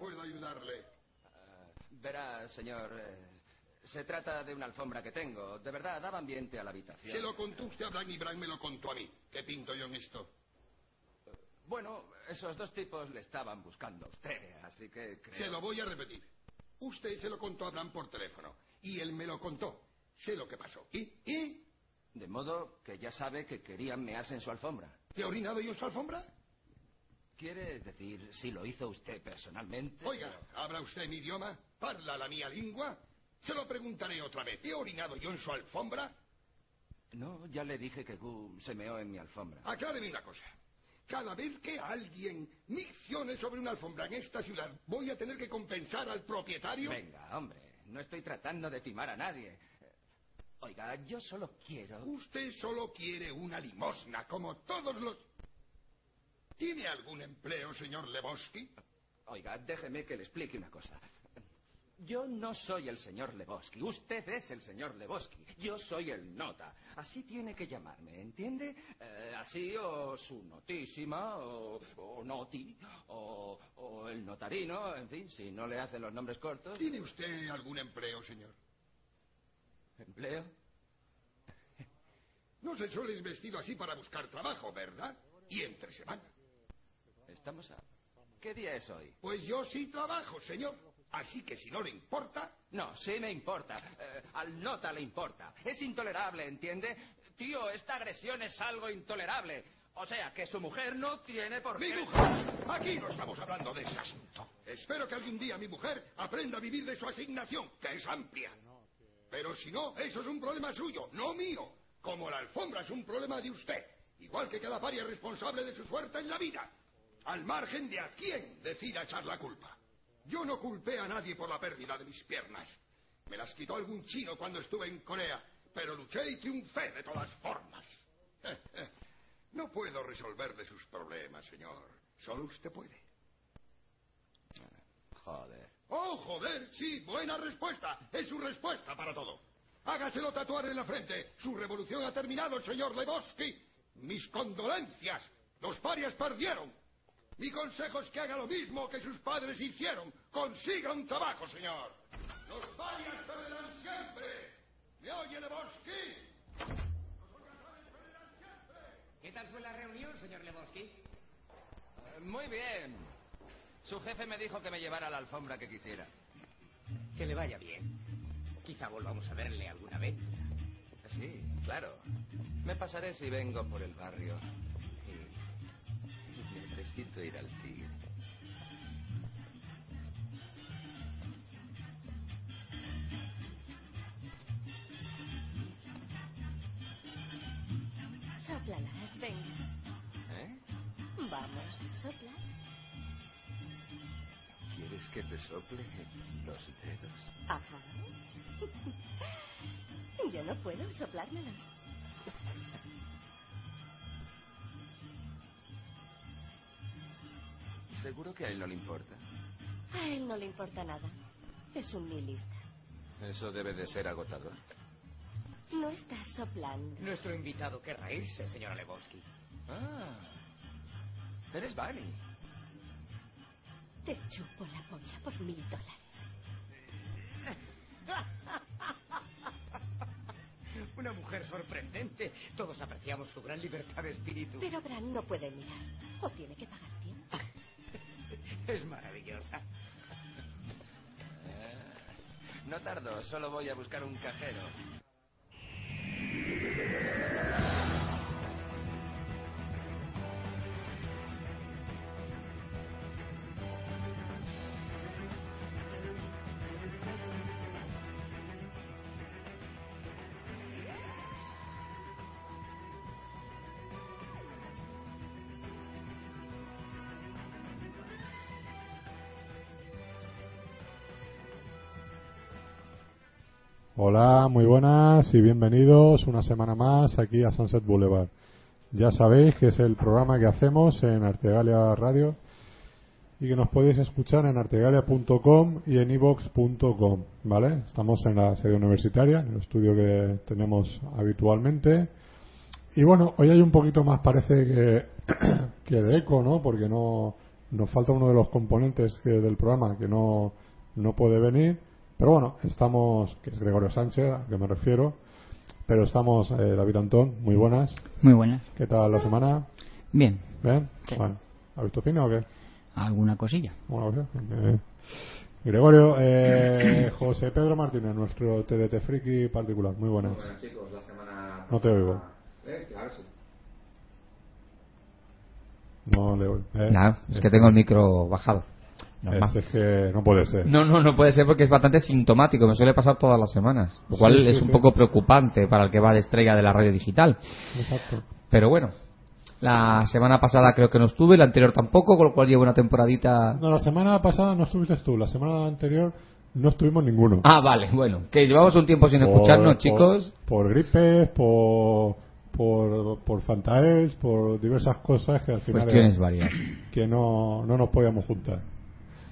puedo ayudarle? Verá, señor, eh, se trata de una alfombra que tengo. De verdad, daba ambiente a la habitación. Se lo contó usted a Bran y Bran me lo contó a mí. ¿Qué pinto yo en esto? Bueno, esos dos tipos le estaban buscando a usted, así que creo... Se lo voy a repetir. Usted se lo contó a Bran por teléfono. Y él me lo contó. Sé lo que pasó. ¿Y? ¿Y? De modo que ya sabe que querían mearse en su alfombra. ¿Te he orinado yo en su alfombra? ¿Quiere decir si lo hizo usted personalmente? Oiga, ¿habla usted mi idioma? ¿Parla la mía lengua? Se lo preguntaré otra vez. ¿He orinado yo en su alfombra? No, ya le dije que Gu se meó en mi alfombra. Acláreme una cosa. Cada vez que alguien miccione sobre una alfombra en esta ciudad, ¿voy a tener que compensar al propietario? Venga, hombre, no estoy tratando de timar a nadie. Oiga, yo solo quiero... Usted solo quiere una limosna, como todos los... ¿Tiene algún empleo, señor Lebowski? Oiga, déjeme que le explique una cosa. Yo no soy el señor Lebowski. Usted es el señor Lebowski. Yo soy el nota. Así tiene que llamarme, ¿entiende? Eh, así o su notísima, o, o noti, o, o el notarino, en fin, si no le hacen los nombres cortos. ¿Tiene usted algún empleo, señor? ¿Empleo? No se suele ir vestido así para buscar trabajo, ¿verdad? Y entre semana. Estamos a... ¿Qué día es hoy? Pues yo sí trabajo, señor. Así que si no le importa... No, sí me importa. Eh, al nota le importa. Es intolerable, ¿entiende? Tío, esta agresión es algo intolerable. O sea, que su mujer no tiene por ¡Mi qué... mujer! Aquí no estamos hablando de ese asunto. Espero que algún día mi mujer aprenda a vivir de su asignación, que es amplia. Pero si no, eso es un problema suyo, no mío. Como la alfombra es un problema de usted. Igual que cada paria es responsable de su suerte en la vida. Al margen de a quién decida echar la culpa. Yo no culpé a nadie por la pérdida de mis piernas. Me las quitó algún chino cuando estuve en Corea, pero luché y triunfé de todas formas. No puedo resolverle sus problemas, señor. Solo usted puede. Joder. Oh, joder, sí, buena respuesta. Es su respuesta para todo. Hágaselo tatuar en la frente. Su revolución ha terminado, señor Lebowski. Mis condolencias. Los parias perdieron. Mi consejo es que haga lo mismo que sus padres hicieron. Consiga un trabajo, señor. Los parias perderán siempre. ¿Me oye, Lebowski? ¿Qué tal fue la reunión, señor Lebowski? Eh, Muy bien. Su jefe me dijo que me llevara la alfombra que quisiera. Que le vaya bien. Quizá volvamos a verle alguna vez. Sí, claro. Me pasaré si vengo por el barrio. Necesito ir al tigre. Sóplalas, venga. ¿Eh? Vamos, sopla. ¿Quieres que te sople los dedos? Ajá. Yo no puedo soplármelos. ¿Seguro que a él no le importa? A él no le importa nada. Es un nihilista. Eso debe de ser agotador. No estás soplando. Nuestro invitado querrá irse, señora Lebowski. Ah. Eres Barney. Te chupo la polla por mil dólares. Una mujer sorprendente. Todos apreciamos su gran libertad de espíritu. Pero Bran no puede mirar. O tiene que pagar tiempo. Es maravillosa. Eh, No tardo, solo voy a buscar un cajero. Hola, muy buenas y bienvenidos una semana más aquí a Sunset Boulevard. Ya sabéis que es el programa que hacemos en Artegalia Radio y que nos podéis escuchar en artegalia.com y en ivox.com, ¿vale? Estamos en la sede universitaria, en el estudio que tenemos habitualmente. Y bueno, hoy hay un poquito más, parece que, que de eco, ¿no? Porque no, nos falta uno de los componentes que- del programa que no, no puede venir. Pero bueno, estamos, que es Gregorio Sánchez, a que me refiero. Pero estamos, eh, David Antón, muy buenas. Muy buenas. ¿Qué tal la semana? Bien, ¿Bien? Sí. Bueno, ¿has visto cine o qué? alguna cosilla. Bueno, eh, Gregorio, eh, José Pedro Martínez, nuestro TDT friki particular. Muy buenas. chicos, la semana... No te oigo. Eh, claro, sí. No le oigo. Eh, Nada, es que tengo el micro bajado. Es, Normal. es que no puede ser. No, no, no puede ser porque es bastante sintomático, me suele pasar todas las semanas, lo cual Sí, sí, es un sí. poco preocupante para el que va de estrella de la radio digital. Exacto. Pero bueno, la semana pasada creo que no estuve, la anterior tampoco, con lo cual llevo una temporadita... No, la semana pasada no estuviste tú, la semana anterior no estuvimos ninguno. Ah, vale, bueno, que llevamos un tiempo sin Por- escucharnos, por- chicos. Por, gripes, por, por, por fantaes, por diversas cosas que al final Cuestiones varias. que no, no nos podíamos juntar.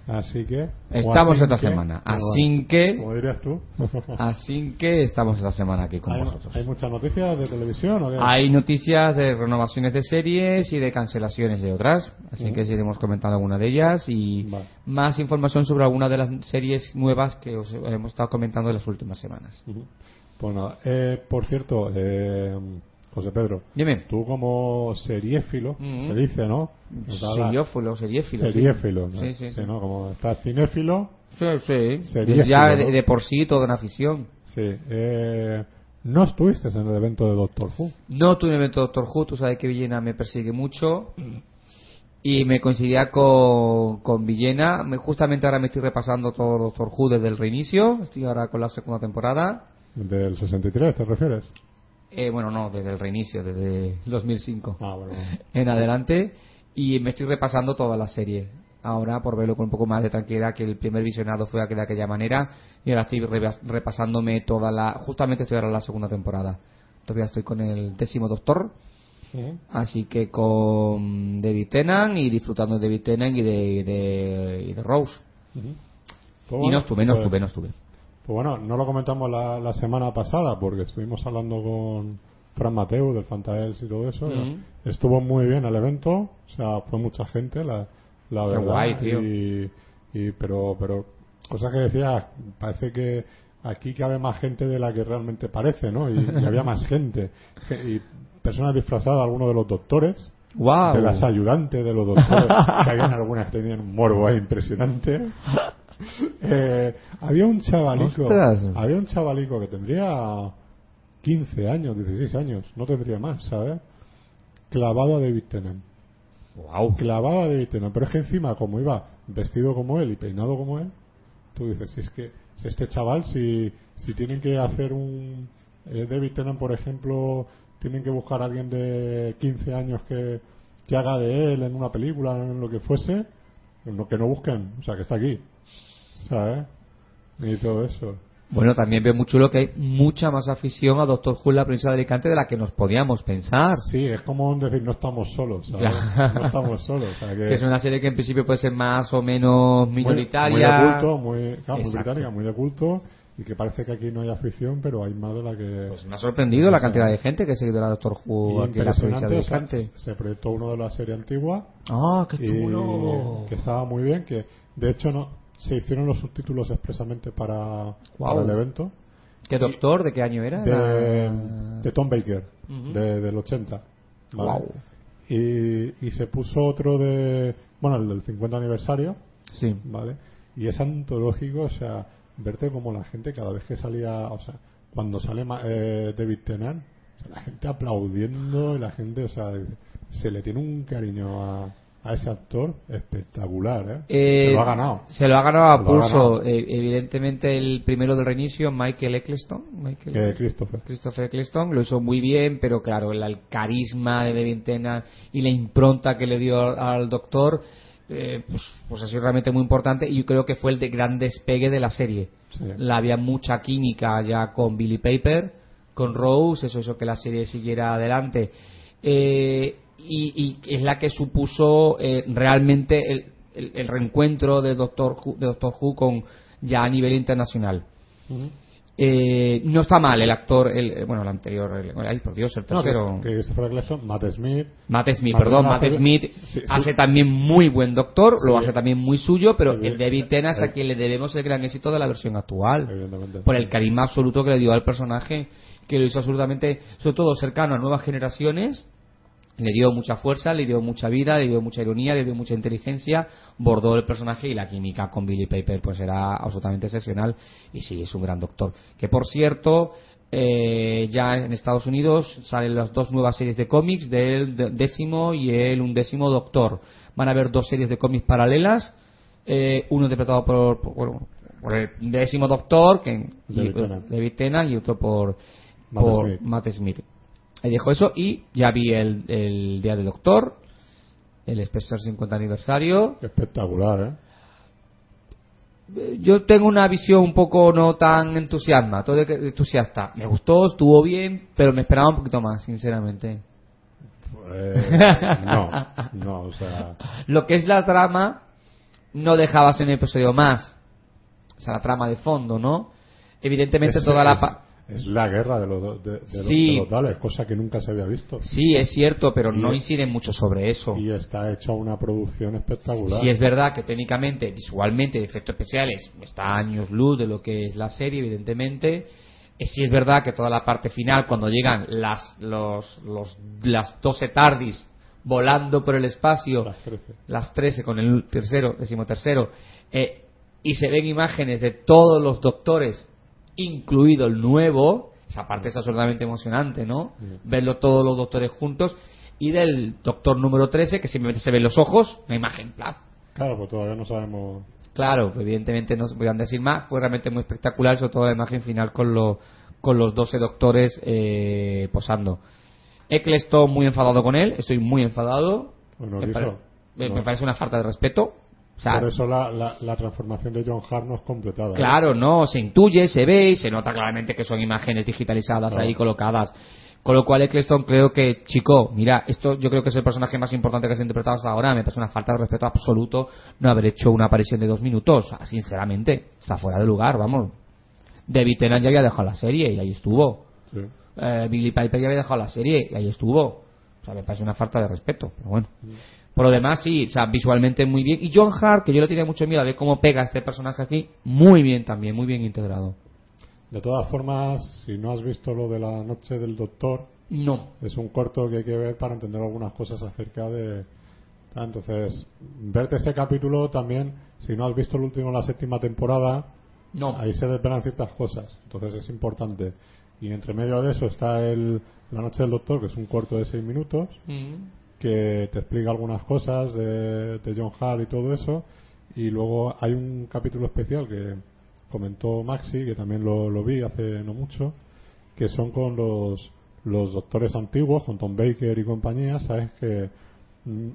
Así que. Estamos esta que- semana, así que... Como dirías tú. Así que estamos esta semana aquí con ¿Hay, vosotros. hay muchas noticias de televisión o qué? Hay noticias de renovaciones de series y de cancelaciones de otras, así Ujú. que os iremos comentando alguna de ellas y Vale. más información sobre alguna de las series nuevas que os hemos estado comentando en las últimas semanas. Pues nada, eh, por cierto, eh, José Pedro, Dime. tú como seriéfilo, Ujú. se dice, ¿no? Seriófilo, seriéfilo. sí. Seriéfilo, ¿no? Sí, sí, sí. ¿no? Como estás cinéfilo, Sí, sí. Seriéfilo, ya de, de por sí toda una afición. sí. Eh, no estuviste en el evento de Doctor Who. No tuve un evento de Doctor Who, tú sabes que Villena me persigue mucho. Y me coincidía con, con Villena. Me- justamente ahora me estoy repasando todo Doctor Who desde el reinicio. Estoy ahora con la segunda temporada. Del 63, ¿te refieres? Eh, bueno, no, desde el reinicio, desde 2005 Ah, bueno. en adelante. Y me estoy repasando toda la serie. Ahora, por verlo con un poco más de tranquilidad, que el primer visionado fue de aquella manera. Y ahora estoy re- repasándome toda la. Justamente estoy ahora en la segunda temporada. Todavía estoy con el décimo Doctor. Así que con David Tennant y disfrutando de David Tennant y de, de, y de Rose. Y no estuve, no pues- estuve, no estuve. Pues bueno, no lo comentamos la, la semana pasada porque estuvimos hablando con Fran Mateu del Fantaels y todo eso. Estuvo muy bien el evento, o sea, fue mucha gente, la, la Qué verdad. guay, tío. Y, y- pero, pero, cosa que decía, parece que aquí cabe más gente de la que realmente parece, ¿no? Y, y había más gente. Ge- Y personas disfrazadas, algunos de los doctores. ¡Wow! de las ayudantes de los doctores, que habían algunas que tenían un morbo ahí impresionante. Eh, había un chavalico, Ostras. había un chavalico que tendría 15 años, 16 años, no tendría más, ¿sabes? Clavado a David Tennant. ¡Wow! Clavado a David Tennant. Pero es que encima, como iba vestido como él y peinado como él, tú dices, si es que si este chaval, si, si tienen que hacer un... eh, David Tennant, por ejemplo, tienen que buscar a alguien de 15 años que, que haga de él en una película, en lo que fuese, no, que no busquen, o sea, que está aquí, ¿sabes? Y todo eso. Bueno, también veo muy chulo que hay mucha más afición a Doctor Who en la provincia de Alicante de la que nos podíamos pensar. Sí, es como decir, no estamos solos, ¿sabes? Ya. No estamos solos, o sea, que... Es una serie que en principio puede ser más o menos muy- minoritaria. Muy, de culto, muy, claro, muy británica, muy de culto, y que parece que aquí no hay afición, pero hay más de la que... Pues me ha sorprendido la cantidad de gente que ha seguido a Doctor Who aquí en la provincia de Alicante. se proyectó uno de la serie antigua ¡Ah, qué y chulo! que estaba muy bien, que de hecho no se hicieron los subtítulos expresamente para, el evento ¿Qué doctor? ¿De qué año era? de, Tom Baker, de- del 80. ¿vale? Guau. Y, y se puso otro de, bueno, el del 50 aniversario, Sí. ¿vale? Y es antológico, o sea, verte como la gente cada vez que salía, o sea, cuando sale eh, David Tennant, o sea, la gente aplaudiendo y la gente, o sea, se le tiene un cariño a, a ese actor espectacular, ¿eh? Eh, se lo ha ganado. Se lo ha ganado a pulso. Eh, evidentemente, el primero del reinicio, Michael Eccleston. Michael Christopher. Christopher Eccleston lo hizo muy bien, pero claro, el, el carisma de David Tennant y la impronta que le dio al, al doctor, eh, pues, pues ha sido realmente muy importante y yo creo que fue el de gran despegue de la serie. Sí. La había mucha química ya con Billy Paper, con Rose, eso hizo que la serie siguiera adelante. Eh, y, y es la que supuso eh, realmente el, el- el reencuentro de Doctor Who, de Doctor Who con ya a nivel internacional. Eh, no está mal el actor, el, bueno, el anterior, el- ay por Dios, el No, tercero. que, que Christopher Eccleston, Matt Smith. Matt Smith, Matt perdón, Matt hace- Smith sí, sí. hace también muy buen doctor, lo hace también muy suyo, pero el David Tennant es Eh. a quien le debemos el gran éxito de la versión actual. Por el carisma absoluto que le dio al personaje, que lo hizo absolutamente, sobre todo cercano a nuevas generaciones, le dio mucha fuerza, le dio mucha vida, le dio mucha ironía, le dio mucha inteligencia, bordó el personaje y la química con Billy Piper pues era absolutamente excepcional y sí, es un gran doctor. Que por cierto, eh, ya en Estados Unidos salen las dos nuevas series de cómics del de- décimo y el undécimo doctor. Van a haber dos series de cómics paralelas, eh, uno interpretado por, por, bueno, por el décimo doctor, que, y- David Tennant, y otro por, Matt por Smith. Matt Smith. Ahí dejo eso y ya vi el, el Día del Doctor, el especial 50 aniversario. Espectacular, ¿eh? Yo tengo una visión un poco no tan entusiasma, todo entusiasta. Me gustó, estuvo bien, pero me esperaba un poquito más, sinceramente. Eh, no, no, o sea. Lo que es la trama no dejaba ser un episodio más. O sea, la trama de fondo, ¿no? Evidentemente es, toda la... es- la guerra de los, de, de los- Sí. de los Daleks, cosa que nunca se había visto. Sí, es cierto, pero no inciden mucho sobre eso. Y está hecha una producción espectacular. Sí es verdad que técnicamente, visualmente, de efectos especiales, está años luz de lo que es la serie, evidentemente. Eh, sí es verdad que toda la parte final, cuando llegan las, los, los, las 12 tardis volando por el espacio, Las 13. las 13 con el tercero, decimotercero, eh, y se ven imágenes de todos los doctores, incluido el nuevo, esa parte es absolutamente emocionante, ¿no? Verlo todos los doctores juntos, y del doctor número 13, que simplemente se ven los ojos, una imagen, ¡plaf! Claro, pues todavía no sabemos. Claro, pues evidentemente no se podían decir más, fue realmente muy espectacular, sobre todo la imagen final con, lo- con los 12 doctores eh, posando. Eccleston muy enfadado con él, estoy muy enfadado. Bueno, me, dijo, pare- me- no. me parece una falta de respeto. O sea, Por eso la, la, la transformación de John Hart no es completada. ¿eh? Claro, no, se intuye, se ve y se nota claramente que son imágenes digitalizadas Claro. ahí colocadas. Con lo cual, Eccleston creo que, chico, mira, esto yo creo que es el personaje más importante que se ha interpretado hasta ahora. Me parece una falta de respeto absoluto no haber hecho una aparición de dos minutos. O sea, sinceramente, está fuera de lugar, vamos. David Tennant ya había dejado la serie y ahí estuvo. Sí. Eh, Billy Piper ya había dejado la serie y ahí estuvo. O sea, me parece una falta de respeto, pero bueno. Por lo demás, sí, o sea, visualmente muy bien. Y John Hart, que yo le tenía mucho miedo a ver cómo pega este personaje aquí, muy bien también, muy bien integrado. De todas formas, si no has visto lo de la noche del doctor, No. es un corto que hay que ver para entender algunas cosas acerca de. Entonces, verte ese capítulo también, si no has visto el último, la séptima temporada, No. ahí se desvelan ciertas cosas. Entonces es importante. Y entre medio de eso está el La Noche del Doctor, que es un corto de seis minutos, Mm. Que te explica algunas cosas de, John Hart y todo eso. Y luego hay un capítulo especial que comentó Maxi, que también lo, vi hace no mucho, que son con los, los doctores antiguos, con Tom Baker y compañía, ¿sabes? Que mm,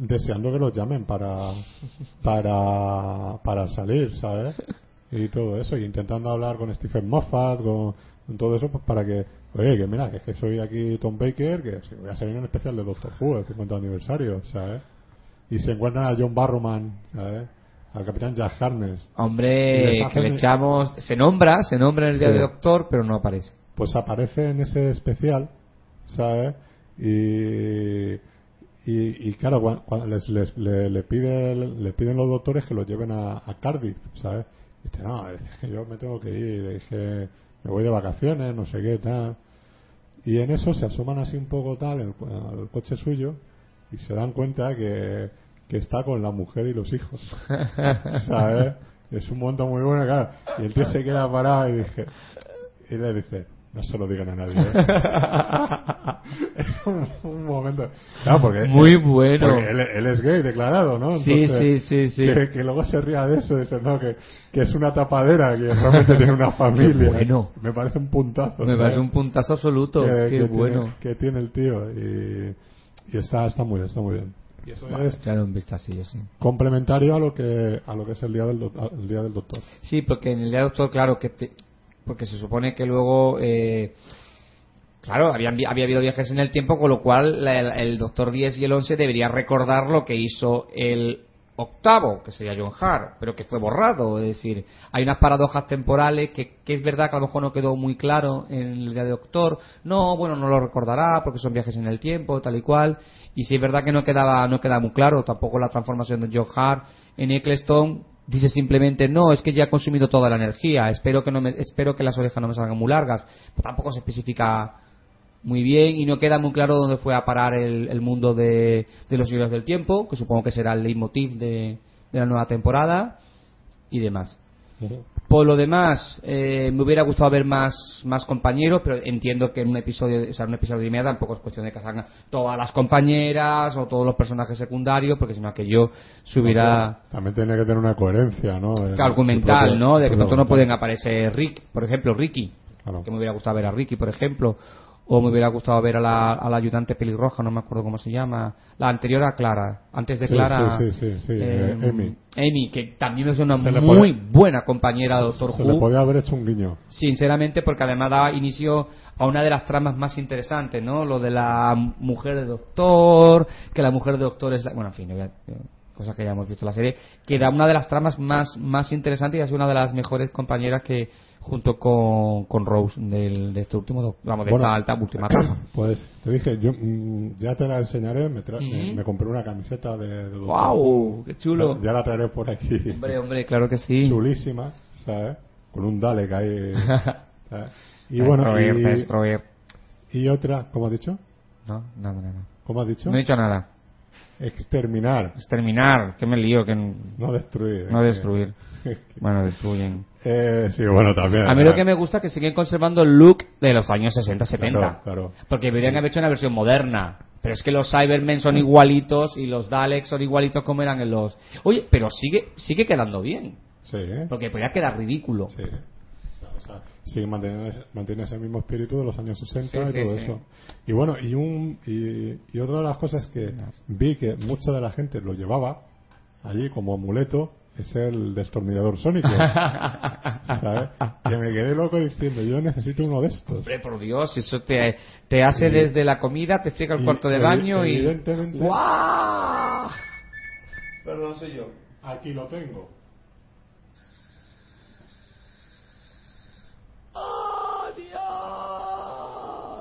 deseando que los llamen para, para, para salir, ¿sabes? Y todo eso, y intentando hablar con Stephen Moffat, con todo eso, pues para que, oye, que mira, que es que soy aquí Tom Baker, que voy a salir en un especial de Doctor Who, el 50 aniversario, ¿sabes? Y se encuentran a John Barrowman, ¿sabes? Al capitán Jack Harness. Hombre, les que le echamos. Se nombra, se nombra en el día Sí. de doctor, pero no aparece. pues aparece en ese especial, ¿sabes? Y, y, y claro, cua- cua- les, les- le, le pide, le piden los doctores que los lleven a, a Cardiff, ¿sabes? Y dice, no, es que yo me tengo que ir, es que me voy de vacaciones, no sé qué, tal. Y en eso se asoman así un poco tal al coche suyo y se dan cuenta que, que está con la mujer y los hijos, ¿sabes? Es un momento muy bueno, claro. Y el tío se queda parado y dije, y le dice, no se lo digan a nadie. ¿eh?". es un, un momento. Claro, porque, Muy bueno. porque él, él es gay declarado, ¿no? Sí, sí, sí, sí. Que, que luego se ría de eso, dice, no, que, que es una tapadera, que realmente tiene una familia. bueno. Me parece un puntazo. Me ¿sabes? parece un puntazo absoluto. que, Qué que bueno. Tiene, que tiene el tío. Y, y está, está muy bien, está muy bien. Y eso es Claro, un vistacillo, sí. complementario a lo que a lo que es el día del, doc- el día del doctor. Sí, porque en el día de doctor, claro, que te- porque se supone que luego, eh, claro, habían, vi- había habido viajes en el tiempo, con lo cual la- el, el doctor 10 y el 11 debería recordar lo que hizo el octavo, que sería John Hart, pero que fue borrado. Es decir, hay unas paradojas temporales que, que es verdad que a lo mejor no quedó muy claro en el día de Doctor. No, bueno, no lo recordará porque son viajes en el tiempo, tal y cual. Y si es verdad que no quedaba, no queda muy claro, tampoco la transformación de John Hart en Eccleston. Dice simplemente, no, es que ya he consumido toda la energía, espero que, no me, espero que las orejas no me salgan muy largas. Pero tampoco se especifica muy bien y no queda muy claro dónde fue a parar el, el mundo de, los libros del tiempo, que supongo que será el leitmotiv de la nueva temporada y demás. Por lo demás, eh, me hubiera gustado ver más, más compañeros, pero entiendo que en un episodio, o sea, en un episodio de media tampoco es cuestión de que salgan todas las compañeras o todos los personajes secundarios, porque si no aquello se hubiera También tiene que tener una coherencia, ¿no? En argumental, propio- ¿no? De que pronto no pueden aparecer Rick, por ejemplo, Ricky, Claro. que me hubiera gustado ver a Ricky, por ejemplo, o me hubiera gustado ver a la, a la ayudante pelirroja, no me acuerdo cómo se llama, la anterior a Clara, antes de Sí, Clara, sí, sí, sí, sí, eh, eh, Amy. Amy, que también es una Se muy buena compañera de Doctor Se Who, le podía haber hecho un guiño. sinceramente, porque además da inicio a una de las tramas más interesantes, ¿no? Lo de la mujer de Doctor, que la mujer de Doctor es la... Bueno, en fin, no cosas que ya hemos visto en la serie, que da una de las tramas más, más interesantes y es una de las mejores compañeras que, junto con, con Rose, del, de este último, vamos, de Bueno. esta alta última trama. Pues te dije, yo mm, ya te la enseñaré, me, tra- me- Ujú. me compré una camiseta de, de ¡Wow! ¡Qué chulo! Ya la traeré por aquí. Hombre, hombre, claro que sí. Chulísima, ¿sabes? Con un Dalek ahí. ¿sabes? Y bueno, Destroyer, y, y otra, ¿cómo has dicho? No, nada, nada. ¿Cómo has dicho? No he dicho nada. Exterminar, Exterminar, que me lío, que no destruir. no destruir. Bueno, destruyen. Eh, sí, bueno, también. A mí lo que me gusta es que siguen conservando el look de los años 60-70. Claro, claro. Porque deberían haber hecho una versión moderna. Pero es que los Cybermen son igualitos y los Daleks son igualitos como eran en los... Oye, pero sigue sigue quedando bien. Sí, ¿eh? Porque podría quedar ridículo. Sí. O sea, o sea, sigue manteniendo ese, mantiene ese mismo espíritu de los años 60 Sí, y sí, todo sí. eso. Y bueno, y, un, y, y otra de las cosas que vi que mucha de la gente lo llevaba allí como amuleto es el destornillador sónico. ¿Sabes? Que me quedé loco diciendo, yo necesito uno de estos. Hombre, por Dios, eso te, te hace desde la comida, te friega el y cuarto de baño y... evidentemente- ¡Guau! Perdón, soy yo. Aquí lo tengo.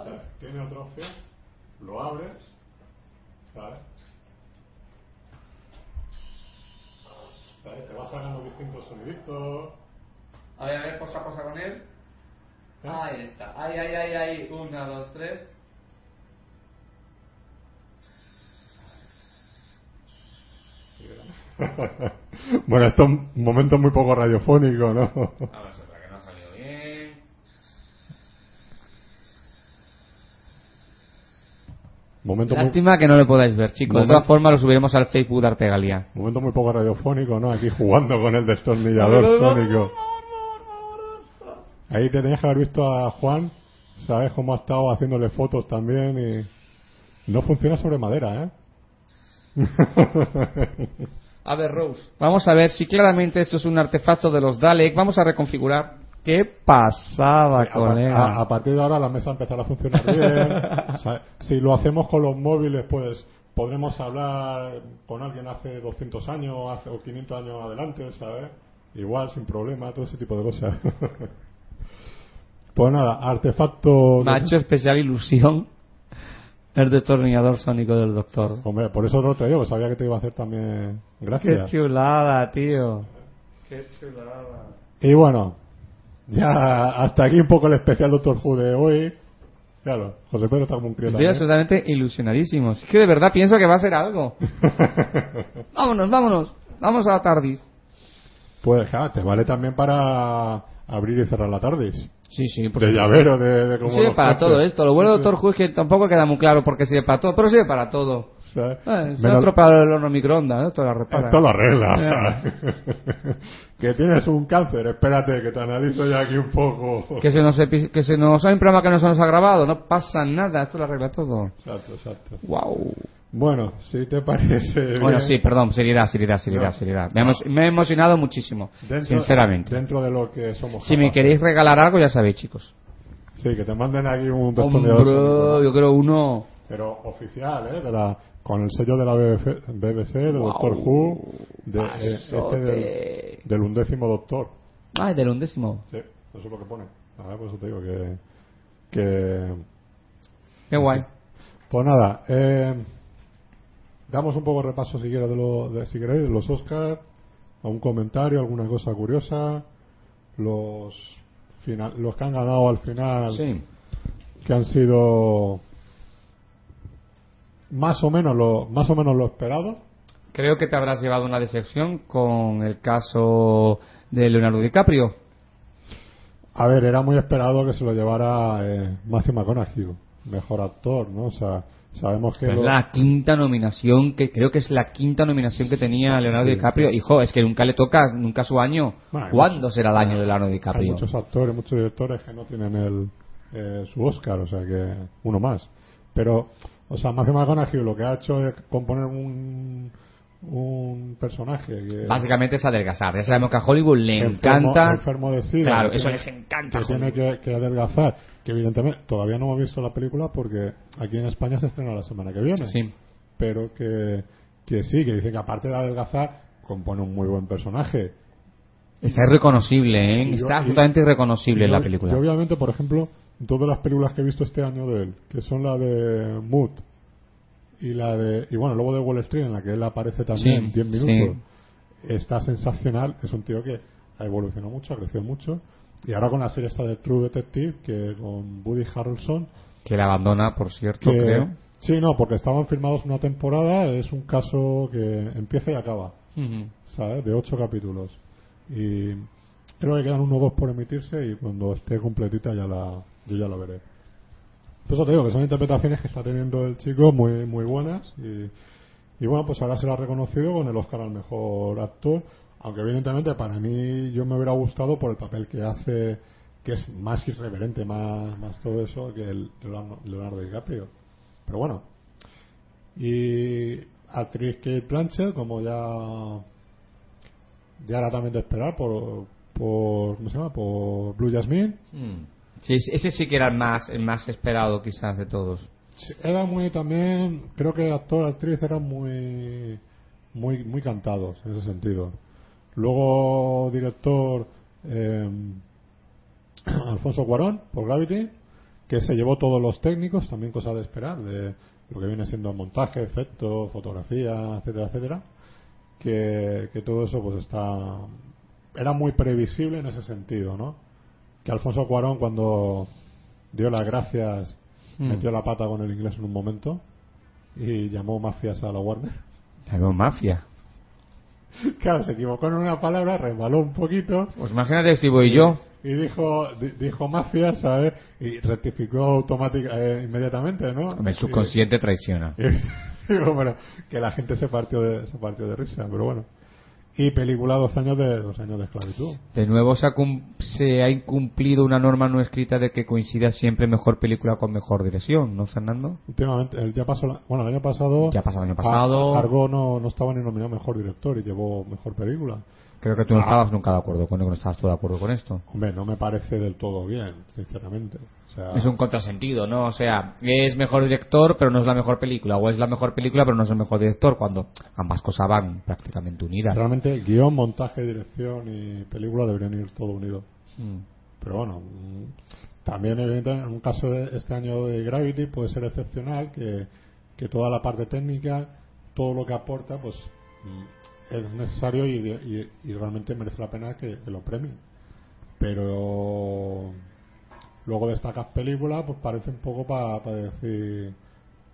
¿Sabes? Tiene otra opción. Lo abres. ¿Sabes? ¿Sabes? Te vas sacando distintos soniditos. A ver, a ver, posa, posa con él. ¿eh? Ahí está. Ahí, ahí, ahí, ahí. Una, dos, tres. bueno, esto es un momento muy poco radiofónico, ¿no? A ver, que no ha salido bien. Momento, muy, Lástima que no lo podáis ver, chicos. De todas formas, lo subiremos al Facebook de Artegalia. momento muy poco radiofónico, ¿no? Aquí jugando con el destornillador sónico. Ahí te tenías que haber visto a Juan, ¿sabes cómo ha estado haciéndole fotos también? Y no funciona sobre madera, ¿eh? A ver, Rose. Vamos a ver si claramente esto es un artefacto de los Dalek. Vamos a reconfigurar. ¿Qué pasaba, a, colega? a- a partir de ahora la mesa empezará a funcionar bien. O sea, si lo hacemos con los móviles, pues podremos hablar con alguien hace 200 años hace, o 500 años adelante, ¿sabes? Igual, sin problema, todo ese tipo de cosas. pues nada, artefacto... Me ha hecho especial ilusión el destornillador sónico del doctor. Hombre, por eso lo traigo, sabía que te iba a hacer también Qué gracias. chulada, tío. Qué chulada. Y bueno, ya hasta aquí un poco el especial Doctor Who de hoy. Claro, José Pedro está como un crío Estoy también. absolutamente ilusionadísimo. Es que de verdad pienso que va a ser algo. vámonos, vámonos. Vamos a la TARDIS. Pues claro, te vale también para abrir y cerrar la tarde. Sí, sí, por De supuesto. llavero, de, de como Sirve los para coches. todo esto. Lo bueno de Doctor Who es que tampoco queda muy claro por qué sirve para todo, pero sirve para todo. Eh, es Menos- otro para el horno microondas, ¿no? Esto lo repara. Esto lo arregla. que tienes un cáncer, espérate, que te analizo ya aquí un poco. Que se nos que se nos hay un programa que no se nos ha grabado, no pasa nada, esto lo arregla todo. Exacto, exacto. Wow. Bueno, si te parece. Bueno, bien, sí, perdón, seriedad, seriedad, seriedad, No. seriedad. Me, emo- me he emocionado muchísimo, dentro- sinceramente. Dentro de lo que somos. Si me queréis regalar algo, ya sabéis, chicos. Sí, que te manden aquí un. Hombre, yo creo uno. Pero oficial, ¿eh? De la, con el sello de la BBC, BBC de Guau. Doctor Who, de, eh, este del, del undécimo Doctor. Ah, del undécimo. Sí, eso es lo que pone. A ver, por eso te digo que. que Qué guay. pues nada, eh, damos un poco de repaso si quieres de, lo, de, si queréis, de los Oscars, algún comentario, alguna cosa curiosa, los final, los que han ganado al final, Sí. que han sido más o menos lo más o menos lo esperado. Creo que te habrás llevado una decepción con el caso de Leonardo DiCaprio. A ver, era muy esperado que se lo llevara eh, Matthew McConaughey, mejor actor, ¿no? O sea, sabemos que Es lo- la quinta nominación, que creo que es la quinta nominación que tenía Leonardo Sí. DiCaprio. Hijo, es que nunca le toca, nunca su año. Bueno, hay ¿Cuándo muchos- será el año de Leonardo hay DiCaprio? muchos actores, muchos directores que no tienen el eh, su Oscar, o sea que uno más. Pero, o sea, Matthew McConaughey lo que ha hecho es componer un un personaje que Básicamente es adelgazar. Ya sabemos que a Hollywood le enfermo- encanta. enfermo de sida, Claro, eso tiene- les encanta. que tiene que, que adelgazar que evidentemente todavía no hemos visto la película porque aquí en España se estrena la semana que viene Sí. pero que, que sí, que dice que aparte de adelgazar compone un muy buen personaje Está irreconocible, ¿eh? Y yo- Está y- absolutamente irreconocible Y en la yo- película. yo, obviamente por ejemplo todas las películas que he visto este año de él que son la de Mood y la de y bueno luego de Wall Street en la que él aparece también Sí, 10 minutos está sensacional es un tío que ha evolucionado mucho ha crecido mucho y ahora con la serie esta de True Detective que con Woody Harrelson Que la abandona, por cierto, que- creo. sí no porque estaban firmados una temporada es un caso que empieza y acaba. ¿sabes? De ocho capítulos. Y creo que quedan uno o dos por emitirse y cuando esté completita ya la, yo ya la veré. Por eso te digo que son interpretaciones que está teniendo el chico muy, muy buenas y, y bueno, pues ahora se lo ha reconocido con el Oscar al mejor actor, aunque evidentemente para mí yo me hubiera gustado por el papel que hace, que es más irreverente, más, más todo eso que el Leonardo- DiCaprio. Pero bueno, y actriz Kate Blanchett, como ya ya era también de esperar por, por ¿cómo se llama? por Blue Jasmine Mm. Sí, ese sí que era el más, el más esperado quizás de todos. Sí, era muy también creo que actor actriz eran muy muy muy cantados en ese sentido luego director eh, Alfonso Cuarón por Gravity que se llevó todos los técnicos también cosa de esperar de lo que viene siendo montaje efecto fotografía etcétera etcétera que, que todo eso pues está era muy previsible en ese sentido no que Alfonso Cuarón cuando dio las gracias Mm. metió la pata con el inglés en un momento y llamó mafias a la Warner. Algo mafia. Claro, se equivocó en una palabra, resbaló un poquito Pues imagínate si voy yo. y dijo di- dijo mafias, ¿sabes? Y rectificó automáticamente inmediatamente, ¿no? El subconsciente traiciona. Y, digo, bueno, que la gente se partió de se partió de risa, pero bueno. Y película dos años de dos años de esclavitud. De nuevo se ha, se ha incumplido una norma no escrita de que coincida siempre mejor película con mejor dirección, ¿no, Fernando? Últimamente, el ya pasó, la- bueno, el año pasado, Ya pasó el año pasado. Argo no, no estaba ni nominado mejor director y llevó mejor película. Creo que tú no estabas nunca de acuerdo con no estabas tú de acuerdo con esto. Hombre, no me parece del todo bien, sinceramente. O sea, Es un contrasentido, ¿no? O sea, es mejor director, pero no es la mejor película. O es la mejor película, pero no es el mejor director, cuando ambas cosas van prácticamente unidas. realmente guion, montaje, dirección y película deberían ir todo unido. Mm. Pero bueno, mm, también evidentemente en un caso de este año de Gravity puede ser excepcional que, que toda la parte técnica, todo lo que aporta, pues mm, es necesario y, y- y realmente merece la pena que, que lo premien. Pero luego destacas película, pues parece un poco para decir,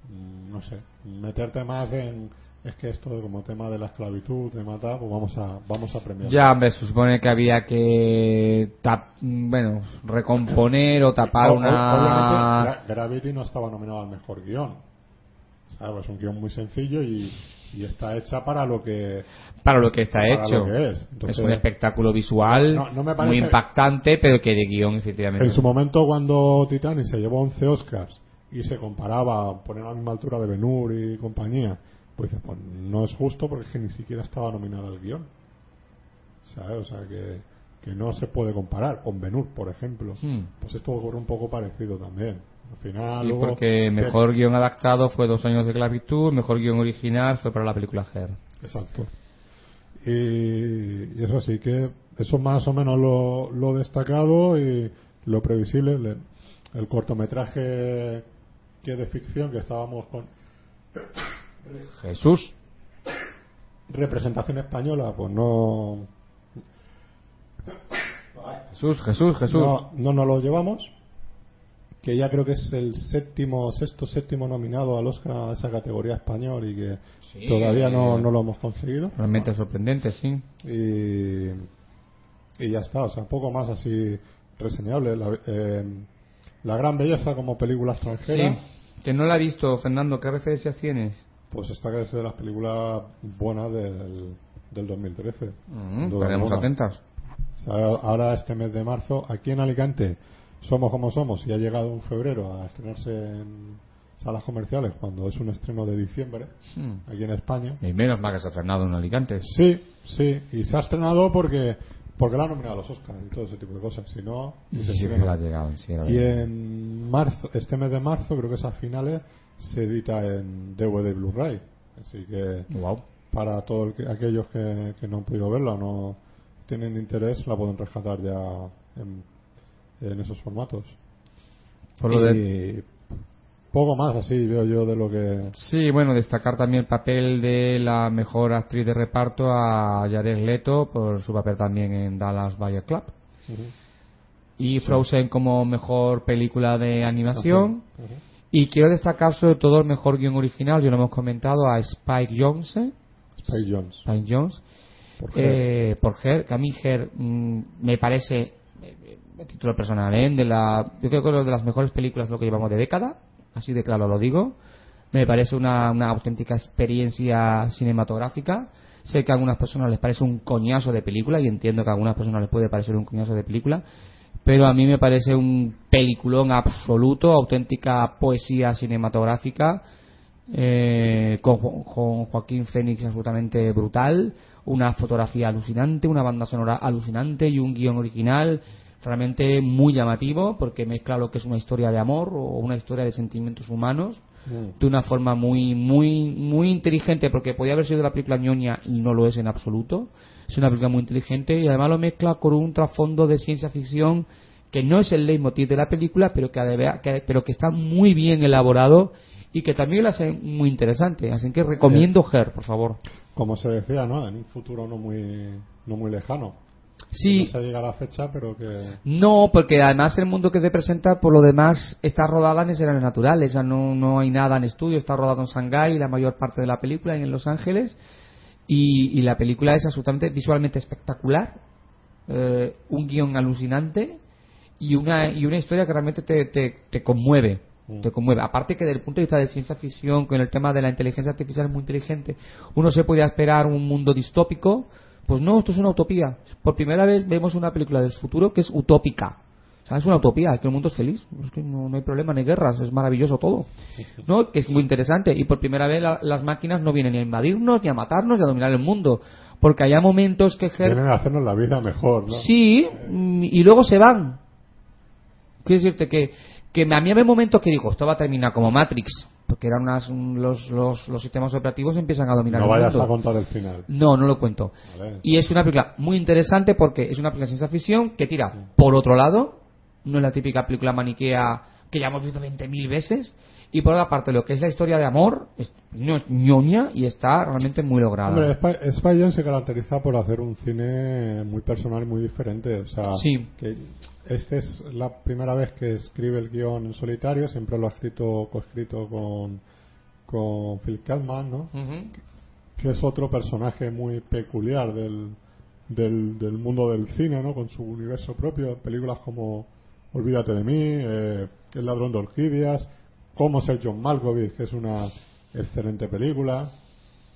mm, no sé, meterte más en es que esto como tema de la esclavitud, tema tal, pues vamos a vamos a premiar. Ya, hombre, se supone que había que, tap- bueno, recomponer o tapar O- una... Gravity no estaba nominado al mejor guion. ¿Sabes? Es un guion muy sencillo y, y está hecha para lo que. Para lo que está para hecho. lo que es. Entonces, es un espectáculo visual No, no me parece- muy impactante, pero que de guion, efectivamente. En su momento, cuando Titanic se llevó 11 Oscars y se comparaba, poner a la misma altura de Ben Hur y compañía, pues pues no es justo porque es que ni siquiera estaba nominada al guion. ¿Sabes? O sea que. que no se puede comparar con Benur, por ejemplo. Hmm. Pues esto ocurre un poco parecido también. Al final, Sí, luego, porque mejor guion adaptado fue Dos años de esclavitud, mejor guion original fue para la película Her. Exacto. Y, y eso sí que, eso más o menos lo, lo destacado y lo previsible. Le- el cortometraje que de ficción que estábamos con Jesús. representación española, pues no, Jesús, Jesús, Jesús. no, no nos lo llevamos. Que ya creo que es el séptimo, sexto, séptimo nominado al Oscar a esa categoría español y que Sí. todavía no, no lo hemos conseguido. Realmente sorprendente, sí. y, y ya está, o sea, poco más así reseñable. La, eh, La Gran Belleza como película extranjera, Sí. Que no la he visto, Fernando. ¿Qué referencias tienes? pues esta que es de las películas buenas del, del 2013. Mm, duda estaremos atentas. O sea, ahora este mes de marzo, aquí en Alicante, somos como somos y ha llegado un febrero a estrenarse en salas comerciales cuando es un estreno de diciembre, Mm. aquí en España. Y menos mal que se ha estrenado en Alicante. Sí, sí, y se ha estrenado porque porque la han nominado a los Oscars y todo ese tipo de cosas. Si no, ni se Sí, ha llegado, sí, Y en marzo, este mes de marzo, creo que es a finales, se edita en DVD Blu-ray. Así que Guau. para todos aquellos que, que no han podido verla o no tienen interés, la pueden rescatar ya en, en esos formatos. Por lo y de- poco más así veo yo de lo que... Sí, bueno, destacar también el papel de la mejor actriz de reparto a Jared Leto por su papel también en Dallas Buyer Club. Y Frozen como mejor película de animación. Y quiero destacar sobre todo el mejor guion original, yo lo hemos comentado, a Spike Jones. Spike Jones. Spike Jones. Por eh, por Her, que a mí Her mm, me parece, eh, eh, título personal, ¿eh? de la, yo creo que es de las mejores películas de lo que llevamos de década, así de claro lo digo. Me parece una, una auténtica experiencia cinematográfica. Sé que a algunas personas les parece un coñazo de película y entiendo que a algunas personas les puede parecer un coñazo de película, pero a mí me parece un peliculón absoluto, auténtica poesía cinematográfica eh, con, con Joaquín Fénix absolutamente brutal, una fotografía alucinante, una banda sonora alucinante y un guion original realmente muy llamativo porque mezcla lo que es una historia de amor o una historia de sentimientos humanos Mm. de una forma muy muy muy inteligente porque podía haber sido la película ñoña y no lo es en absoluto es una película muy inteligente y además lo mezcla con un trasfondo de ciencia ficción que no es el leitmotiv de la película pero que, pero que está muy bien elaborado y que también lo hace muy interesante así que recomiendo Her por favor Como se decía, ¿no? En un futuro no muy, no muy lejano. Sí No se llega a la fecha, pero que... No, porque además el mundo que te presenta, por lo demás, está rodada en escenarios naturales. Sea, no, no hay nada en estudio. Está rodado en Shanghái, la mayor parte de la película, y en Los Ángeles. Y, y la película es absolutamente visualmente espectacular. eh, un guion alucinante. Y una, y una historia que realmente te, te, te conmueve. Mm. Te conmueve. Aparte que desde el punto de vista de ciencia ficción, con el tema de la inteligencia artificial muy inteligente, uno se podía esperar un mundo distópico. Pues no, esto es una utopía. Por primera vez vemos una película del futuro que es utópica. O sea, es una utopía, que el mundo es feliz. Es que no, no hay problema, no hay guerras, es maravilloso todo. ¿No? Que es muy interesante. Y por primera vez la- las máquinas no vienen ni a invadirnos, ni a matarnos, ni a dominar el mundo. Porque hay momentos que Her- Vienen a hacernos la vida mejor, ¿no? Sí, y luego se van. Quiero decirte que, que a mí había momentos que digo, esto va a terminar como Matrix, porque eran unas, los, los, los sistemas operativos empiezan a dominar No el vayas mundo. a contar el final. No, no lo cuento. Vale. Y es una película muy interesante porque es una película de ciencia ficción que tira por otro lado, no es la típica película maniquea que ya hemos visto 20.000 veces, y por otra parte lo que es la historia de amor es, no es ñoña y está realmente muy lograda. Hombre, Spy, se caracteriza por hacer un cine muy personal y muy diferente. O sea, Sí. que este es la primera vez que escribe el guion en solitario, siempre lo ha escrito, coescrito con, con Phil Kaufman, ¿no? Que es otro personaje muy peculiar del, del, del mundo del cine, ¿no? Con su universo propio, películas como Olvídate de mí, eh, El ladrón de orquídeas, Cómo ser John Malkovich, que es una excelente película,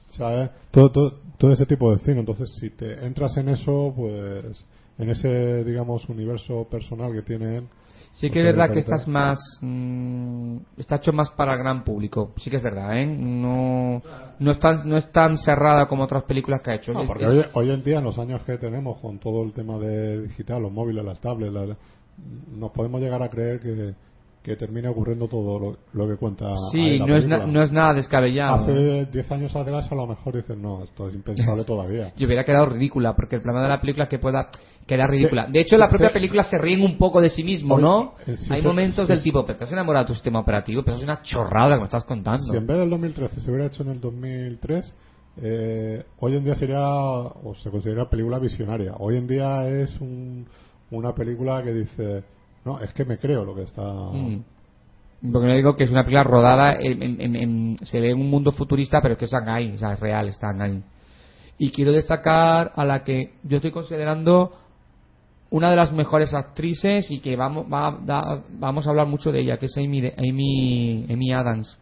¿sabes? Todo, todo, todo ese tipo de cine. Entonces, si te entras en eso, pues en ese, digamos, universo personal que tiene él, Sí que es verdad que esta es más... mm, está hecho más para el gran público. Sí que es verdad, ¿eh? No, no, es, tan, no es tan cerrada como otras películas que ha hecho. No, porque es- hoy, hoy en día, en los años que tenemos, con todo el tema de digital, los móviles, las tablets, la- nos podemos llegar a creer que, que termine ocurriendo todo lo, lo que cuenta. sí, no es, na- no es nada descabellado. Hace 10 años atrás, a lo mejor dicen, no, esto es impensable todavía. Y hubiera quedado ridícula, porque el problema de la película es que pueda quedar ridícula. Sí. de hecho, la propia Sí. película se ríen un poco de sí mismo, ¿no? eh, Hay momentos del tipo, pero te has enamorado de tu sistema operativo, pero es una chorrada que me estás contando. Si en vez del 2013 se hubiera hecho en el 2003, eh, hoy en día sería, o se considera película visionaria. Hoy en día es un- una película que dice, no, es que me creo lo que está. Mm. Porque no digo que es una película rodada, en, en- se ve en un mundo futurista, pero que es Shanghái, o sea, es real, está Shanghái. Y quiero destacar a la que yo estoy considerando una de las mejores actrices y que vamos, va- da- vamos a hablar mucho de ella, que es Amy, Amy, Amy Adams.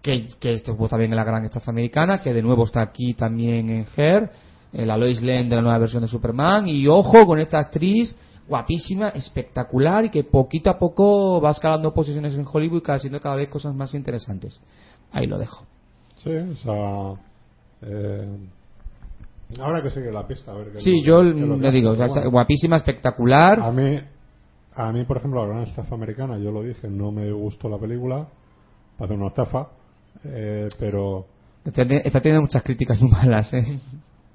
Que, que estuvo también en la gran estafa americana, que de nuevo está aquí también en Her, en la Lois Lane de la nueva versión de Superman. Y ojo con esta actriz, guapísima, espectacular y que poquito a poco va escalando posiciones en Hollywood y cada- haciendo cada vez cosas más interesantes. Ahí lo dejo. Sí, o sea. Eh, ahora que sigue la pista, a ver qué Sí, lo- yo qué lo hace, digo, o pero sea, bueno. guapísima, espectacular. A mí, a mí, por ejemplo, la gran estafa americana, yo lo dije, no me gustó la película, para una estafa, eh, pero Está, está teniendo muchas críticas muy malas, ¿eh?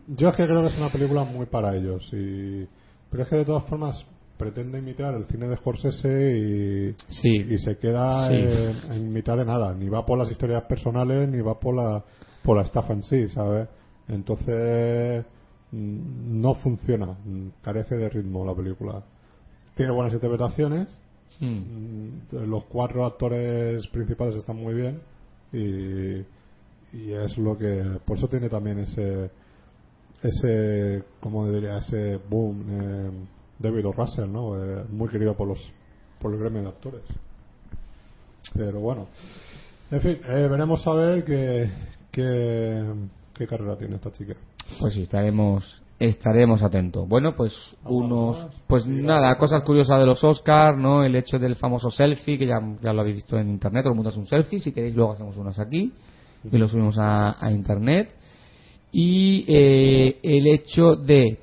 yo es que creo que es una película muy para ellos, y, pero es que de todas formas pretende imitar el cine de Scorsese y, Sí. y se queda Sí. en, en mitad de nada, ni va por las historias personales, ni va por la, por la estafa en sí, ¿sabes? Entonces, mm, no funciona, carece de ritmo la película. Tiene buenas interpretaciones, Mm. Mm, los cuatro actores principales están muy bien y, y es lo que por eso tiene también ese ese como diría ese boom eh, David O. Russell no Eh, muy querido por los por el gremio de actores pero bueno en fin eh, veremos a ver qué, qué qué carrera tiene esta chica Pues sí, estaremos estaremos atentos. Bueno, pues ¿Algo unos más? pues Sí, nada, cosas curiosas de los Oscars, ¿no? El hecho del famoso selfie que ya, ya lo habéis visto en internet, todo el mundo hace un selfie, si queréis luego hacemos unos aquí y lo subimos a, a internet. Y eh, el hecho de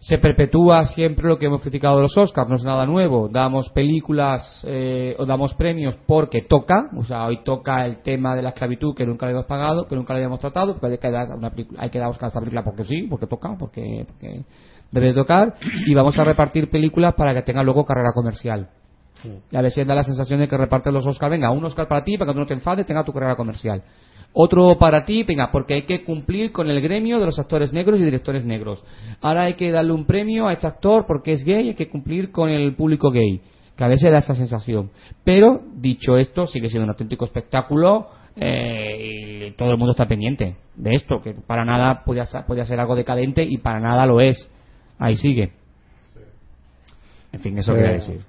se perpetúa siempre lo que hemos criticado de los Oscars, no es nada nuevo. Damos películas eh, o damos premios porque toca, o sea, hoy toca el tema de la esclavitud que nunca le habíamos pagado, que nunca le habíamos tratado, porque hay que dar, una película, hay que dar Oscar a esta película porque sí, porque toca, porque, porque debe de tocar, y vamos a repartir películas para que tengan luego carrera comercial. Y a veces da la sensación de que reparten los Oscars, venga, un Oscar para ti, para que tú no te enfades, tenga tu carrera comercial. Otro para ti, venga, porque hay que cumplir con el gremio de los actores negros y directores negros. Ahora hay que darle un premio a este actor porque es gay, hay que cumplir con el público gay. Que a veces da esa sensación. Pero, dicho esto, sigue siendo un auténtico espectáculo eh, y todo el mundo está pendiente de esto, que para nada podía, ser- podía ser algo decadente y para nada lo es. Ahí sigue. En fin, eso Eh, quería decir.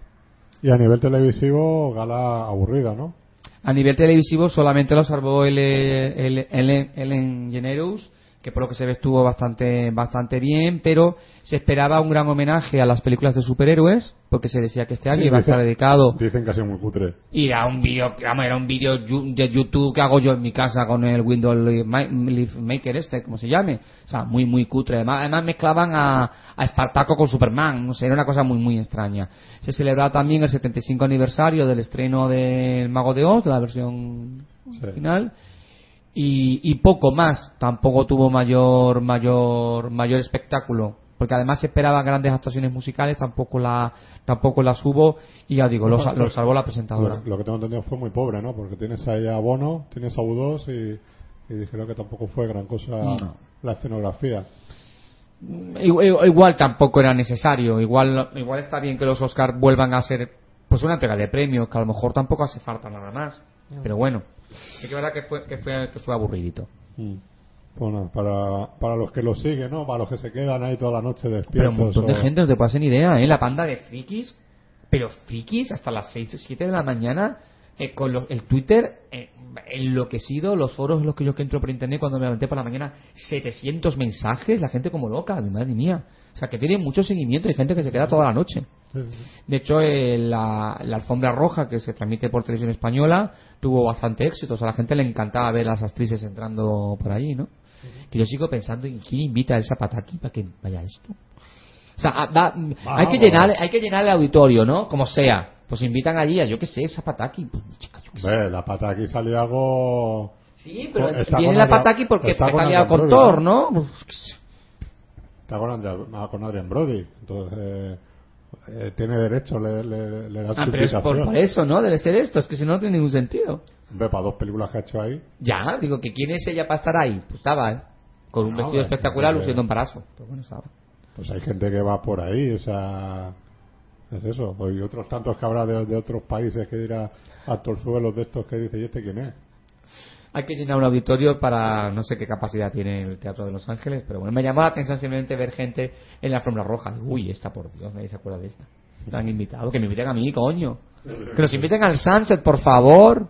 y a nivel televisivo gala aburrida no A nivel televisivo solamente lo salvó el, el, el, Ellen Generous, que por lo que se ve estuvo bastante, bastante bien, pero se esperaba un gran homenaje a las películas de superhéroes, porque se decía que este año Sí, iba a estar dedicado dicen que ha sido muy cutre y era un vídeo, era un vídeo de YouTube que hago yo en mi casa con el Windows Live Ma- Live Maker este, como se llame. O sea, muy, muy cutre. Además, además mezclaban a, a Espartaco con Superman. No sé, era una cosa muy, muy extraña. Se celebraba también el 75 aniversario del estreno del Mago de Oz, la versión Sí. final. Y, y poco más. Tampoco tuvo mayor, mayor, mayor espectáculo. Porque además se esperaban grandes actuaciones musicales, tampoco la, tampoco las hubo. Y ya digo, lo, lo salvó la presentadora. Lo, lo que tengo entendido fue muy pobre, ¿no? Porque tienes ahí a Bono, tienes a U2 y, y dijeron que tampoco fue gran cosa No. la escenografía. Igual, igual tampoco era necesario. Igual, igual está bien que los Oscars vuelvan a ser pues una entrega de premios, que a lo mejor tampoco hace falta nada más. Pero bueno, es que verdad que fue, que fue, que fue aburridito. Mm. Bueno, para, para los que lo siguen, ¿no? Para los que se quedan ahí toda la noche despiertos. Pero un montón de gente, no te ni idea, ¿eh? La panda de frikis, pero frikis hasta las 6 o 7 de la mañana, eh, con lo- el Twitter eh, enloquecido, los foros en los que yo que entro por internet cuando me levanté por la mañana, 700 mensajes, la gente como loca, mi madre mía. O sea, que tiene mucho seguimiento y gente que se queda toda la noche. De hecho, eh, la, la alfombra roja que se transmite por televisión española tuvo bastante éxito. O sea, a la gente le encantaba ver a las actrices entrando por ahí, ¿no? Que yo sigo pensando en quién invita a Elsa Pataki para que vaya a esto. O sea, ah, da- hay que llenar, hay que llenar el auditorio, ¿no? Como sea. Pues invitan allí a, yo qué sé, Elsa Pataki. Pues, chica, yo qué sé. Ve, la pata aquí salió algo. Sí, pero Está viene la Pataki porque está está con Thor, ¿no? Pues. Está con Adrian Brody. Entonces, eh, eh, tiene derecho, le, le, le da Ah, su pero es por, eso, ¿no? Debe ser esto, es que si no, no tiene ningún sentido. Ve, para dos películas que ha hecho ahí. Ya, digo que quién es ella para estar ahí. Pues estaba, ¿eh? Con un No, vestido espectacular luciendo embarazo. Pero bueno, estaba. Pues hay gente que va por ahí, o sea. Es eso. Y otros tantos que habrá de, de otros países que dirá a torzuelos de estos que dice, ¿y este quién es? Hay que llenar un auditorio para no sé qué capacidad tiene el Teatro de Los Ángeles, pero bueno, me llamó la atención simplemente ver gente en la alfombra roja. Uy, esta por Dios, nadie se acuerda de esta. Me han invitado, que me inviten a mí, coño. Que nos inviten al Sunset, por favor.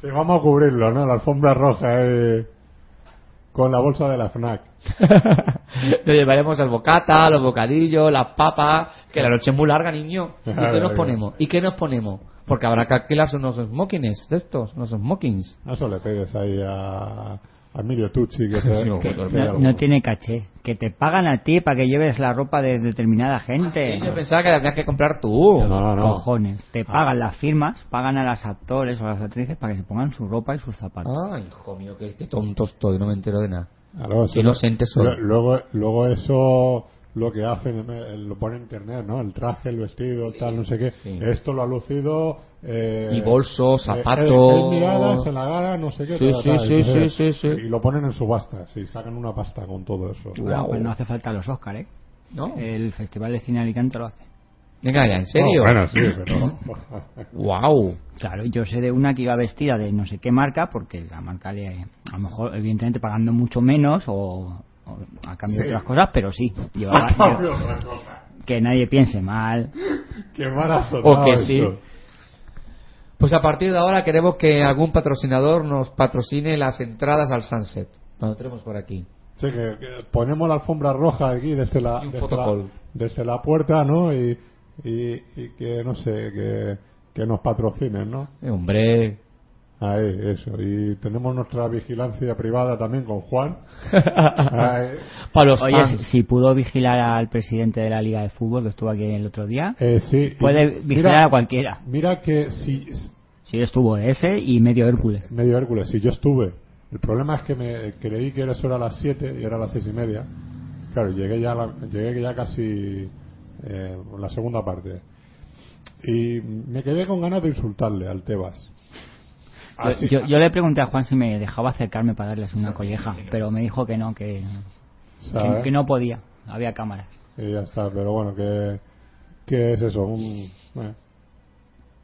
Sí, vamos a cubrirlo, ¿no? La alfombra roja eh, con la bolsa de la FNAC. Nos llevaremos el bocata, los bocadillos, las papas, que la noche es muy larga, niño. ¿Y qué nos ponemos? ¿Y qué nos ponemos? Porque habrá que alquilar unos smokings de estos, unos smokings. A Eso le pides ahí a, a Emilio Tucci que te, Sí, que- No, no tiene caché. Que te pagan a ti para que lleves la ropa de determinada gente. Yo pensaba que la tenías que comprar tú. No, no, no. Cojones. Te pagan las firmas, pagan a las actores o a las actrices para que se pongan su ropa y sus zapatos. Ay, hijo mío, qué, qué tonto estoy, no me entero de nada. Claro, Qué inocente soy. Lu- Luego, luego eso lo que hacen, eh, lo pone en internet, ¿no? El traje, el vestido, tal, no sé qué. sí. Esto lo ha lucido. Eh, Y bolsos, eh, zapatos. el- el miradas en la gala, no sé qué. Sí, tal, sí, tal. sí, Entonces, sí, sí, sí. Y lo ponen en subastas y sacan una pasta con todo eso. Bueno, pues no hace falta los Oscar, ¿eh? ¿No? El Festival de Cine Alicante lo hace. Venga ya, ¿en serio? No, bueno, sí, pero. Wow. Claro, yo sé de una que iba vestida de no sé qué marca, porque la marca le, a lo mejor, evidentemente, pagando mucho menos o a cambio de otras cosas, pero sí, llevaba, que nadie piense mal. Qué mal ha O que eso. sí. Pues a partir de ahora queremos que algún patrocinador nos patrocine las entradas al Sunset. Lo tenemos por aquí. Sí, que, que ponemos la alfombra roja aquí desde la, desde la, desde la puerta, ¿no? Y, y, y que, no sé, que, que nos patrocinen, ¿no? Eh, hombre. Ahí, eso. Y tenemos nuestra vigilancia privada también con Juan. Ahí. Para los Oye, si, si pudo vigilar al presidente de la Liga de Fútbol que estuvo aquí el otro día, Eh, sí. y puede vigilar mira, a cualquiera. Mira que si... Sí, estuvo ese y medio Hércules. Medio Hércules, si yo estuve. El problema es que me creí que eso era a las 7 y era a las seis y media. Claro, llegué ya, la- llegué ya casi eh, la segunda parte. Y me quedé con ganas de insultarle al Tebas. Yo, Así- yo- yo le pregunté a Juan si me dejaba acercarme para darles una colleja, pero me dijo que no, que, que, que no podía, había cámaras. Y ya está, pero bueno, que, que es eso, un... bueno.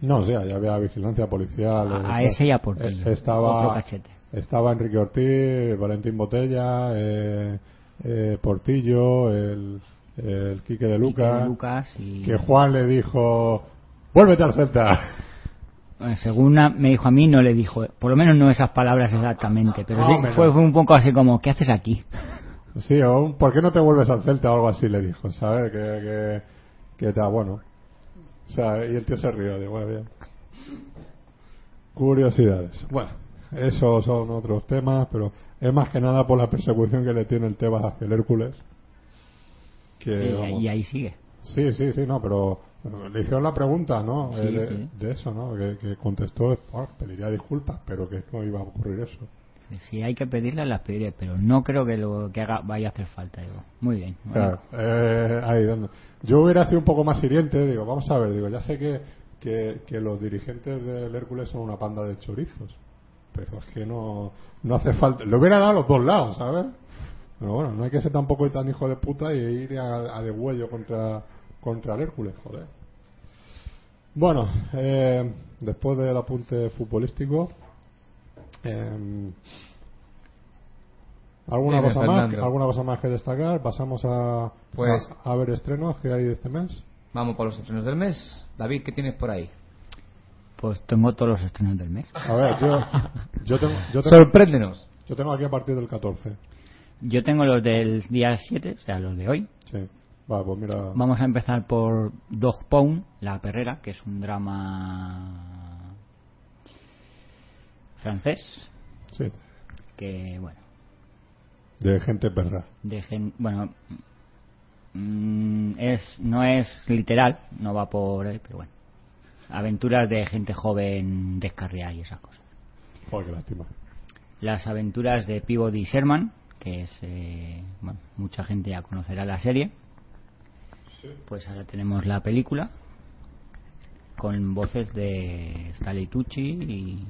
no, o sea, ya había vigilancia policial. A- eh, a ese y a Portillo. eh, Estaba, estaba Enrique Ortiz, Valentín Botella, eh, eh, Portillo, el, el Quique de Lucas, Quique Lucas y que Juan le dijo, vuélvete al Celta. Eh, según me dijo a mí no le dijo, por lo menos no esas palabras exactamente, pero sí hombre, fue, fue un poco así como ¿qué haces aquí? Sí, o un, ¿por qué no te vuelves al Celta o algo así? Le dijo, ¿sabes? Que, que, que está bueno. O sea, y el tío se rió, digo, bueno, bien. Curiosidades. Bueno, esos son otros temas, pero es más que nada por la persecución que le tiene el Tebas hacia el Hércules. Que, Y- vamos. y ahí sigue. Sí, sí, sí, no, pero le hicieron la pregunta, ¿no? Sí, Eh, de, sí. de eso, ¿no? Que, que contestó, "Oh, pediría disculpas, pero que no iba a ocurrir eso. Si hay que pedirlas, las pediré, pero no creo que lo que haga vaya a hacer falta. Digo, muy bien. Claro, eh, ahí. Yo hubiera sido un poco más hiriente, digo, vamos a ver, digo, ya sé que, que, que los dirigentes del Hércules son una panda de chorizos, pero es que no, no hace falta, le hubiera dado a los dos lados, ¿sabes? Pero bueno, no hay que ser tampoco tan hijo de puta y ir a, a de huello contra, contra el Hércules, joder. Bueno, eh, después del apunte futbolístico, eh, ¿Alguna Dime, cosa más? ¿Alguna cosa más que destacar? Pasamos a, Pues- a, a ver estrenos que hay este mes. Vamos por los estrenos del mes. David, ¿qué tienes por ahí? Pues tengo todos los estrenos del mes. A ver, yo, yo, tengo, yo, tengo, Sorpréndenos. yo tengo aquí a partir del 14. Yo tengo los del día 7, o sea, los de hoy. Sí. Va, pues mira. Vamos a empezar por Dog Pound, La Perrera, que es un drama francés, Sí, que, bueno, de gente perra. de gen- bueno, mm, es no es literal, no va por ahí, pero bueno. Aventuras de gente joven descarriada y esas cosas. Joder, qué lástima. Las aventuras de Peabody Sherman, que es, eh, bueno, mucha gente ya conocerá la serie. Pues ahora tenemos la película con voces de Stanley Tucci y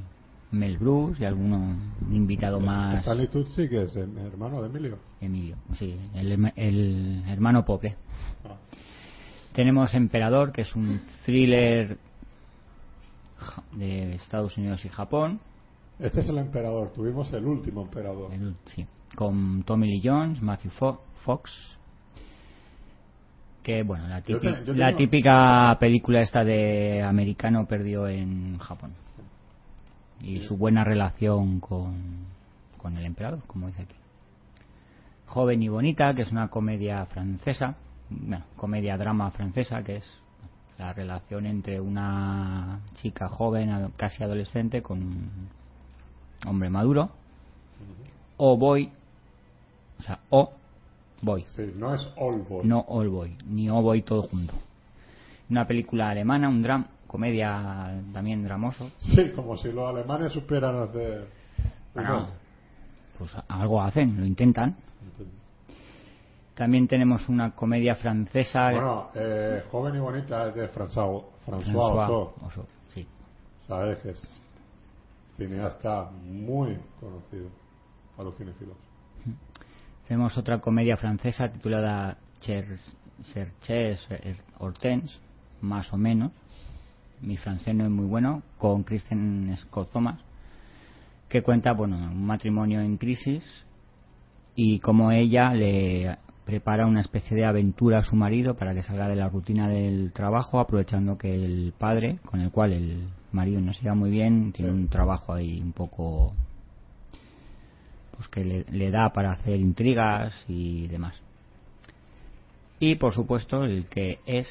Mel Brooks y alguno un invitado más Stanley Tucci, que es el hermano de Emilio. Emilio, sí, el, herma- el hermano Pope. Ah. Tenemos Emperador, que es un thriller de Estados Unidos y Japón, Este es el emperador. Tuvimos el último emperador. el- sí, con Tommy Lee Jones, Matthew Fo- Fox, que bueno, la, Yo típi- te- yo la típica película esta de americano perdió en Japón y su buena relación con, con el emperador, como dice aquí. Joven y bonita, que es una comedia francesa, bueno, comedia drama francesa, que es la relación entre una chica joven, casi adolescente, con un hombre maduro. O boy, o sea, o boy, Sí, no es All Boy. no all boy, ni o boy todo junto. Una película alemana, un drama, comedia también dramoso. Sí, como si los alemanes supieran hacer. Bueno, pues algo hacen, lo intentan. Entiendo. También tenemos una comedia francesa. Bueno, eh, joven y bonita es de François, François François. Ozon, sí. Sabes que es cineasta muy conocido a los cinefilos. Tenemos otra comedia francesa titulada Cher- Cherches Hortense, más o menos. Mi francés no es muy bueno, con Kristen Scott Thomas, que cuenta bueno, un matrimonio en crisis y como ella le prepara una especie de aventura a su marido para que salga de la rutina del trabajo, aprovechando que el padre, con el cual el marido no se lleva muy bien, tiene un trabajo ahí un poco pues que le, le da para hacer intrigas y demás. Y por supuesto el que es,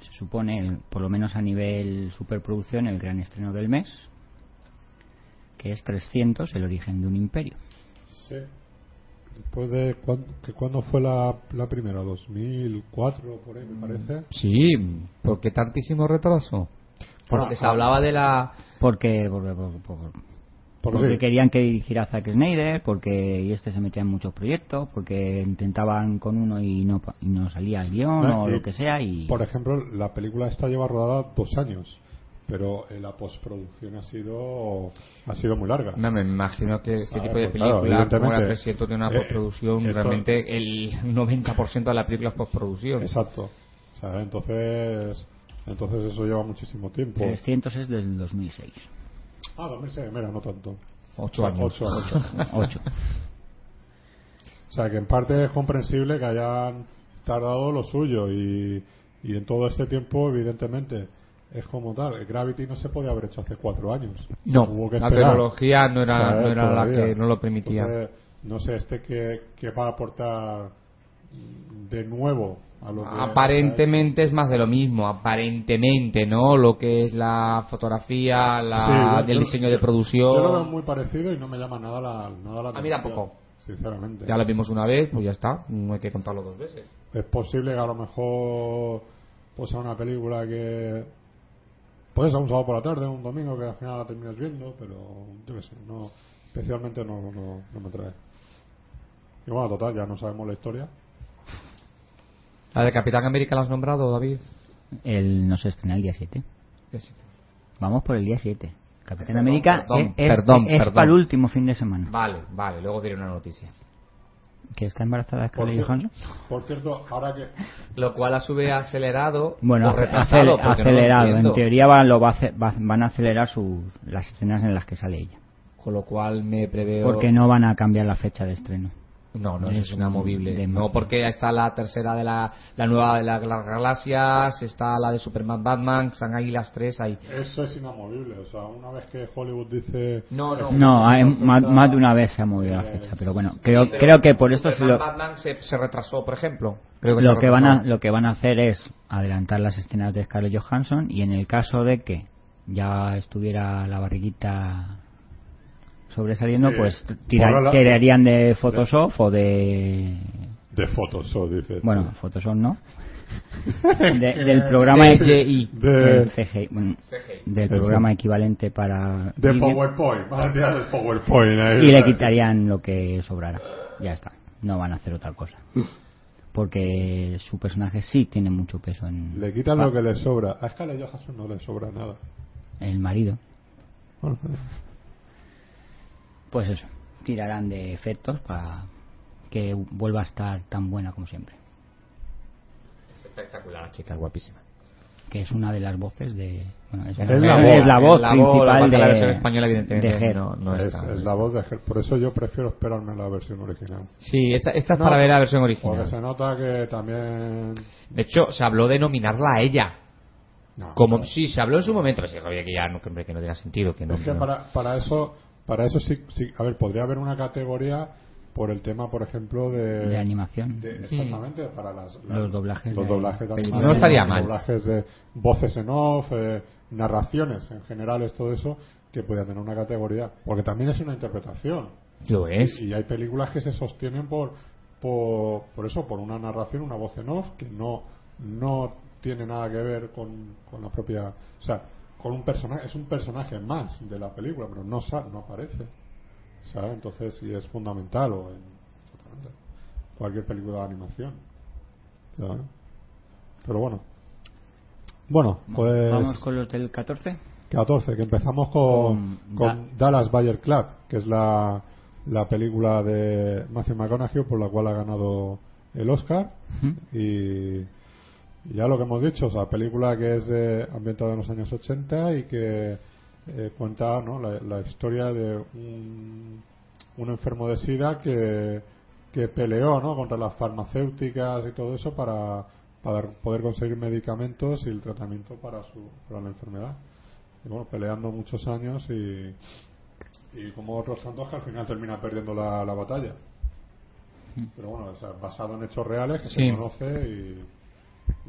se supone, el- por lo menos a nivel superproducción, el gran estreno del mes, que es 300, el origen de un imperio. Sí. Después de. ¿cuán- que ¿Cuándo fue la, la primera? ¿2004 por ahí, me parece? Sí, ¿por qué tantísimo retraso? Porque Ah, se hablaba de la... Porque, porque, porque- porque- ¿Por porque qué? querían que dirigiera Zack Snyder, porque y este se metía en muchos proyectos, porque intentaban con uno y no, pa- y no salía el guion No, o y, lo que sea. y Por ejemplo, la película esta lleva rodada dos años, pero eh, la postproducción ha sido ha sido muy larga. No, me imagino que este Ah, tipo de pues claro, películas, como la evidentemente. 300 de una Eh, postproducción, esto- realmente el 90% de la película es postproducción. Exacto. O sea, entonces, entonces eso lleva muchísimo tiempo. 300 es del 2006. Ah, 2006, mira, no tanto. Ocho años. Ocho años. 8. O sea, que en parte es comprensible que hayan tardado lo suyo y, y en todo este tiempo, evidentemente, es como tal. Gravity no se podía haber hecho hace cuatro años. No, Hubo que la tecnología no era, no era la que no lo permitía. Entonces, no sé, este que, que va a aportar de nuevo. Aparentemente es más de lo mismo, aparentemente, ¿no? Lo que es la fotografía, la, Sí, yo- yo- diseño yo- de producción. Yo lo veo muy parecido y no me llama nada la, nada la A mí atención, tampoco. Sinceramente. Ya lo vimos una vez, pues ya está, no hay que contarlo dos veces. Es posible que a lo mejor pues sea una película que puede ser un sábado por la tarde, un domingo que al final la terminas viendo, pero yo qué sé, no, especialmente no, no, no me trae. Y bueno, total, ya no sabemos la historia. ¿La de Capitán América la has nombrado, David? El, no se estrena el día 7. Sí. Vamos por el día 7. Capitán Perdón, América perdón, es, es- perdón, es para el último fin de semana. Vale, vale, luego diré una noticia. ¿Que está embarazada Scarlett Johansson? por cierto, ahora que Lo cual a su vez ha acelerado Bueno, o no acelerado. entiendo. en teoría va- lo va a hacer- va- van a acelerar sus, las escenas en las que sale ella. Con lo cual me preveo... Porque no van a cambiar la fecha de estreno. No, no Es es inamovible. de- No, porque ya está la tercera de la, la nueva de la- las galaxias, está la de Superman Batman, están ahí las tres ahí. Eso es inamovible. O sea, una vez que Hollywood dice. No, no. No, hay- fecha, más, más de una vez se ha movido la fecha, pero bueno, creo, Sí, pero creo que por esto se Superman lo, Batman se, se retrasó, por ejemplo. Creo que lo que van a lo que van a hacer es adelantar las escenas de Scarlett Johansson y en el caso de que ya estuviera la barriguita sobresaliendo, Sí. pues tira- la- tirarían de Photoshop o de De Photoshop, dice. bueno, Photoshop no. De- del programa CGI. De, del CGI, bueno, CGI. del programa equivalente para de PowerPoint. Del PowerPoint. ahí. y le quitarían lo que sobrara. Ya está. No van a hacer otra cosa. Porque su personaje sí tiene mucho peso en Le quitan lo que le sobra. A Scarlett Johansson no le sobra nada. el marido. Pues eso, tirarán de efectos para que vuelva a estar tan buena como siempre. Es espectacular, la chica es guapísima. Que es una de las voces de. Bueno, es, Es la voz. es la voz Es la voz, principal es de la versión española, evidentemente, de no, no es, está. es la voz de Her. Por eso yo prefiero esperarme a la versión original. Sí, esta, esta es No, para ver la versión Porque original. se nota que también. De hecho, se habló de nominarla a ella. No, Como, no. sí, se habló en su momento, pero sí, oye, que ya no, que, no tenga sentido. Que no, Es que no. para, para eso para eso sí, sí. A ver, podría haber una categoría por el tema, por ejemplo, de. de animación. de- exactamente, para las, las- Los doblajes Los de doblajes de No estaría los mal. Doblajes de voces en off, eh, narraciones en general, es todo eso, que podría tener una categoría. Porque también es una interpretación. Lo es. Y, y hay películas que se sostienen por, por, por eso, por una narración, una voz en off, que no, no tiene nada que ver con, con la propia. O sea, con un personaje, es un personaje más de la película, pero no, no aparece. ¿Sabes? Entonces, sí es fundamental, o en cualquier película de animación. ¿sabes? Pero bueno. Bueno, pues. Vamos con los del 14. 14, que empezamos con, Con con Dallas Bayer Club, que es la, la película de Matthew McConaughey por la cual ha ganado el Oscar. Y ya lo que hemos dicho, o sea, película que es de, ambientada en los años 80 y que eh, cuenta ¿no? la, la historia de un, un enfermo de SIDA que, que peleó ¿no? contra las farmacéuticas y todo eso para, para poder conseguir medicamentos y el tratamiento para, su, para la enfermedad. Y bueno, peleando muchos años y, y como otros tantos que al final termina perdiendo la, la batalla. Pero bueno, o sea, basado en hechos reales que Sí. se conoce y,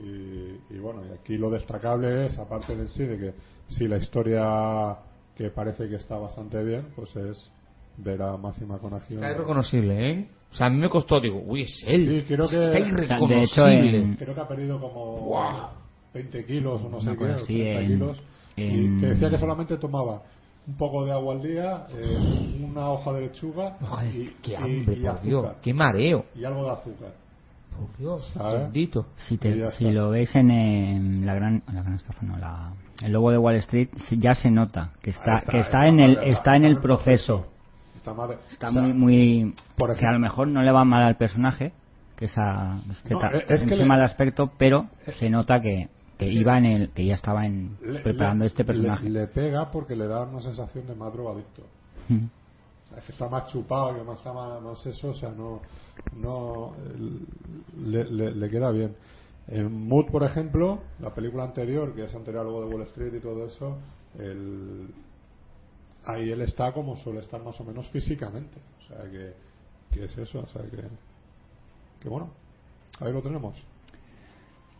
y, y bueno, y aquí lo destacable es, aparte de sí, de que si la historia que parece que está bastante bien, pues es ver a Matthew McConaughey. Está irreconocible, ¿eh? O sea, a mí me costó, digo, uy, es él. Sí, creo que- Está sea, de irreconocible. hecho, en- Creo que ha perdido como Guau. 20 kilos o no sé qué, así, 30 en- kilos. en- Y que decía que solamente tomaba un poco de agua al día, eh, una hoja de lechuga y, qué y- hambre, y por azúcar. Dios. Qué mareo. Y algo de azúcar. Por Dios, ¿Sabes? bendito. Si, te- lo veis en, la gran, la gran estafa, no, la, el logo de Wall Street, ya se nota que está, que está está en el, mal, está en el está en el proceso. Está, mal Está o sea, muy, muy, por que a lo mejor no le va mal al personaje, que esa, No, ta- es que le- del aspecto, pero se nota que, que iba en el, que ya estaba en, le- preparando le- este personaje. Le, le pega porque le da una sensación de más drogadicto. Es que está más chupado, que más está más, eso, o sea, no, no le, le- queda bien. En Mood, por ejemplo, la película anterior, que es anterior a de Wall Street y todo eso, el- ahí él está como suele estar más o menos físicamente. O sea, que, que es eso, o sea, que, que bueno, ahí lo tenemos.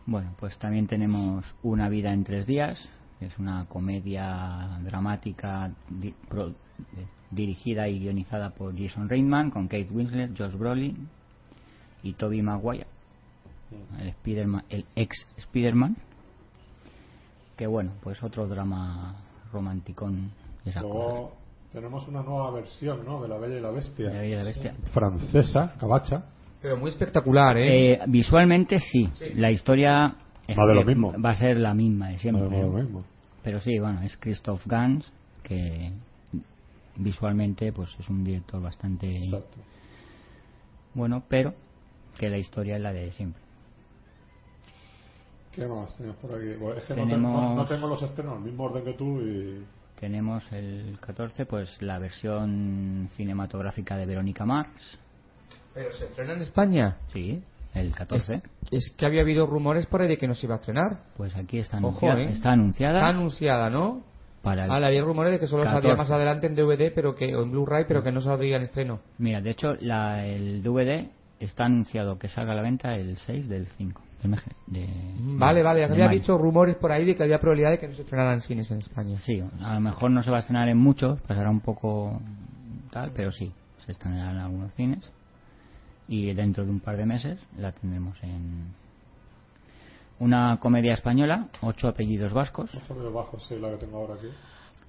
Bueno, pues también tenemos Una vida en tres días, es una comedia dramática di- pro- eh, dirigida y guionizada por Jason Reitman, con Kate Winslet, Josh Brolin y Toby Maguire, el, Spiderman, el ex Spiderman. Que bueno, pues otro drama romanticón y esas cosas. Luego tenemos una nueva versión, ¿no? De La Bella y la Bestia. De La Bella y la Bestia. Francesa, cabacha. Pero muy espectacular, ¿eh? Eh, visualmente sí, la historia Va de lo que mismo. va a ser la misma de siempre. Lo mismo. Pero sí, bueno, es Christoph Gans, que visualmente pues es un director bastante Exacto. bueno, pero que la historia es la de siempre. ¿Qué más tenemos por aquí? Bueno, es que no, te- Tenemos- no- no tengo los estrenos en el mismo orden que tú y... Tenemos el 14, pues la versión cinematográfica de Verónica Mars, ¿Pero se estrena en España? Sí, el 14. Es, es que había habido rumores por ahí de que no se iba a estrenar. Pues aquí está Ojo, anunciada. ¿eh? Está anunciada Está anunciada, ¿no? para el Ah, había rumores de que solo 14. salía más adelante en DVD pero que, o en Blu-ray, pero que no saldría en estreno. Mira, de hecho, la, el DVD está anunciado que salga a la venta el 6 del 5. del mes de- Mm, Vale, vale, de había mayo. visto rumores por ahí de que había probabilidad de que no se estrenaran en cines en España. Sí, a lo mejor no se va a estrenar en muchos, pasará un poco tal, pero sí, se estrenará en algunos cines. Y dentro de un par de meses la tendremos en. Una comedia española, ocho apellidos vascos. Sí, la que tengo ahora aquí.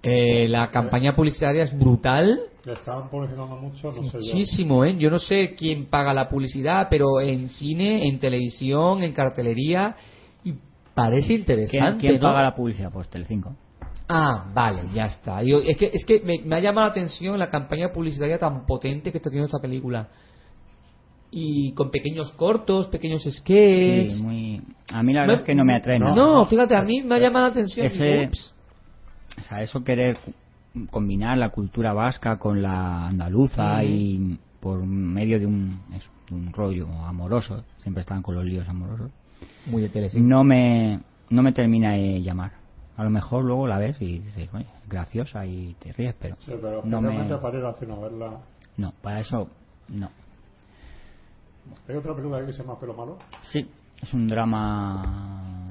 Eh, la campaña publicitaria es brutal. Le estaban publicitando mucho, no sé yo. Muchísimo, ¿eh? Yo no sé quién paga la publicidad, pero en cine, en televisión, en cartelería, y parece interesante, ¿Quién, quién ¿no? paga la publicidad? Pues Telecinco. Ah, vale, ya está. Yo- es que, es que me, me ha llamado la atención la campaña publicitaria tan potente que está teniendo esta película. Y con pequeños cortos, pequeños sketches. Sí, muy. A mí la verdad es que no me atrae nada. No, fíjate, a mí me ha llamado la atención. Ese- Digo, ups. O sea, eso querer combinar la cultura vasca con la andaluza y por medio de un, eso, de un rollo amoroso, siempre están con los líos amorosos, Muy de Telecinco. no me, no me termina de llamar. A lo mejor luego la ves y dices, oye, graciosa y te ríes, pero Sí, pero no me... para ir al cine a verla. No, para eso no. Hay otra película que se llama Pelo Malo. Sí, es un drama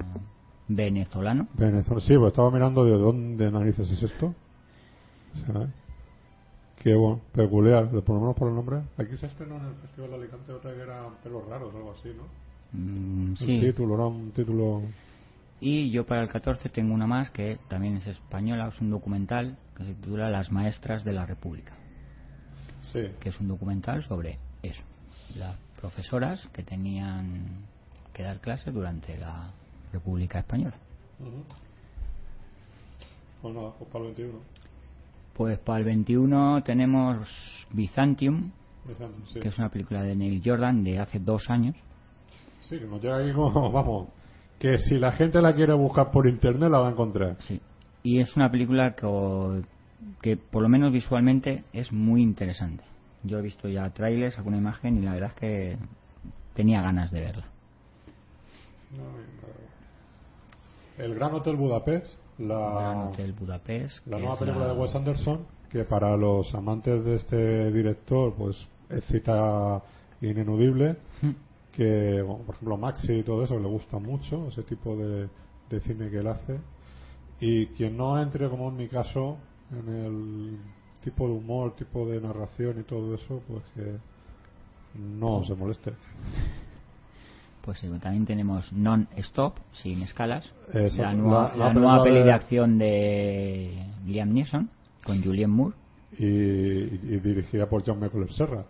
venezolano. Venezuela. Sí, pues estaba mirando de dónde narices es esto. O sea, qué bueno, peculiar, por lo menos por el nombre. Aquí se estrenó en el Festival de Alicante otra que era Pelos Raros algo así, ¿no? Mm, sí, título, era un título. Y yo para el 14 tengo una más que también es española, es un documental que se titula Las Maestras de la República, Sí. que es un documental sobre eso, las profesoras que tenían que dar clases durante la República Española. Pues nada, pues para el 21. Pues para el 21 tenemos Byzantium, Sí. que es una película de Neil Jordan de hace dos años. sí, que nos llega aquí como, vamos, que si la gente la quiere buscar por internet la va a encontrar. Sí. Y es una película que, que por lo menos visualmente es muy interesante. Yo he visto ya trailers, alguna imagen y la verdad es que tenía ganas de verla. El Gran Hotel Budapest, la, Gran Hotel Budapest. la que nueva película la- de Wes Anderson, que para los amantes de este director, pues es cita ineludible, Hmm. que, bueno, por ejemplo, Maxi y todo eso le gusta mucho, ese tipo de, de cine que él hace. Y quien no entre, como en mi caso, en el tipo de humor, tipo de narración y todo eso, pues que no se moleste. Pues también tenemos Non-Stop, sin escalas. Eso, la nueva, la- la la nueva peli de- de acción de Liam Neeson con Julianne Moore. Y, y dirigida por John Michael Serra.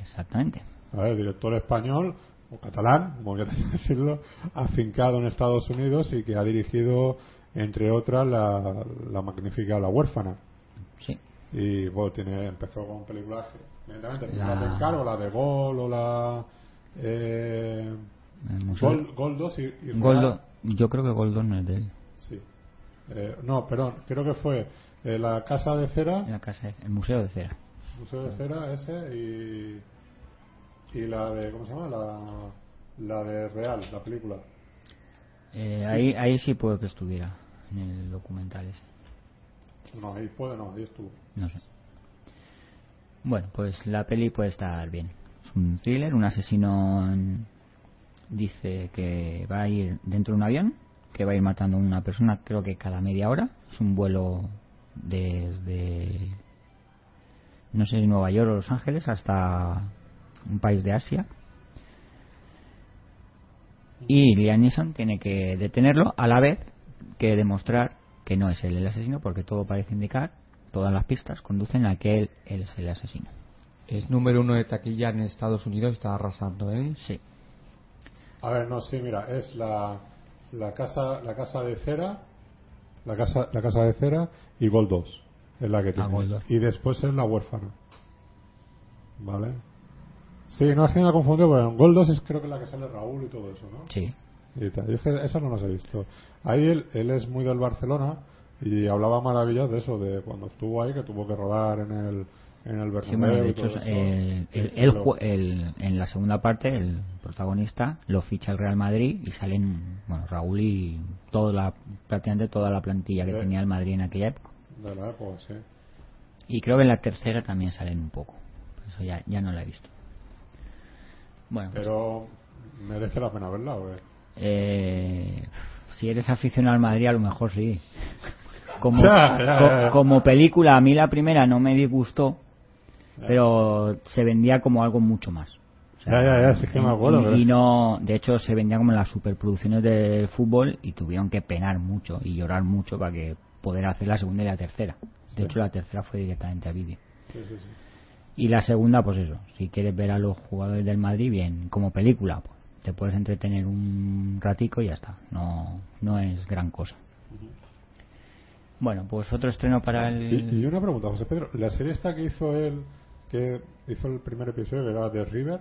Exactamente. A ver, director español o catalán, como quieras decirlo, afincado en Estados Unidos y que ha dirigido, entre otras, la, la magnífica La huérfana. Sí. Y bueno, tiene, empezó con películas, evidentemente, películas La- de encargo, la de Gol o la. Eh, Gol, Gol 2 y. Goldo, yo creo que Goldo no es de él. Sí. Eh, no, perdón, creo que fue eh, La Casa de Cera, La casa, el Museo de Cera. Museo de Cera ese y. Y la de. ¿Cómo se llama? La, la de Real, la película. Eh, ahí, ahí sí puede que estuviera en el documental ese. No, ahí puede, no, ahí estuvo. No sé. Bueno, pues la peli puede estar bien. Es un thriller, un asesino dice que va a ir dentro de un avión, que va a ir matando a una persona, creo que cada media hora. Es un vuelo desde, no sé Nueva York o Los Ángeles hasta un país de Asia. Y Liam Neeson tiene que detenerlo a la vez que demostrar que no es él el asesino, porque todo parece indicar, todas las pistas conducen a que él, él es el asesino. Es número uno de taquilla en Estados Unidos, está arrasando, ¿eh? Sí. A ver, no, sí, mira, es la, la casa la casa de cera, la casa la casa de cera y Gol 2 es la que tiene. Gol 2. Y después es la huérfana. ¿Vale? Sí, no es que me ha confundido, pero en Gol 2 es creo que la que sale Raúl y todo eso, ¿no? Sí. Y tal. Yo es que esa no las he visto. Ahí él, él es muy del Barcelona y hablaba maravillas de eso, de cuando estuvo ahí, que tuvo que rodar en el, en el Sí, bueno, de hecho, esto. eh, el- el el- en la segunda parte, el protagonista lo ficha el Real Madrid y salen, bueno, Raúl y toda la, prácticamente toda la plantilla que De- tenía el Madrid en aquella época. de la época, sí. Y creo que en la tercera también salen un poco. Eso ya, ya no la he visto. Bueno, pues, Pero merece la pena verla, ¿o eh, si eres aficionado al Madrid, a lo mejor sí. Como, Ya, ya, co- ya, ya. como película, a mí la primera no me disgustó, pero se vendía como algo mucho más. O sea, Ya, ya, ya, sí que me acuerdo, Y, pero- y no, de hecho, se vendía como las superproducciones de fútbol y tuvieron que penar mucho y llorar mucho para que poder hacer la segunda y la tercera. De Sí. hecho, la tercera fue directamente a vídeo. Sí, sí, sí. Y la segunda, pues eso, si quieres ver a los jugadores del Madrid bien, como película, pues, te puedes entretener un ratico y ya está. No, no es gran cosa. Bueno, pues otro estreno para el... Y, y una pregunta, José Pedro. La serie esta que hizo él, que hizo el primer episodio, que era The River,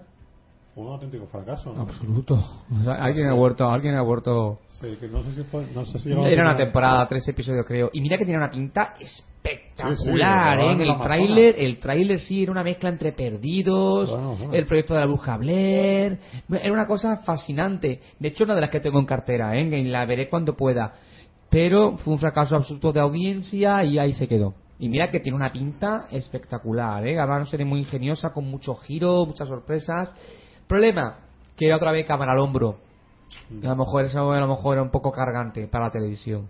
fue un auténtico fracaso, ¿no? Absoluto. O sea, alguien ha vuelto, alguien ha vuelto. Sí, que no sé si fue, no sé si Era una temporada, tres episodios creo. Y mira que tiene una pinta espectacular, Sí, sí, ¿eh? en el tráiler, el tráiler sí era una mezcla entre Perdidos, Bueno, bueno. el proyecto de la bruja Blair. Era una cosa fascinante. De hecho, una de las que tengo en cartera, ¿eh? La veré cuando pueda. Pero fue un fracaso absoluto de audiencia y ahí se quedó. Y mira que tiene una pinta espectacular, ¿eh? Además, una serie muy ingeniosa, con mucho giro, muchas sorpresas. Problema, que era otra vez cámara al hombro. Y a lo mejor eso a lo mejor era un poco cargante para la televisión.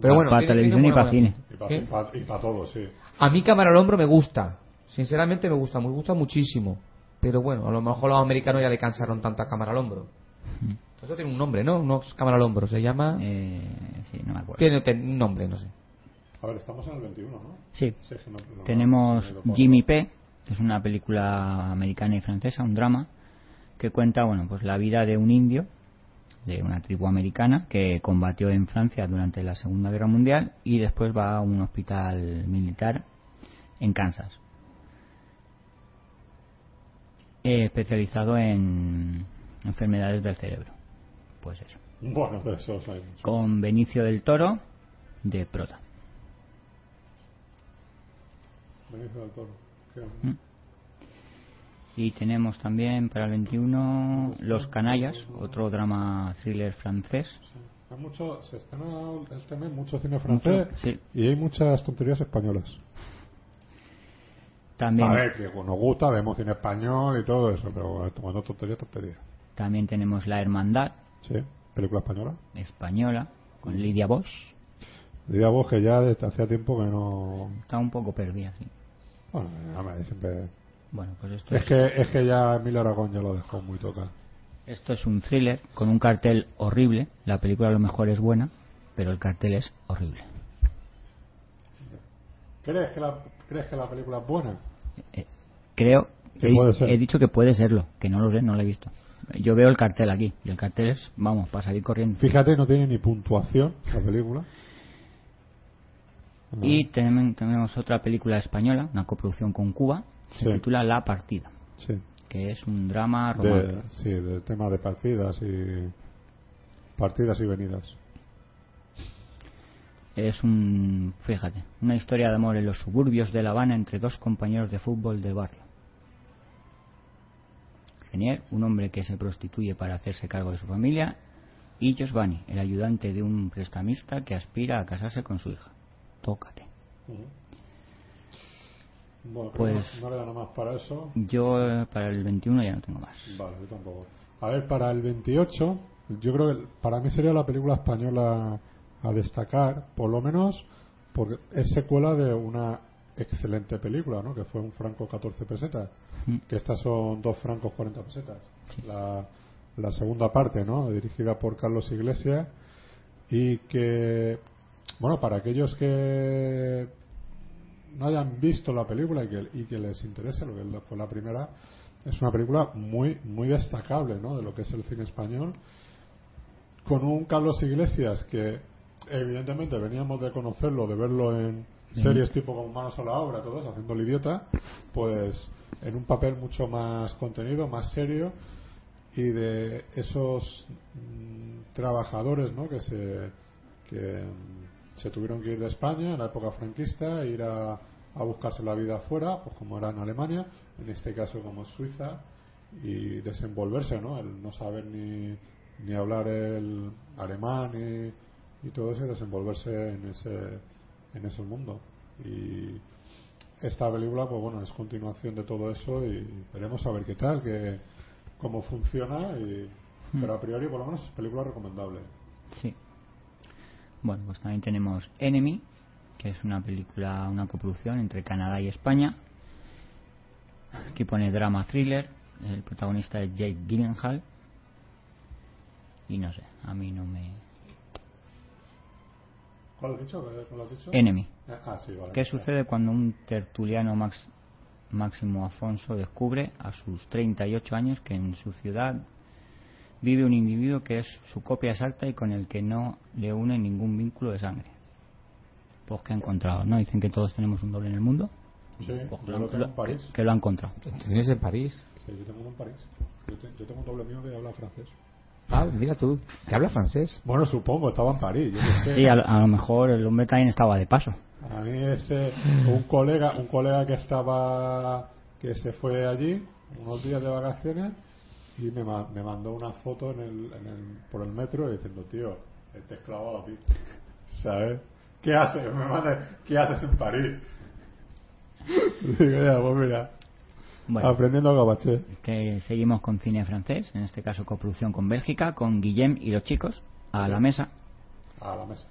Pero bueno, para tiene- televisión tiene y para cine. Y para, ¿Qué? y para todo, sí. A mí cámara al hombro me gusta. Sinceramente me gusta, me gusta muchísimo. Pero bueno, a lo mejor los americanos ya le cansaron tanta cámara al hombro. Eso tiene un nombre, ¿no? No es cámara al hombro, se llama... Eh, sí, no me acuerdo. Tiene tiene un nombre, no sé. A ver, estamos en el 21, ¿no? Sí, no- no- tenemos no. Jimmy P, que es una película americana y francesa, un drama, que cuenta bueno pues la vida de un indio de una tribu americana que combatió en Francia durante la Segunda Guerra Mundial y después va a un hospital militar en Kansas, eh, especializado en enfermedades del cerebro. Pues eso. Bueno, eso mucho. Con Benicio del Toro de prota. Benicio del Toro. ¿Mm? Y tenemos también para el 21 Los Canallas, otro drama thriller francés. Hay mucho, se estrena este mes mucho cine francés sí. y hay muchas tonterías españolas. También, A ver, que nos gusta, vemos cine español y todo eso, pero bueno, tomando tonterías, tonterías. También tenemos La Hermandad Sí, película española. española con Lidia Bosch. Diría vos que ya desde hacía tiempo que no. Está un poco perdida, sí. Bueno, hombre, siempre. Bueno, pues esto Es es, que, es que ya Emilio Aragón ya lo dejó muy tocado. esto es un thriller con un cartel horrible. La película a lo mejor es buena, pero el cartel es horrible. ¿Crees que la, ¿crees que la película es buena? Eh, creo, Que he, puede ser. he dicho que puede serlo, que no lo sé, no lo he visto. Yo veo el cartel aquí y el cartel es, vamos, para salir corriendo. Fíjate, no tiene ni puntuación la película. No. Y tenemos, tenemos otra película española, una coproducción con Cuba, se Sí. titula La Partida, Sí, que es un drama romántico. de, sí, de tema de partidas y. Partidas y venidas. Es un, fíjate, una historia de amor en los suburbios de La Habana entre dos compañeros de fútbol del barrio. Genier, un hombre que se prostituye para hacerse cargo de su familia, y Giovanni, el ayudante de un prestamista que aspira a casarse con su hija. Tócate. Bueno, Pues- no, no le da nada más para eso. Yo para el 21 ya no tengo más. Vale, yo tampoco. A ver, para el 28, yo creo que para mí sería la película española a destacar, por lo menos porque es secuela de una excelente película, ¿no? Que fue un franco 14 pesetas. Mm. Que estas son dos francos 40 pesetas. La, la segunda parte, ¿no? Dirigida por Carlos Iglesias y que, bueno, para aquellos que no hayan visto la película y que, y que les interese, lo que fue la primera, es una película muy muy destacable ¿no? de lo que es el cine español, con un Carlos Iglesias que evidentemente veníamos de conocerlo, de verlo en series tipo como Manos a la Obra, todo eso, haciendo el idiota, pues en un papel mucho más contenido, más serio y de esos mm, trabajadores ¿no? que se que mm, se tuvieron que ir de España en la época franquista, ir a, a buscarse la vida afuera, pues como era en Alemania, en este caso como Suiza, y desenvolverse, ¿no? El no saber ni, ni hablar el alemán y, y todo eso, y desenvolverse en ese, en ese mundo. Y esta película, pues bueno, es continuación de todo eso y veremos a ver qué tal, que, cómo funciona, y, Hmm. pero a priori, por lo menos, es película recomendable. Sí. Bueno, pues también tenemos Enemy, que es una película, una coproducción entre Canadá y España. Aquí pone drama thriller. El protagonista es Jake Gyllenhaal. Y no sé, a mí no me. ¿Cuál has dicho? ¿Cuál has dicho? Enemy. Ah, sí, vale. ¿Qué sucede cuando un tertuliano Max- Máximo Afonso descubre a sus 38 años que en su ciudad vive un individuo que es su copia exacta y con el que no le une ningún vínculo de sangre? Pues que ha encontrado, ¿no? Dicen que todos tenemos un doble en el mundo. Sí, Pues yo lo- tengo en que- París. que lo ha encontrado. ¿Tienes en París? Sí, yo tengo uno en París. Yo, te- yo tengo un doble mío que habla francés. Ah, mira tú, que habla francés. Bueno, supongo, estaba en París. Yo sé. Sí, a, lo- a lo mejor el hombre también estaba de paso. A mí ese un colega, un colega que estaba que se fue allí unos días de vacaciones y me, me mandó una foto en el, en el- por el metro diciendo, tío, te he clavado a ti. ¿Sabes? ¿Qué haces? Me manda, ¿qué haces en París? Digo, ya, pues mira, Bueno, aprendiendo gabaché. que seguimos con cine francés, en este caso coproducción con Bélgica, con Guillem y los chicos a la mesa. A la mesa.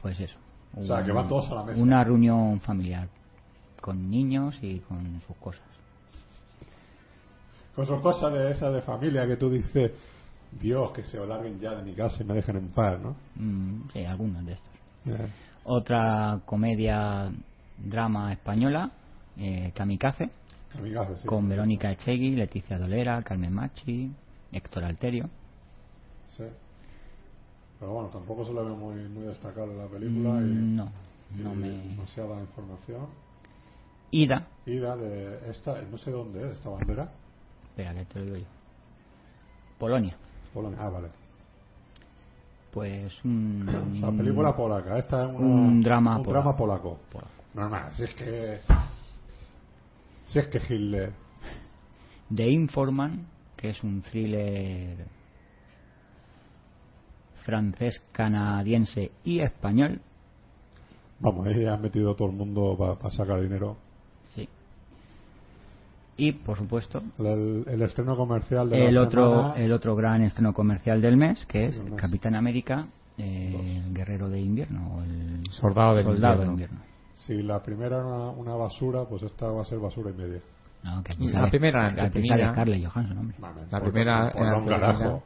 Pues eso. O sea, que van todos a la mesa. Una reunión familiar con niños y con sus cosas. Con sus cosas de esa de familia que tú dices, Dios, que se larguen ya de mi casa y me dejen en paz, ¿no? Mm, sí, algunos de estos. Otra comedia drama española, eh, Kamikaze, sí. con Verónica Echegui, Leticia Dolera, Carmen Machi, Héctor Alterio. Sí. Pero bueno, tampoco se le ve muy, muy destacable la película y, Mm, no, y no me. demasiada información. Ida, Ida de esta, no sé dónde es esta bandera. espera que te lo digo yo. Polonia. Polonia. Ah, vale. Pues un. Sea, película polaca. Esta es una- un drama un polaco. drama polaco. Polaco. Normal, si es que. Si es que Hitler. The Informant, que es un thriller francés, canadiense y español. Vamos, ahí han metido todo el mundo para sacar dinero. Sí. Y, por supuesto, El, el estreno comercial de el la otro, semana. el otro gran estreno comercial del mes, que es. Capitán América, eh, el guerrero de invierno, o el soldado de invierno. Si la primera era una, una basura, pues esta va a ser basura y media. No, que aquí La primera Scarlett Johansson, hombre. Vale, La por- primera por era un entretenida. carajo.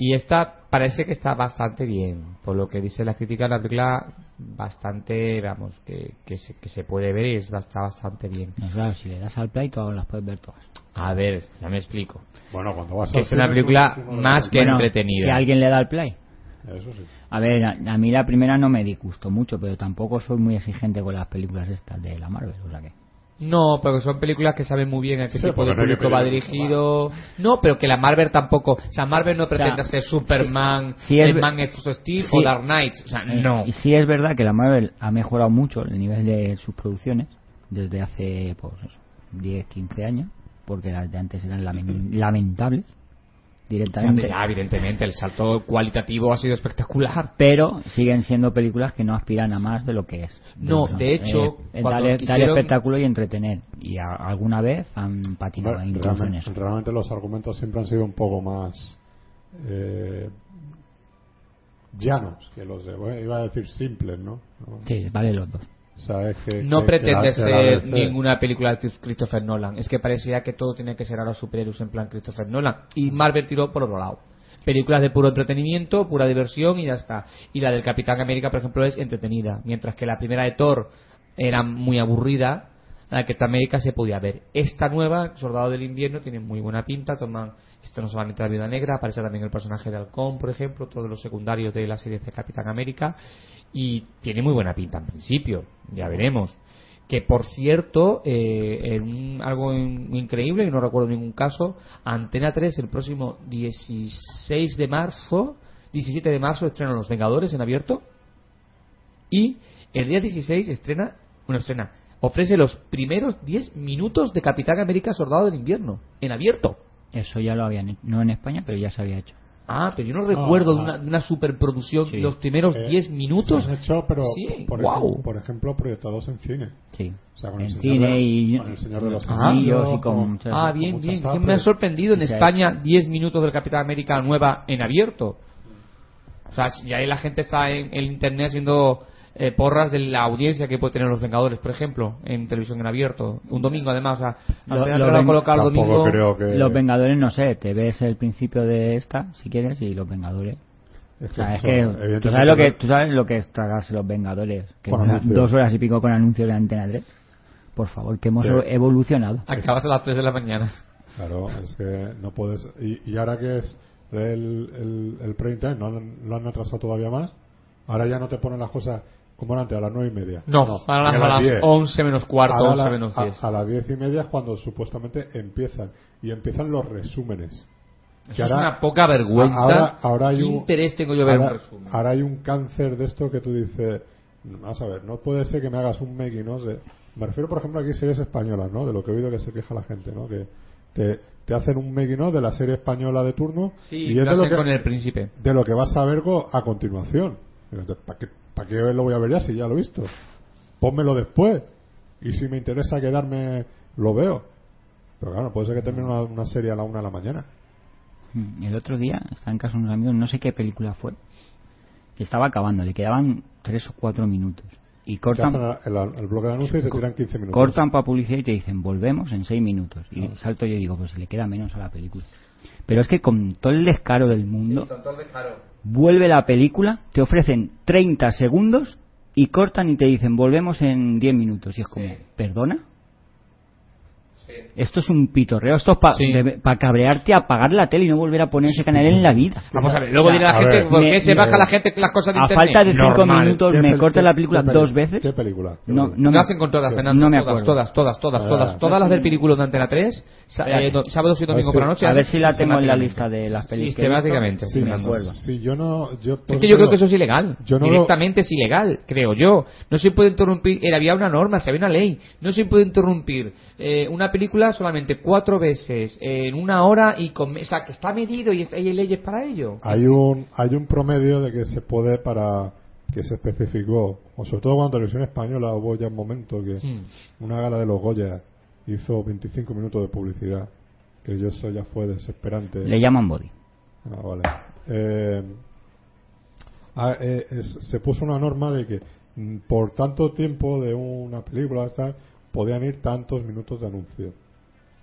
Y esta parece que está bastante bien, por lo que dice la crítica, la película bastante, vamos, que, que, se, que se puede ver y es- está bastante bien. No, claro, si le das al play, todas las puedes ver todas. A ver, ya me explico. Bueno, cuando vas Que al es una película más que entretenida. Si alguien le da al play. Eso sí. A ver, a, a mí la primera no me disgustó mucho, pero tampoco soy muy exigente con las películas estas de la Marvel, o sea que... No, porque son películas que saben muy bien a qué Sí, tipo de público va dirigido. No, pero que la Marvel tampoco. O sea, Marvel no pretende sea, ser Superman, si- si es el Man of Steel si- o Dark Knight. O sea, Eh, no. Y sí es verdad que la Marvel ha mejorado mucho el nivel de sus producciones desde hace, pues eso, 10, 15 años, porque las de antes eran lamen- lamentables directamente. Ya, evidentemente, el salto cualitativo ha sido espectacular. Pero siguen siendo películas que no aspiran a más de lo que es. No, de hecho, eh, darle, quisieron- espectáculo y entretener. Y a- alguna vez han patinado Bueno, incluso en realmente, eso. realmente los argumentos siempre han sido un poco más eh, llanos que los de, bueno, iba a decir simples, ¿no? ¿No? Sí, vale los dos. Que, No que- pretende que ser ninguna película de Christopher Nolan. Es que parecía que todo tiene que ser ahora superhéroes en plan Christopher Nolan. Y Marvel tiró por otro lado. Películas de puro entretenimiento, pura diversión y ya está. Y la del Capitán América, por ejemplo, es entretenida. Mientras que la primera de Thor era muy aburrida, la de Capitán América se podía ver. Esta nueva, Soldado del Invierno, tiene muy buena pinta. Toman, esto no solamente la Viuda Negra, aparece también el personaje de Halcón, por ejemplo, otro de los secundarios de la serie de Capitán América. Y tiene muy buena pinta en principio, ya veremos. Que por cierto, eh, en algo in- increíble, y no recuerdo ningún caso, Antena 3 el próximo 16 de marzo, 17 de marzo estrenan Los Vengadores en abierto. Y el día 16 estrena una escena, ofrece los primeros 10 minutos de Capitán América Soldado del Invierno, en abierto. Eso ya lo habían hecho. No en España, pero ya se había hecho. Ah, pero yo no recuerdo de, ah. una, de una superproducción Sí. los primeros Eh, 10 minutos. Se han hecho, pero Sí, por, guau. ejemplo, por ejemplo, proyectados en cine. Sí. O sea, con en el Señor cine de- y con el Señor de los Ah. Anillos y con con- muchas- Ah, con bien, muchas bien. Que tapas. me ha sorprendido en España 10 minutos del Capitán América nueva en abierto. O sea, ya ahí la gente está en el internet haciendo eh, porras de la audiencia que puede tener los Vengadores, por ejemplo, en televisión en abierto. Un domingo, además. O sea, al Lo- final lo te lo han ven- colocado el Tampoco domingo. creo que... Los Vengadores, no sé, te ves el principio de esta, si quieres, y los Vengadores. Es O sea, es eso, que tú sabes lo que tú sabes lo que es tragarse los Vengadores, que dos horas y pico con anuncios de Antena 3. Por favor, que hemos Sí. evolucionado. Acabas a las 3 de la mañana. Claro, es que no puedes... Y, y ahora que es el, el, el time, no han- lo han atrasado todavía más, ahora ya no te ponen las cosas como era antes, a las nueve y media. No, ahora a las 10. 11 menos cuarto, Ahora a 11 la- menos a- 10. A, las diez y media es cuando supuestamente empiezan. Y empiezan los resúmenes. Eso es una poca vergüenza. Ahora, ahora hay ¿Qué un, interés tengo yo ver un ahora, resumen? ahora hay un cáncer de esto que tú dices, vamos a ver, no puede ser que me hagas un making, ¿no? De- me refiero, por ejemplo, aquí a series españolas, ¿no? De lo que he oído que se queja la gente, ¿no? Que te, te hacen un making of de la serie española de turno Sí, y lo de lo, que, con el príncipe. de lo que vas a ver a continuación. ¿Para qué, ¿Para qué lo voy a ver ya si ya lo he visto? Pónmelo después. Y si me interesa quedarme, lo veo. Pero claro, puede ser que termine una, una serie a la una de la mañana. Mm, El otro día estaba en casa de unos amigos, no sé qué película fue, que estaba acabando, le quedaban tres o cuatro minutos. Y cortan, el, el bloque de anuncios y se tiran 15 minutos. cortan para publicidad y te dicen, volvemos en seis minutos. Y Ah. salto yo y digo, pues le queda menos a la película. Pero es que con todo el descaro del mundo, vuelve la película, te ofrecen 30 segundos y cortan y te dicen, volvemos en 10 minutos. Y es como, Sí. ¿perdona? Esto es un pitorreo, esto es para Sí. cabrearte, apagar la tele y no volver a poner ese canal en la vida. Vamos a ver, luego O sea, dirá la a gente, ver, ¿por me- qué se me- baja la gente las cosas de A internet? falta de 5 Normal. minutos ¿Qué me corta la película qué dos veces. ¿Qué película? ¿Qué No, no me- hacen con todas, no Fernando. me todas, acuerdo. todas, todas, todas, Ah. todas. Todas las del película de Antena 3, sa- Espérate. eh, do- sábados y domingo A por la noche. a ver si la tengo en la lista de las películas. Sistemáticamente. Sí, me acuerdo. sí, yo no... Yo, Es que yo creo que eso es ilegal. yo no lo- Directamente es ilegal, creo yo. No se puede interrumpir. Era, había una norma, se había una ley. No se puede interrumpir eh, una película solamente cuatro veces en una hora y con. O sea, que está medido y hay leyes para ello. Hay un, hay un promedio de que se puede para que se especificó, o sobre todo cuando Televisión Española hubo ya un momento que Hmm. una gala de los Goya hizo 25 minutos de publicidad, que yo eso ya fue desesperante. Le llaman body. Ah, vale. Eh, ah, eh, es- se puso una norma de que mm, por tanto tiempo de una película tal, podían ir tantos minutos de anuncio.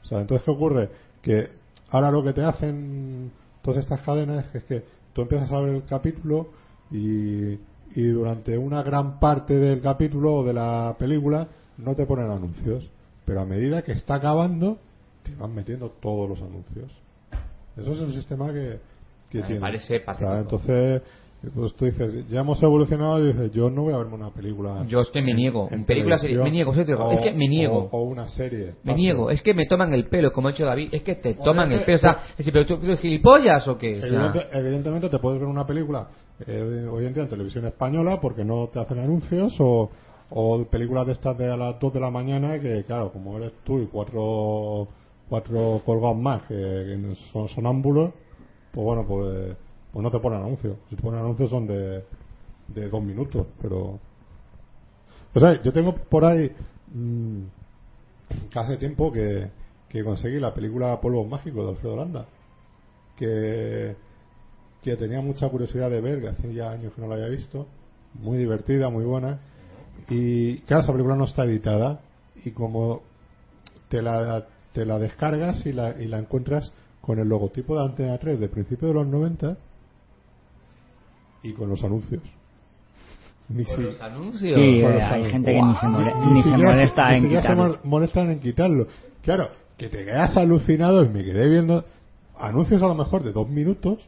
O sea, entonces, ¿qué ocurre? Que ahora lo que te hacen todas estas cadenas es que tú empiezas a ver el capítulo y, y durante una gran parte del capítulo o de la película no te ponen anuncios. Pero a medida que está acabando, te van metiendo todos los anuncios. Eso es el sistema que, que Me tiene. parece O sea, patético. Entonces, pues tú dices, ya hemos evolucionado y dices, yo no voy a verme una película. Yo es que me niego. en En películas series, televisión me niego, digo, o- es que me niego. O, o una serie. Me niego, es que me toman el pelo, como ha dicho David, es que te toman el pelo. O sea, es decir, pero tú, tú eres gilipollas o qué? Evidente- evidentemente te puedes ver una película eh, hoy en día en televisión española porque no te hacen anuncios o, o películas de estas de a las 2 de la mañana que, claro, como eres tú y cuatro, cuatro colgados más que, que son sonámbulos, pues bueno, pues, pues no te ponen anuncios. Si te ponen anuncios son de, de dos minutos, pero... O sea, yo tengo por ahí mm, hace tiempo que, que conseguí la película Polvos Mágicos de Alfredo Landa que, que tenía mucha curiosidad de ver, que hace ya años que no la había visto, muy divertida, muy buena, y claro, esa película no está editada, y como te la, te la descargas y la, y la encuentras con el logotipo de Antena 3 de principio de los 90 y con los anuncios. Ni con si- los anuncios. Sí, con eh, los hay anuncios. gente que ni se, mole- Ni ni se siquiera molesta ni en se quitarlo. mol- molestan en quitarlo. Claro, que te quedas alucinado y me quedé viendo anuncios a lo mejor de dos minutos,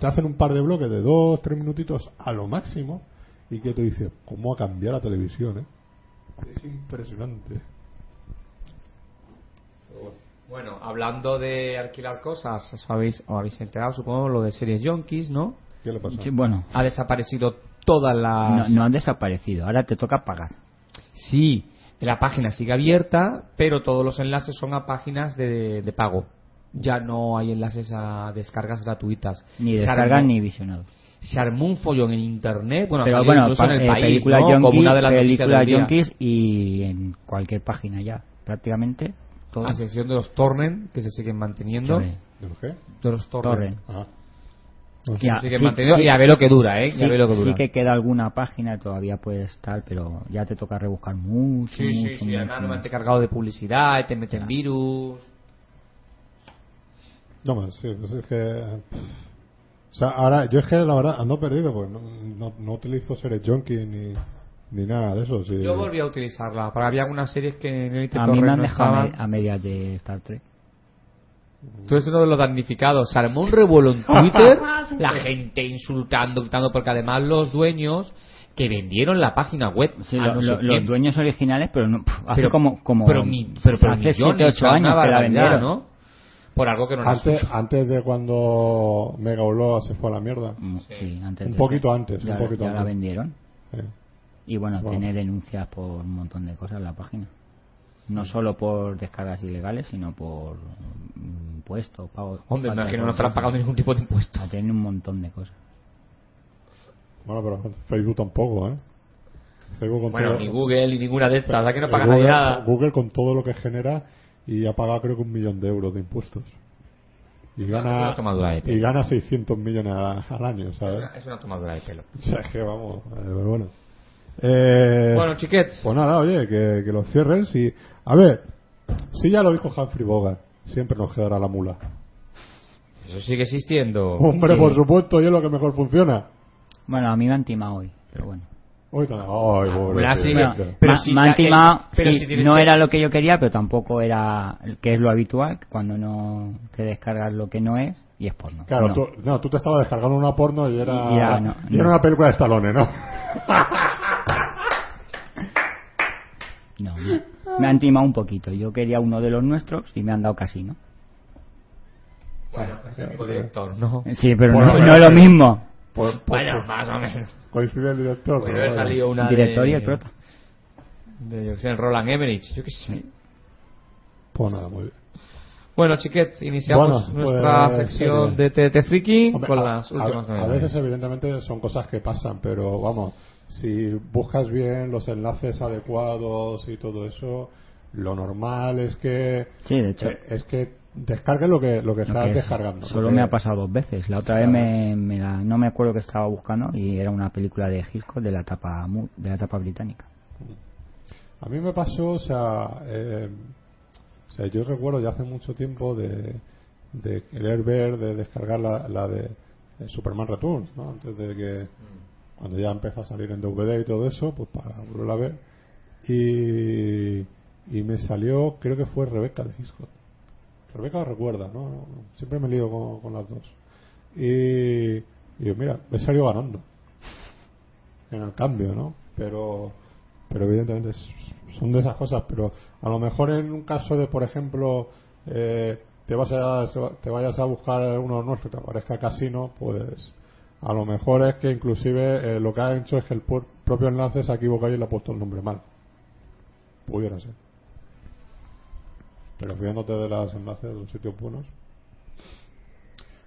te hacen un par de bloques de dos, tres minutitos a lo máximo, y que te dice, ¿cómo ha cambiado la televisión? Eh? Es impresionante. Bueno, hablando de alquilar cosas, os habéis, os habéis enterado, supongo, lo de series Yonkis, ¿no? ¿Qué le pasa? Sí, bueno, Ha desaparecido todas no, las... no han desaparecido, ahora te toca pagar. Sí, La página sigue abierta, pero todos los enlaces son a páginas de, de pago. Ya no hay enlaces a descargas gratuitas. Ni armó- ni visionados. Se armó un follón en internet, bueno, Pero bueno, incluso en el eh, país, películas ¿no? como yonkis, una de las noticias películas del día. yonkis y en cualquier página ya, prácticamente. Todo. A excepción de los torrent que se siguen manteniendo. ¿De los qué? De los torrent. Torrent. Sí, sí. y a ver lo que dura, ¿eh? Y a Sí, ver lo que dura. sí que queda alguna página todavía puede estar, pero ya te toca rebuscar mucho. Sí, sí, mucho, sí, mucho, además no mucho. te cargado de publicidad, te meten virus. No más, sí, pues es que. O sea, ahora, yo es que la verdad ando perdido, porque no, no, no utilizo series junkie ni, ni nada de eso. sí. Yo volví a utilizarla, porque había algunas series que en A mí me han dejado me- a medias de Star Trek. Tú eres uno de los damnificados. Se armó un revuelo en Twitter, la gente insultando, gritando, porque además los dueños que vendieron la página web Sí, a lo- no sé lo- quién, los dueños originales, pero no, pf, hace pero como, como pero, mi- pero, pero hace millones, 7, 8 años que la vendieron. ¿no? Por algo que no Antes, antes de cuando Mega Upload se fue a la mierda. Mm, Sí, antes Un de- poquito antes, ya, un poquito ya la vendieron. Sí. Y bueno, Bueno. tiene denuncias por un montón de cosas en la página. No solo por descargas ilegales, sino por mm, impuestos, pago. Hombre, no, de que no nos estarán pagando ningún tipo de impuesto. Ah, Tiene un montón de cosas. Bueno, pero Facebook tampoco, ¿eh? Facebook con Bueno, todo- ni Google ni ninguna de estas, aquí no Eh, paga Google, nada. Google con todo lo que genera y ha pagado creo que un millón de euros de impuestos. Y gana, y gana 600 millones al año, ¿sabes? Es una tomadura de pelo. O sea, es que vamos, eh, pero bueno. Eh, Bueno, chiquets. Pues nada, oye, que, que lo cierren. Si, a ver, si ya lo dijo Humphrey Bogart, siempre nos quedará la mula. Eso sigue existiendo. Hombre, Sí. por supuesto, y es lo que mejor funciona. Bueno, a mí me han timado hoy, pero bueno. Hoy ay, pobre tío. sigue- Bueno, Pero ma- si me han timado, pero sí, si tienes no que- era lo que yo quería, pero tampoco era, que es lo habitual, cuando no te descargas lo que no es, y es porno. Claro, No. tú, no, tú te estabas descargando una porno y era, Y era- no, y era no. una película de Stallone, ¿no? No, no. me han timado un poquito. Yo quería uno de los nuestros y me han dado casino. Bueno, es el mismo director, ¿no? Sí, pero Bueno, no, bueno, no es lo bueno. mismo. Por- por- Bueno, por- más o menos. coincide el director. Bueno, pero he bueno. salido una El director de, y el prota. De, yo qué sé, Roland Emmerich, yo qué sé. Pues nada, muy bien. Bueno, chiquets, iniciamos Bueno, nuestra pues, sección sí. de TT Friki Hombre, con a- las a, últimas a novedades. veces, evidentemente, son cosas que pasan, pero vamos, si buscas bien los enlaces adecuados y todo eso, lo normal es que Sí, de hecho. eh, es que descargues lo que lo que Lo estás que es- descargando. Solo porque- me ha pasado dos veces. La otra vez me, me la- no me acuerdo que estaba buscando y era una película de Hitchcock de la etapa de la etapa británica. A mí me pasó, o sea, eh, sea, yo recuerdo ya hace mucho tiempo de, de querer ver, de descargar la, la de, de Superman Returns, ¿no? Antes de que, cuando ya empezó a salir en DVD y todo eso, pues para volverla a ver. Y, y me salió, creo que fue Rebeca de Hitchcock. Rebeca lo recuerda, ¿no? Siempre me lío con, con las dos. Y, y yo, mira, he salido ganando en el cambio, ¿no? Pero, pero evidentemente son de esas cosas. Pero a lo mejor en un caso de, por ejemplo, eh, te, vas a, te vayas a buscar uno nuestro que te aparezca casino, pues a lo mejor es que inclusive eh, lo que ha hecho es que el propio enlace se ha equivocado y le ha puesto el nombre mal. Pudiera ser. Pero fíjate de los enlaces de los sitios buenos.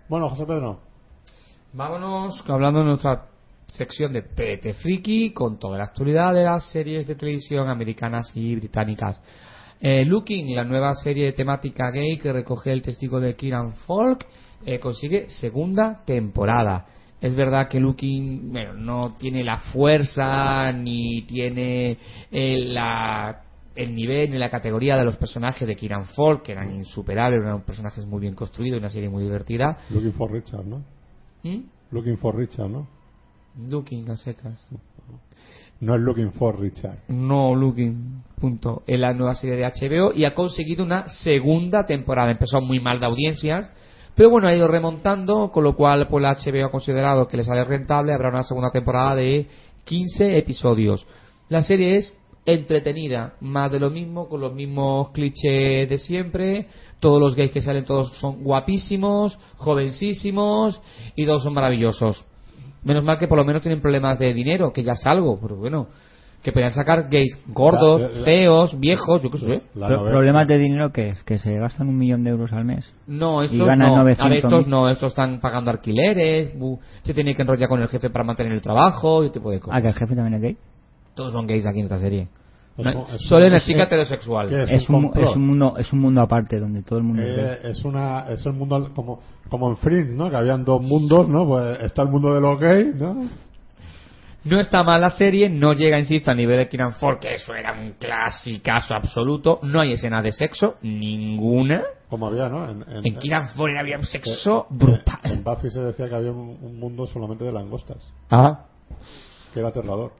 Bueno, José Pedro. Vámonos hablando de nuestra sección de TT Friki con toda la actualidad de las series de televisión americanas y británicas. Eh, Looking, la nueva serie de temática gay que recoge el testigo de Kieran Falk, eh, consigue segunda temporada. Es verdad que Looking bueno, no tiene la fuerza ni tiene eh, la- el nivel ni la categoría de los personajes de Kieran Falk, que eran insuperables, eran personajes muy bien construidos y una serie muy divertida. Looking for Richard, ¿no? ¿Mm? Looking for Richard, ¿no? Looking a secas. No es Looking for Richard. No Looking. Punto. Es la nueva serie de HBO y ha conseguido una segunda temporada. Empezó muy mal de audiencias, pero bueno, ha ido remontando, con lo cual pues la HBO ha considerado que le sale rentable. Habrá una segunda temporada de 15 episodios. La serie es entretenida, más de lo mismo, con los mismos clichés de siempre. Todos los gays que salen, todos son guapísimos, jovencísimos y todos son maravillosos. Menos mal que por lo menos tienen problemas de dinero, que ya es algo, pero bueno, Que podían sacar gays gordos, La- la- feos, viejos, yo qué sé. ¿Problemas de dinero que es? ¿Que se gastan un millón de euros al mes? No, Y estos ganan no. 900.000. A ver, estos no, estos están pagando alquileres, bu- se tiene que enrollar con el jefe para mantener el trabajo y ese tipo de Ah, cosas. que el jefe también es gay. Todos son gays aquí en esta serie. No- un- es solo un- una chica un- heterosexual. ¿Qué es? Es un un, es, un mundo, es un mundo aparte donde todo el mundo es gay. Eh, es una es el mundo como como en Fringe no que habían dos mundos no pues está el mundo de los gays no No está mal la serie, no llega, insisto, a nivel de Kiran Ford, que eso era un clasicazo absoluto. No hay escena de sexo, ninguna. como había no en, en, En Kiran Ford había un sexo en- brutal. en Buffy se decía que había un, un mundo solamente de langostas Ah. que era aterrador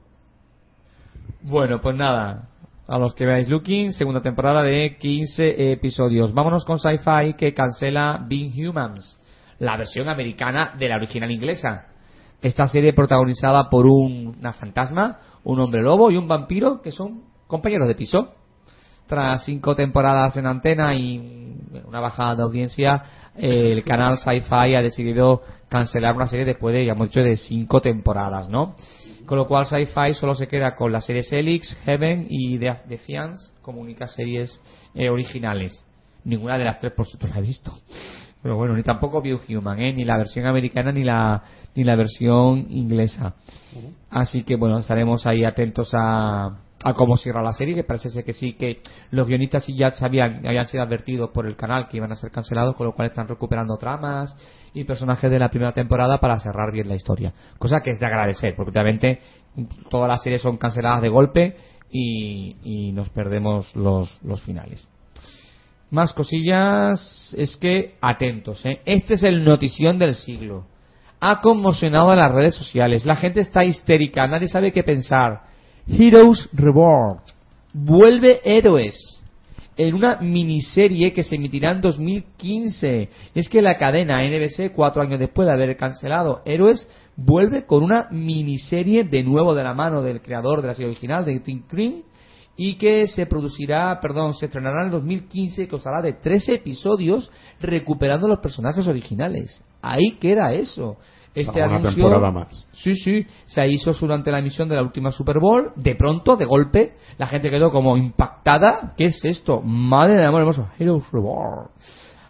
Bueno, pues nada. A los que veáis Looking, segunda temporada de 15 episodios. Vámonos con Sci-Fi que cancela Being Humans, la versión americana de la original inglesa. Esta serie protagonizada por un- una fantasma, un hombre lobo y un vampiro que son compañeros de piso. Tras cinco temporadas en antena y una bajada de audiencia, el canal Sci-Fi ha decidido cancelar una serie después de, ya hemos dicho, de cinco temporadas, ¿no? Con lo cual Sci-Fi solo se queda con las series Helix, Heaven y The Defiance como únicas series eh, originales. Ninguna de las tres, por supuesto, la he visto. Pero bueno, ni tampoco View Human, ¿eh? ni la versión americana ni la, ni la versión inglesa. Así que bueno, estaremos ahí atentos a, a cómo cierra la serie, que parece ser que sí, que los guionistas sí ya sabían, habían sido advertidos por el canal que iban a ser cancelados, con lo cual están recuperando tramas y personajes de la primera temporada para cerrar bien la historia. Cosa que es de agradecer, porque obviamente todas las series son canceladas de golpe y, nos perdemos los, los finales. Más cosillas, es que atentos, ¿eh? Este es el notición del siglo. Ha conmocionado a las redes sociales. La gente está histérica, nadie sabe qué pensar. Heroes Reborn. Vuelve Héroes. En una miniserie que se emitirá en 2015. Es que la cadena NBC, cuatro años después de haber cancelado Héroes, vuelve con una miniserie de nuevo de la mano del creador de la serie original, de Tim Green, y que se producirá, perdón, se estrenará en el 2015, que costará de 13 episodios recuperando los personajes originales. Ahí queda eso. Este una anuncio, temporada más Sí, sí, se hizo durante la emisión de la última Super Bowl. De pronto, de golpe, la gente quedó como impactada. ¿Qué es esto? Madre de amor hermoso. Heroes Reborn.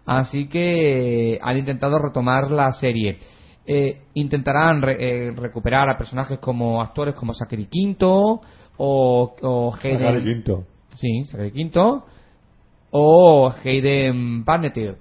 Así que han intentado retomar la serie. Eh, intentarán re- eh, recuperar a personajes como actores como Zachary Quinto o, o Hayden- Zachary Quinto Sí, Zachary Quinto. O Hayden Panettiere.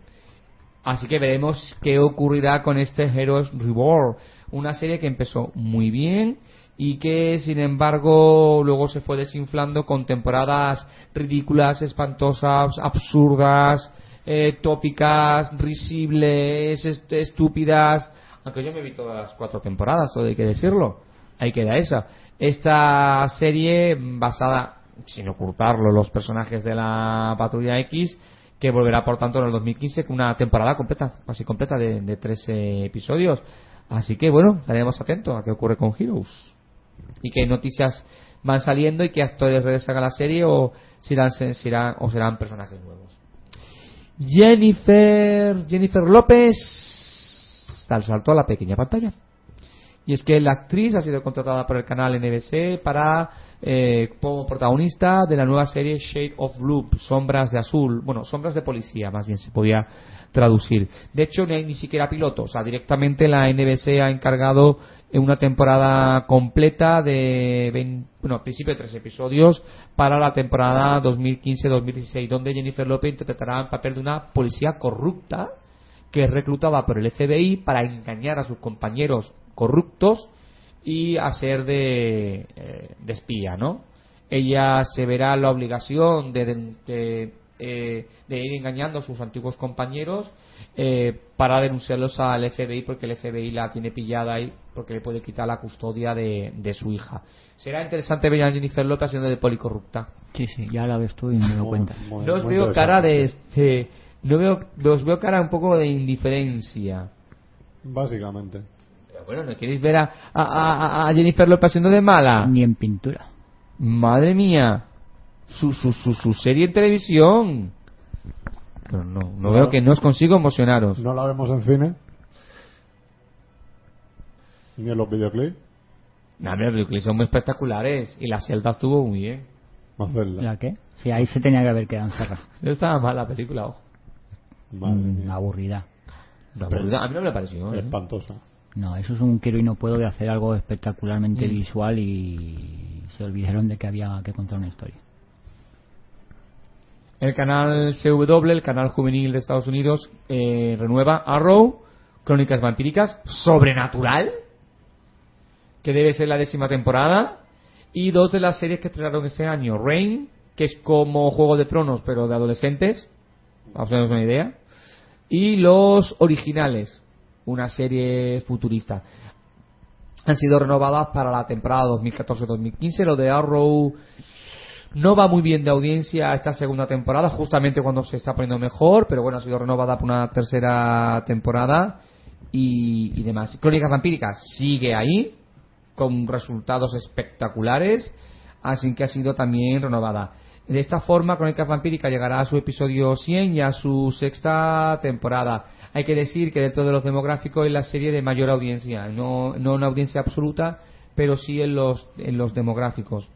Así que veremos qué ocurrirá con este Heroes Reborn. Una serie que empezó muy bien y que, sin embargo, luego se fue desinflando con temporadas ridículas, espantosas, absurdas, eh, tópicas, risibles, est- estúpidas. Aunque yo me vi todas las cuatro temporadas, todo hay que decirlo. Ahí queda esa. Esta serie basada, sin ocultarlo, los personajes de la Patrulla X, que volverá por tanto en el 2015 con una temporada completa, casi completa de, de 13 episodios. Así que bueno, estaremos atentos a qué ocurre con Heroes y qué noticias van saliendo y qué actores regresan a la serie o serán, serán, o serán personajes nuevos. Jennifer, Jennifer López da el salto a la pequeña pantalla. Y es que la actriz ha sido contratada por el canal NBC para eh, como protagonista de la nueva serie Shade of Blue, Sombras de Azul, bueno, Sombras de Policía, más bien se podía traducir. De hecho, no hay ni siquiera piloto, o sea, directamente la NBC ha encargado en una temporada completa de, 20 bueno, al principio de tres episodios para la temporada 2015-2016, donde Jennifer López interpretará el papel de una policía corrupta que es reclutada por el FBI para engañar a sus compañeros corruptos y hacer de, eh, de espía, ¿no? Ella se verá la obligación de, de- de, eh, de ir engañando a sus antiguos compañeros eh, para denunciarlos al FBI porque el FBI la tiene pillada ahí porque le puede quitar la custodia de, de su hija. Será interesante ver a Jennifer López haciendo de policorrupta. Sí, sí, ya la ves tú y me doy cuenta. muy- No os veo cara de este, no veo, os veo cara un poco de indiferencia. básicamente bueno, ¿no queréis ver a, a, a- a Jennifer López haciendo de mala? Ni en pintura. Madre mía, su, su, su, su serie en televisión. Pero no, no No. veo que no os consigo emocionaros. no la vemos en cine ni en los videoclips No, los videoclips son muy espectaculares y la celda estuvo muy bien. ¿La qué? Sí, ahí se tenía que haber quedado encerrado. No estaba mal la película, ojo. Madre Mm, mía. aburrida. La verdad, a mí no me pareció. ¿eh? No, eso es un quiero y no puedo de hacer algo espectacularmente Mm. visual y se olvidaron de que había que contar una historia. El canal CW, el canal juvenil de Estados Unidos, eh, renueva Arrow, Crónicas Vampíricas, Sobrenatural, que debe ser la décima temporada, y dos de las series que estrenaron este año, Rain, que es como Juego de Tronos, pero de adolescentes, vamos a darnos una idea, y Los Originales, una serie futurista. Han sido renovadas para la temporada 2014-2015, lo de Arrow no va muy bien de audiencia esta segunda temporada, justamente cuando se está poniendo mejor, pero bueno, ha sido renovada por una tercera temporada y, y demás. Crónicas Vampíricas sigue ahí, con resultados espectaculares, así que ha sido también renovada. De esta forma, Crónicas Vampíricas llegará a su episodio 100 y a su sexta temporada. Hay que decir que dentro de los demográficos es la serie de mayor audiencia, no, no una audiencia absoluta, pero sí en los, en los demográficos.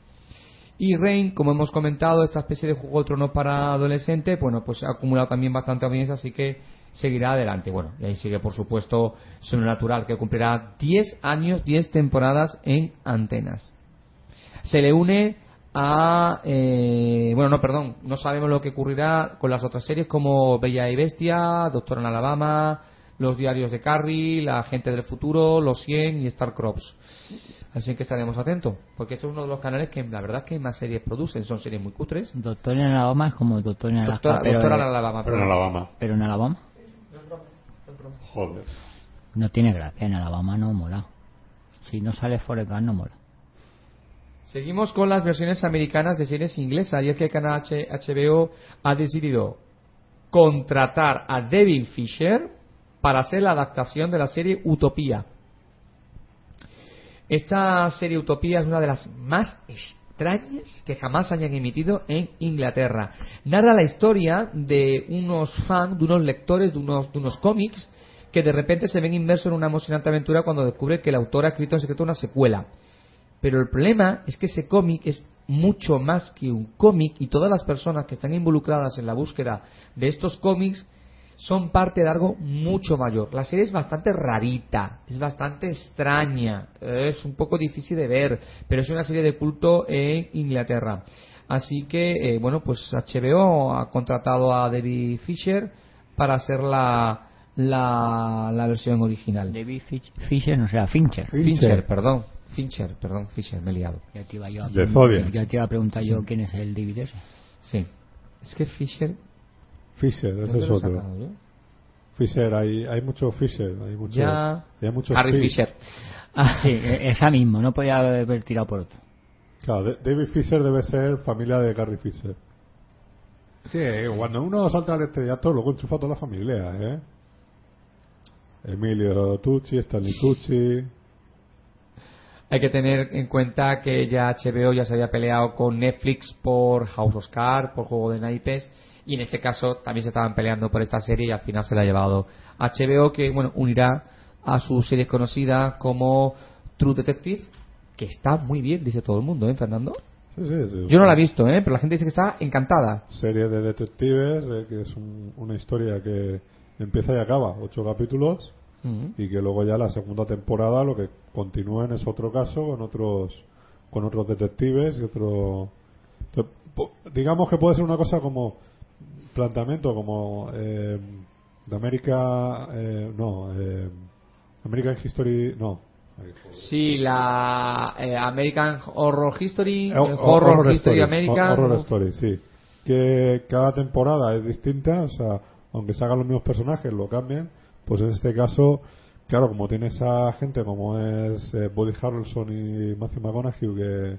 Y Rain, como hemos comentado, esta especie de juego de tronos para adolescentes, bueno, pues ha acumulado también bastante audiencia, así que seguirá adelante. Bueno, y ahí sigue, por supuesto, Sobrenatural, que cumplirá 10 años, 10 temporadas en antenas. Se le une a. eh, bueno, no, perdón, no sabemos lo que ocurrirá con las otras series como Bella y Bestia, Doctor en Alabama, Los Diarios de Carrie, La Gente del Futuro, Los 100 y Star Crops. Así que estaremos atentos, porque este es uno de los canales que la verdad es que más series producen, son series muy cutres. Doctor en Alabama es como Doctor en Alaska, Doctora, pero, Doctora en Alabama, Pero en. Alabama. pero en Alabama Joder. no tiene gracia. En Alabama no mola. Si no sale Forrest Gump no mola. Seguimos con las versiones americanas de series inglesas y es que el canal H- HBO ha decidido contratar a Devin Fisher para hacer la adaptación de la serie Utopía. Esta serie Utopía es una de las más extrañas que jamás hayan emitido en Inglaterra. Narra la historia de unos fans, de unos lectores de unos, de unos cómics que de repente se ven inmersos en una emocionante aventura cuando descubren que el autor ha escrito en secreto una secuela. Pero el problema es que ese cómic es mucho más que un cómic y todas las personas que están involucradas en la búsqueda de estos cómics son parte de algo mucho mayor. La serie es bastante rarita, es bastante extraña, es un poco difícil de ver, pero es una serie de culto en Inglaterra. Así que, eh, bueno, pues HBO ha contratado a David Fisher para hacer la, la, la versión original. David Fisher, no sea Fincher. Fincher, perdón. Fincher, perdón, Fisher, me he liado. Ya te iba, yo a De Zodiac. ya te iba a preguntar yo quién es el David ese. Sí. Es que Fisher. Fisher, ese ¿dónde es otro. sacado? Fisher, hay, hay mucho Fisher. Hay mucho, Ya. hay mucho Harry Fish. Fisher. Sí, e- esa mismo, no podía haber tirado por otro. Claro, David Fisher debe ser familia de Carrie Fisher. Sí, cuando uno salta al estrellato, luego enchufa a toda la familia, ¿eh? Emilio Tucci, Stanley Tucci. Hay que tener en cuenta que ya HBO ya se había peleado con Netflix por House of Cards, por Juego de Naipes, y en este caso también se estaban peleando por esta serie y al final se la ha llevado HBO, que bueno unirá a sus series conocidas como True Detective, que está muy bien, dice todo el mundo, ¿eh, Fernando? Sí, sí, sí. Yo no la he visto, ¿eh? pero la gente dice que está encantada. Serie de detectives, eh, que es un- una historia que empieza y acaba, ocho capítulos, Y que luego ya la segunda temporada lo que continúen es otro caso con otros con otros detectives y otro Entonces, digamos que puede ser una cosa como planteamiento como eh, de América eh, no eh, American History no. Sí, la eh, American Horror History, Eh, eh, Horror Horror, History Story, American. Horror Story, sí. Que cada temporada es distinta, o sea, aunque se hagan los mismos personajes, lo cambian. Pues en este caso, claro, como tiene esa gente como es eh, Buddy Harrelson y Matthew McConaughey, que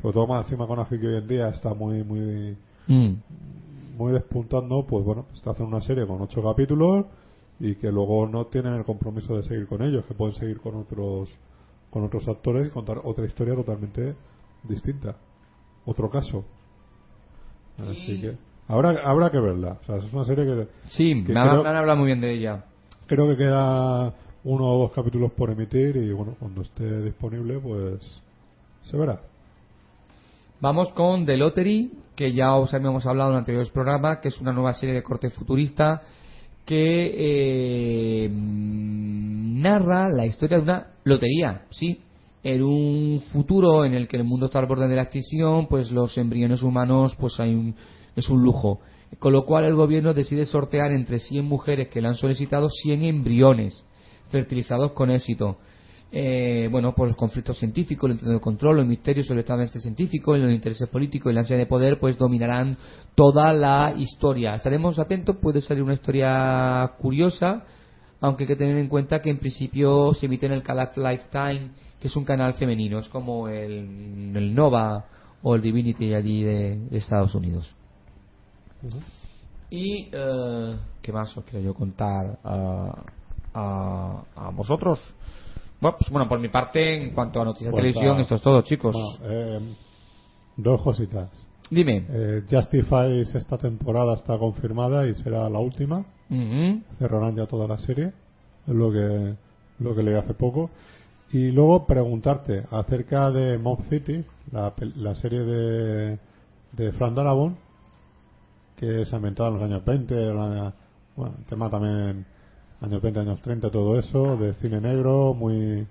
sobre todo Matthew McConaughey que hoy en día está muy, muy, Mm. muy despuntando, pues bueno, pues te hacen una serie con ocho capítulos y que luego no tienen el compromiso de seguir con ellos, que pueden seguir con otros con otros actores y contar otra historia totalmente distinta, otro caso. Así que habrá habrá que verla, o sea, es una serie que Sí, Que me, han- creo- me han hablado muy bien de ella. Creo que queda uno o dos capítulos por emitir y bueno, cuando esté disponible pues se verá. Vamos con The Lottery, que ya os habíamos hablado en anteriores programas, que es una nueva serie de corte futurista que eh, narra la historia de una lotería, sí. En un futuro en el que el mundo está al borde de la extinción, pues los embriones humanos, pues hay un, es un lujo. Con lo cual el gobierno decide sortear entre 100 mujeres que le han solicitado 100 embriones fertilizados con éxito. Eh, bueno, por los conflictos científicos, el control, los misterios sobre el estado científico, los intereses políticos y la ansia de poder, pues dominarán toda la historia. Estaremos atentos, puede salir una historia curiosa, aunque hay que tener en cuenta que en principio se emite en el canal Lifetime, que es un canal femenino, es como el, Nova o el Divinity allí de Estados Unidos. Y, eh, ¿qué más os quiero yo contar a, a, a vosotros? Bueno, pues, bueno, por mi parte, en cuanto a noticias de Pues televisión, esto es todo, chicos. Bueno, eh, dos cositas. Dime. Eh, Justifies esta temporada está confirmada y será la última. Cerrarán ya toda la serie. Es lo que, lo que leí hace poco. Y luego preguntarte acerca de Mob City, la, la serie de, de Frank Darabont, que se ha inventado en los años 20, la- bueno, el tema también años 20, años 30, todo eso, de cine negro, muy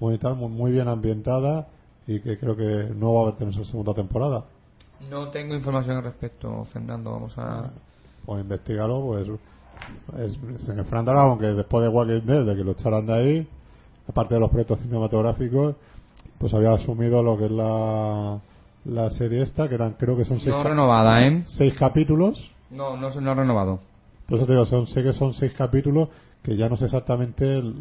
muy tal, muy, muy bien ambientada y que creo que no va a tener su segunda temporada. No tengo información al respecto, Fernando. Vamos a. Pues investigalo, pues es, es en el Frank Darabont, que después de Walking Dead, de que lo echaran de ahí, aparte de los proyectos cinematográficos, pues había asumido lo que es la, la serie esta, que eran creo que son seis, No renovada, ¿eh? seis capítulos. No, no, no renovado. Por eso te digo, son, sé que son seis capítulos, que ya no sé exactamente el-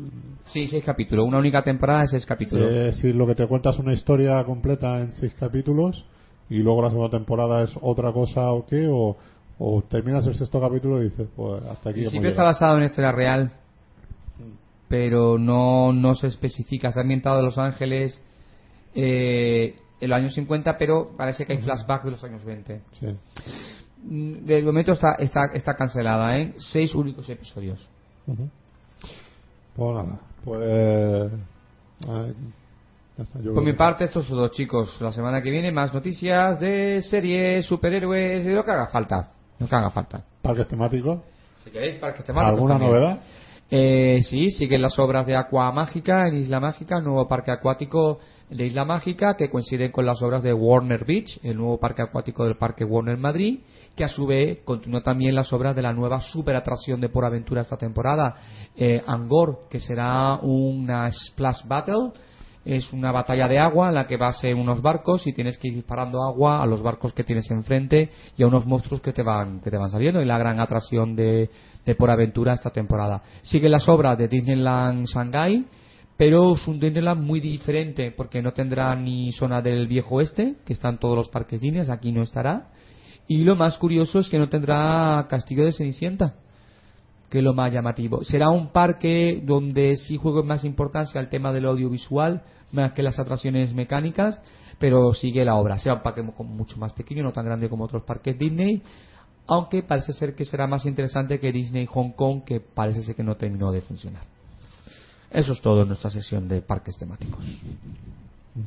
Sí, seis capítulos. Una única temporada de seis capítulos. eh, si lo que te cuentas es una historia completa en seis capítulos y luego la segunda temporada es otra cosa o qué, o, o terminas el sexto capítulo y dices, pues hasta aquí principio está basado en historia real, pero no, no se especifica. Está ambientado en Los Ángeles eh, en los años 50, pero parece que hay flashback de los años 20. Sí. Mm, De momento está, está, está cancelada, ¿eh? Seis únicos episodios. Ujú. Pues nada, pues. ay, ya está, yo Por mi que- parte, esto es todo, chicos. La semana que viene, más noticias de series, superhéroes, de lo que haga falta. Lo que haga falta. Parques temáticos. Si queréis, para que temáticos ¿Alguna también. novedad? Eh, sí, siguen las obras de Aqua Mágica en Isla Mágica, nuevo parque acuático de Isla Mágica, que coinciden con las obras de Warner Beach, el nuevo parque acuático del Parque Warner Madrid, que a su vez continúa también las obras de la nueva superatracción de Por Aventura esta temporada, eh, Angor, que será una Splash Battle. Es una batalla de agua en la que vas en unos barcos y tienes que ir disparando agua a los barcos que tienes enfrente y a unos monstruos que te van, que te van saliendo. Y la gran atracción de, de Por Aventura esta temporada. Siguen las obras de Disneyland Shanghai, pero es un Disneyland muy diferente porque no tendrá ni zona del viejo oeste, que están todos los parques Disney, aquí no estará. Y lo más curioso es que no tendrá Castillo de Cenicienta, que es lo más llamativo. Será un parque donde sí juegue más importancia el tema del audiovisual, más que las atracciones mecánicas, pero sigue la obra. Será un parque mu- mucho más pequeño, no tan grande como otros parques Disney, aunque parece ser que será más interesante que Disney Hong Kong, que parece ser que no terminó de funcionar. Eso es todo en nuestra sesión de parques temáticos.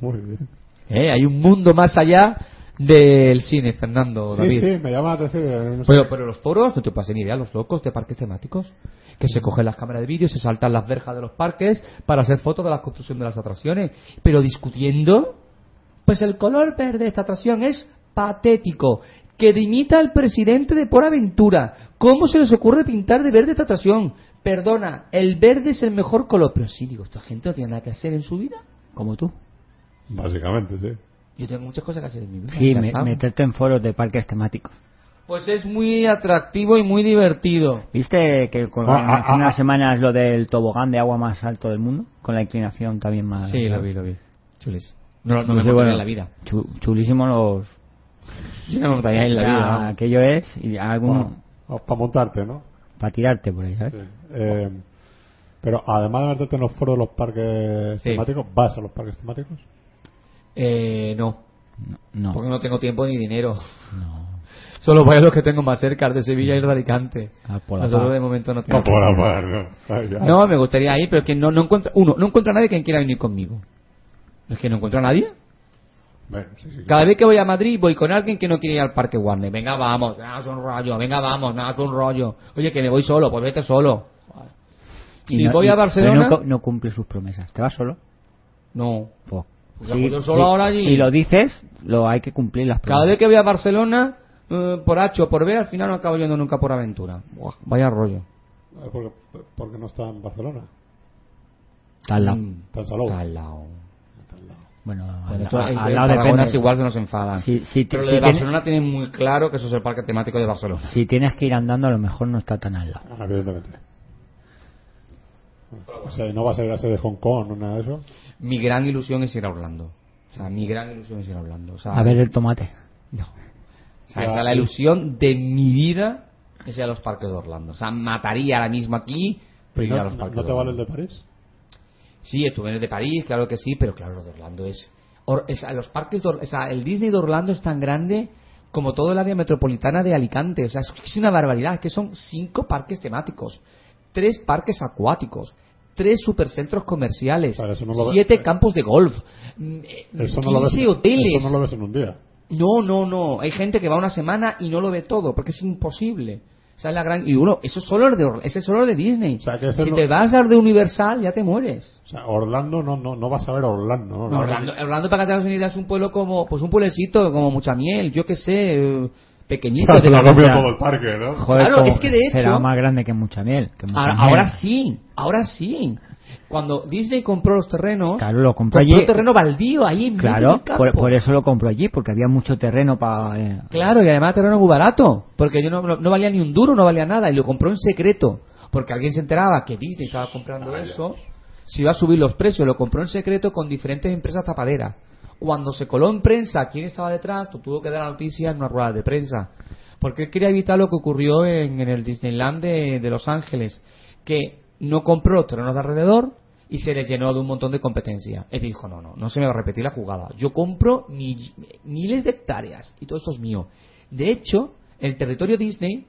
Muy bien. ¿Eh? Hay un mundo más allá del cine, Fernando, Sí, David. sí, me llama la atención. eh, no sé. Pero, pero los foros, no te pasen ni idea, los locos de parques temáticos, que se cogen las cámaras de vídeo, se saltan las verjas de los parques para hacer fotos de la construcción de las atracciones, pero discutiendo, pues el color verde de esta atracción es patético, que dimita al presidente de Por Aventura. ¿Cómo se les ocurre pintar de verde esta atracción? Perdona, el verde es el mejor color, pero sí, digo, esta gente no tiene nada que hacer en su vida. Como tú. Básicamente, sí. Yo tengo muchas cosas que hacer en mi vida. Sí, me- meterte en foros de parques temáticos. Pues es muy atractivo y muy divertido. ¿Viste que con- Ah, ah, hace ah, unas ah. semanas lo del tobogán de agua más alto del mundo? Con la inclinación también más. Sí, lo vi, lo vi. Chulis. No, no, No me bueno, en la vida. chu- chulísimo los. Yo no me montaría en la Ya, vida. vamos. Aquello es. Y alguno. para montarte, ¿no? Para tirarte por ahí, ¿sabes? Sí. Eh, pero además de meterte en los foros de los parques Sí. temáticos, ¿vas a los parques temáticos? Eh, no, No. porque no tengo tiempo ni dinero. no. Solo voy a los que tengo más cerca, de Sevilla y el de Alicante. Ah, por la Nosotros paz. de momento no No tenemos. par, no. Ay, ya. No, me gustaría ir, pero que no, no encuentra, uno, no encuentro a nadie que quiera venir conmigo. Es que no encuentro a nadie. Bueno, sí, sí, sí. Cada vez que voy a Madrid voy con alguien que no quiere ir al Parque Warner. Venga, vamos, nada, es un rollo, venga, vamos, nada, es un rollo. Oye, que me voy solo, pues vete solo. Y Si no- voy y- a pero Barcelona, no, cumple sus promesas. ¿Te vas solo? no. Pues, Pues yo solo ahora allí. Si lo dices, lo hay que cumplir las Cada promesas. vez que voy a Barcelona, eh, por H o por B, al final no acabo yendo nunca por aventura. Buah, vaya rollo. Eh, Porque, porque no está en Barcelona. Está al lado. Mm, está al lado. Bueno, Bueno, al, esto- al- en- al en lado Tarragona es igual que nos enfadan. Si, si, Pero lo si de tiene- Barcelona tienen muy claro que eso es el parque temático de Barcelona. si tienes que ir andando, a lo mejor no está tan al lado. Ah, evidentemente. O sea, no va a ser la sede de Hong Kong o nada de eso. Mi gran ilusión es ir a Orlando. O sea, mi gran ilusión es ir a Orlando. O sea, A ver el tomate. No. O sea, esa es la ilusión de mi vida, es ir a los parques de Orlando. O sea, mataría ahora mismo aquí por ir a ¿No, los parques ¿no te vale el de París? Sí, estuve en el de París, claro que sí, pero claro, lo de Orlando es... Or- es- los parques de o sea, el Disney de Orlando es tan grande como todo el área metropolitana de Alicante. O sea, es, una barbaridad, es que son cinco parques temáticos, tres parques acuáticos, tres supercentros comerciales, Claro, no siete campos de golf, mm, Eso no, lo ves, 15 hoteles. eso no lo ves en un día. No, no, no. Hay gente que va una semana y no lo ve todo, porque es imposible. Sea, es la gran... Y uno, eso es solo de, ese es solo de Disney. O sea, que si no- te vas al de Universal, ya te mueres. O sea, Orlando no, no, no vas a ver a Orlando. ¿no? No, Orlando, Orlando, para una idea, es un pueblo como, pues un pueblecito, como mucha miel, yo qué sé, pequeñito. Se la- comido Ya. todo el parque, ¿no? Joder, Claro, es que de hecho- Será más grande que mucha miel. que mucha ahora, miel. ahora sí, ahora sí. Cuando Disney compró los terrenos, Claro, lo compró compró allí. terreno baldío ahí en medio Claro, del campo. por, por eso lo compró allí, porque había mucho terreno para... Claro, y además terreno muy barato, porque yo no, no, no valía ni un duro, no valía nada, y lo compró en secreto, porque alguien se enteraba que Disney estaba comprando eso, si iba a subir los precios, lo compró en secreto con diferentes empresas tapaderas. Cuando se coló en prensa quién estaba detrás, tú tuvo que dar la noticia en una rueda de prensa, porque él quería evitar lo que ocurrió en, en el Disneyland de, de Los Ángeles, que no compró los terrenos de alrededor y se les llenó de un montón de competencia. Él dijo, no, no, no se me va a repetir la jugada. Yo compro mi- miles de hectáreas y todo esto es mío. De hecho, el territorio Disney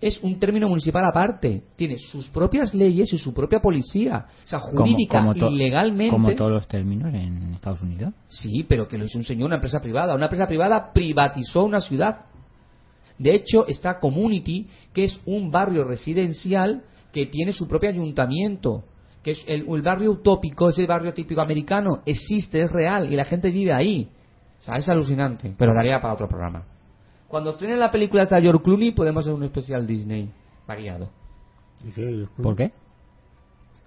es un término municipal aparte. Tiene sus propias leyes y su propia policía. O sea, como- jurídica como y legalmente. Como todos los términos en Estados Unidos. Sí, pero que lo hizo un señor, una empresa privada. Una empresa privada privatizó una ciudad. De hecho, está Community, que es un barrio residencial que tiene su propio ayuntamiento. Que es el, el barrio utópico, ese barrio típico americano, existe, es real y la gente vive ahí. O sea, es alucinante, pero daría para otro programa. Cuando estrenen la película de George Clooney, podemos hacer un especial Disney variado. ¿Y qué? ¿Por qué?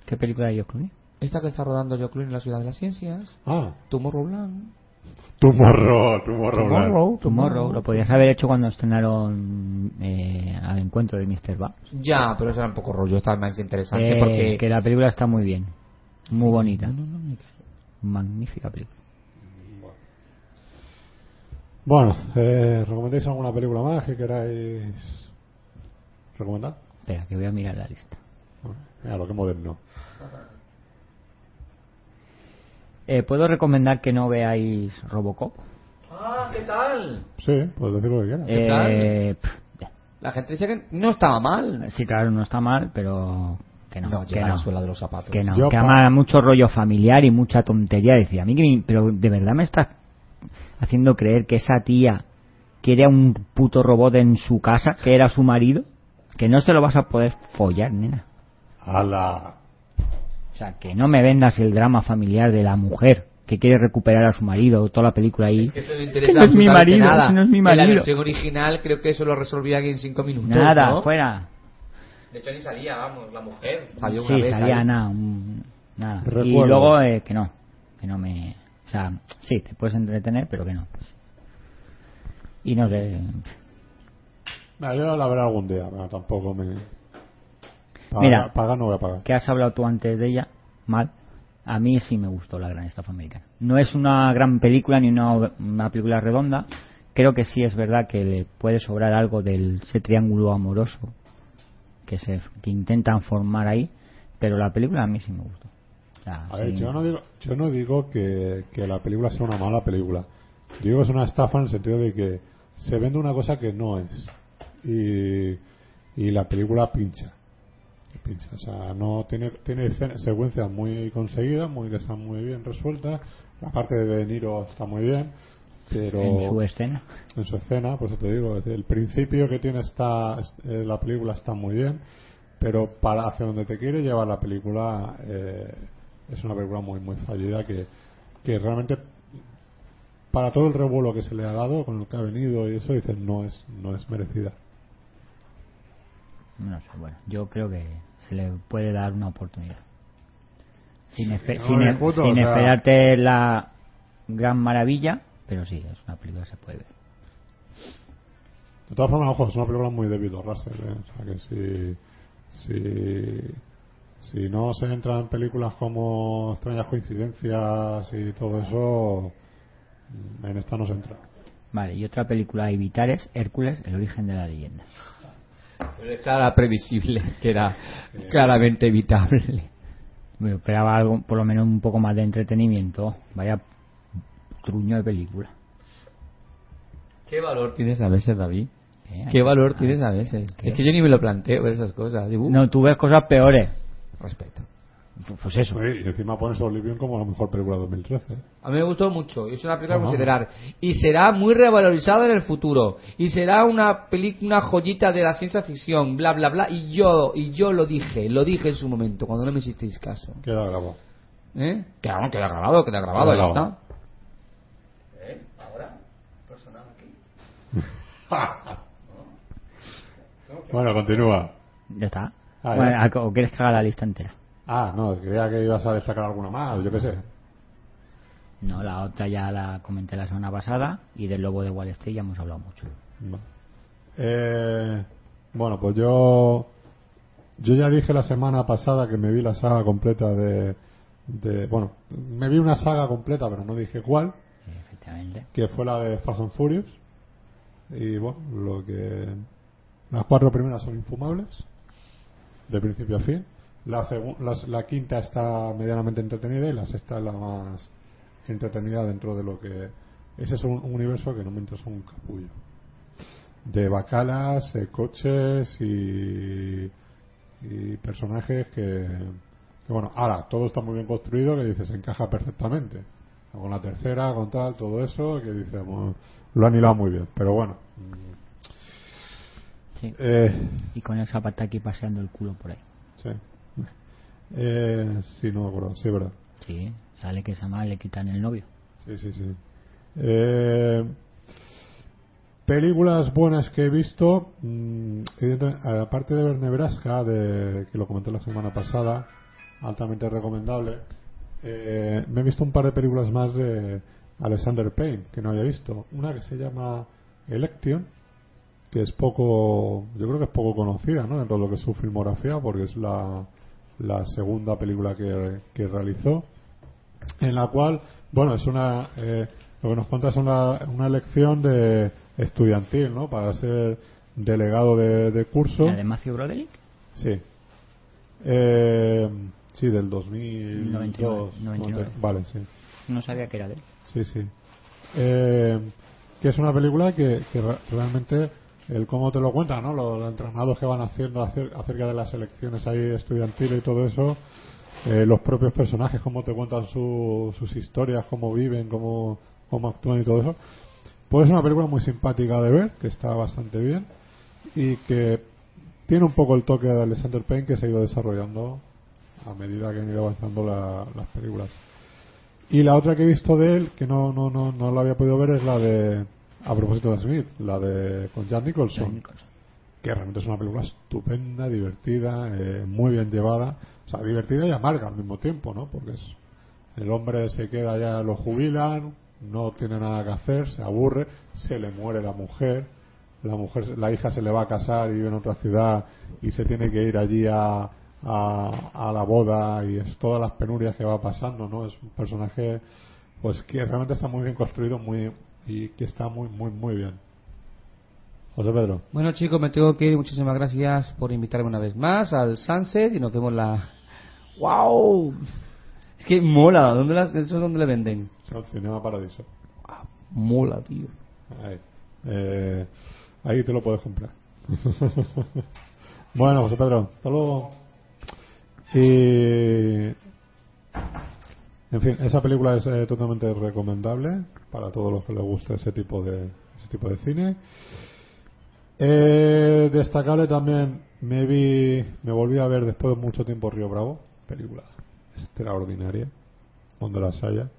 ¿Qué película de George Clooney? Esta que está rodando George Clooney en la Ciudad de las Ciencias, Ah, Tomorrowland. tu morro, tu morro. Tomorrow, Tomorrow. Lo podías haber hecho cuando estrenaron eh, al encuentro de Mr. Babs. Ya, pero eso era un poco rollo, estaba más interesante Eh, porque... Que la película está muy bien. Muy bonita. No, no, no, me- Magnífica película. Bueno, eh, ¿recomendáis alguna película más que queráis recomendar? Espera, que voy a mirar la lista. Bueno, mira, lo que moderno. Eh, ¿Puedo recomendar que no veáis Robocop? Ah, ¿qué tal? Sí, puedes decir lo que quieras. ¿Qué tal? Eh, La gente dice que no estaba mal. sí, claro, no está mal, pero que no. No, que llega a la no. suela de los zapatos. Que no, Yo que pa- ama mucho rollo familiar y mucha tontería. Decía, a mí que me- pero de verdad me estás haciendo creer que esa tía quiere a un puto robot en su casa, que era su marido, que no se lo vas a poder follar, nena. ¡Hala! O sea, que no me vendas el drama familiar de la mujer que quiere recuperar a su marido, toda la película ahí. Es que eso no Es interesa que no es mi marido, nada. no es mi En la marido. versión original creo que eso lo resolvía aquí en cinco minutos. Nada, ¿no? fuera. De hecho ni salía, vamos, la mujer. Salió una Sí, vez salía nada, un- nada. Y luego eh, que no, que no me... O sea, sí, te puedes entretener, pero que no. Y no sé... Nah, yo la veré algún día, pero tampoco me... Pagar, Mira. pagar no voy a pagar. ¿Qué has hablado tú antes de ella? Mal. A mí sí me gustó La Gran Estafa Americana. No es una gran película ni una, una película redonda. Creo que sí es verdad que le puede sobrar algo del ese triángulo amoroso que se que intentan formar ahí, pero la película a mí sí me gustó. O sea, A ver, yo no digo, yo no digo que, que la película sea una mala película. Yo digo que es una estafa en el sentido de que se vende una cosa que no es. Y, y la película pincha. Pincha. O sea, no tiene, tiene secuencias muy conseguidas, muy que están muy bien resueltas. La parte de De Niro está muy bien, pero En su escena. en su escena, pues te digo, el principio que tiene esta, es- eh, la película está muy bien, pero para hacia donde te quiere llevar la película eh, es una película muy muy fallida que, que realmente para todo el revuelo que se le ha dado con el que ha venido y eso dices no es no es merecida. No sé, bueno, yo creo que se le puede dar una oportunidad. Sin, espe- no, sin, me e- discuto, sin o sea- esperarte la gran maravilla, pero sí, es una película que se puede ver. De todas formas, ojo, es una película muy David O. Russell, ¿eh? o sea que si, si, si no se entra en películas como Extrañas Coincidencias y todo eso, en esta no se entra. Vale, y otra película a evitar es Hércules, el origen de la leyenda. Esa era previsible, que era claramente evitable. Me esperaba algo, por lo menos un poco más de entretenimiento. Vaya truño de película. ¿Qué valor tienes a veces, David? ¿Qué valor tienes a veces? ¿Qué? Es que yo ni me lo planteo ver esas cosas. Digo, uh, No, tú ves cosas peores. respeto. Pues eso. Oye, y encima pones Oblivion como la mejor película de 2013. ¿eh? A mí me gustó mucho y es una película a considerar. Y será muy revalorizada en el futuro. Y será una película, una joyita de la ciencia ficción, bla, bla, bla. Y yo, y yo lo dije, lo dije en su momento, cuando no me hicisteis caso. Queda grabado. ¿Eh? Queda, queda grabado, queda grabado, Queda ya grabado. está. ¿Eh? ¿Ahora? ¿Personal aquí? Bueno, continúa. Ya está. Ah, Bueno, ya. ¿O quieres que haga la lista entera? Ah, no, creía que ibas a destacar alguna más, yo qué sé. No, la otra ya la comenté la semana pasada y del Lobo de Wall Street ya hemos hablado mucho. Eh, bueno, pues yo yo ya dije la semana pasada que me vi la saga completa de, de bueno, me vi una saga completa, pero no dije cuál, Efectivamente. que fue la de Fast and Furious. Y bueno, lo que las cuatro primeras son infumables, de principio a fin. La, la quinta está medianamente entretenida y la sexta es la más entretenida dentro de lo que ese es un, un universo que no me interesa un capullo. De bacalas, eh, coches y, y personajes que, que, bueno, ahora todo está muy bien construido que dices encaja perfectamente. Con la tercera, con tal, todo eso que dice bueno, lo han hilado muy bien, pero bueno. Sí. eh, Y con el Zapataki paseando el culo por ahí. sí eh, sí, no me acuerdo, sí, verdad Sí, sale que esa madre le quitan el novio. Sí, sí, sí. Eh, películas buenas que he visto, mm, aparte de ver Nebraska, de, que lo comenté la semana pasada, altamente recomendable, eh, me he visto un par de películas más de Alexander Payne, que no había visto. Una que se llama Election, que es poco, yo creo que es poco conocida, ¿no? Dentro de lo que es su filmografía, porque es la, la segunda película que, que realizó en la cual, bueno, es una, eh, lo que nos cuenta es una, una lección de estudiantil, ¿no? Para ser delegado de, de curso. ¿La de Matthew Broderick? Sí. Eh, sí, del 2002. 99, 99. Vale, sí. No sabía que era de él. Sí, sí. Eh, que es una película que, que re- realmente el cómo te lo cuenta, ¿no? Los, entrenados que van haciendo acer- acerca de las elecciones ahí estudiantiles y todo eso, eh, los propios personajes, cómo te cuentan su- sus historias, cómo viven, cómo, cómo actúan y todo eso. Pues es una película muy simpática de ver, que está bastante bien y que tiene un poco el toque de Alexander Payne que se ha ido desarrollando a medida que han ido avanzando la- las películas. Y la otra que he visto de él, que no, no, no, no la había podido ver, es la de, a propósito de Smith, la de con Jack Nicholson, Jack Nicholson. que realmente es una película estupenda, divertida, eh, muy bien llevada, o sea, divertida y amarga al mismo tiempo, ¿no? Porque es, el hombre se queda ya, lo jubilan, no tiene nada que hacer, se aburre, se le muere la mujer, la mujer, la hija se le va a casar y vive en otra ciudad y se tiene que ir allí a, a, a la boda y es todas las penurias que va pasando, ¿no? Es un personaje, pues que realmente está muy bien construido, muy y que está muy, muy, muy bien. José Pedro. Bueno chicos, me tengo que ir. Muchísimas gracias por invitarme una vez más al Sunset y nos vemos la... ¡Wow! Es que mola. ¿Dónde las... ¿Eso es donde le venden? El Cinema Paradiso. Mola, tío. Ahí. Eh, ahí te lo puedes comprar. bueno, José Pedro, hasta luego. Y. En fin, esa película es eh, totalmente recomendable para todos los que les guste ese tipo de, ese tipo de cine. Eh, destacable también, me vi, me volví a ver después de mucho tiempo Río Bravo, película extraordinaria, donde las haya.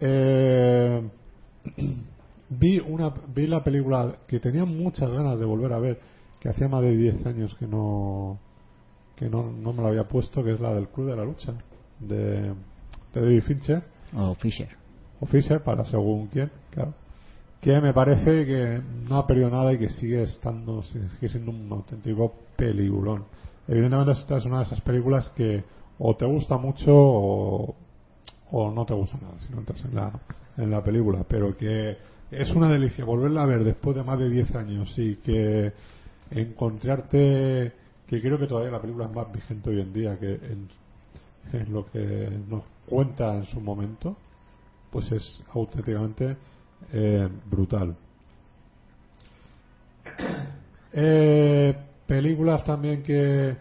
Eh, vi una vi la película que tenía muchas ganas de volver a ver, que hacía más de 10 años que no que no, no me la había puesto, que es la del Club de la Lucha, de, de David Fincher. O Fisher. O Fisher, para según quién, claro. Que me parece que no ha perdido nada y que sigue estando, sigue siendo un auténtico peliculón. Evidentemente esta es una de esas películas que o te gusta mucho o, o no te gusta nada si no entras en la, en la película, pero que es una delicia volverla a ver después de más de 10 años y que encontrarte que creo que todavía la película es más vigente hoy en día que en, en lo que nos cuenta en su momento pues es auténticamente eh, brutal. Eh, películas también que,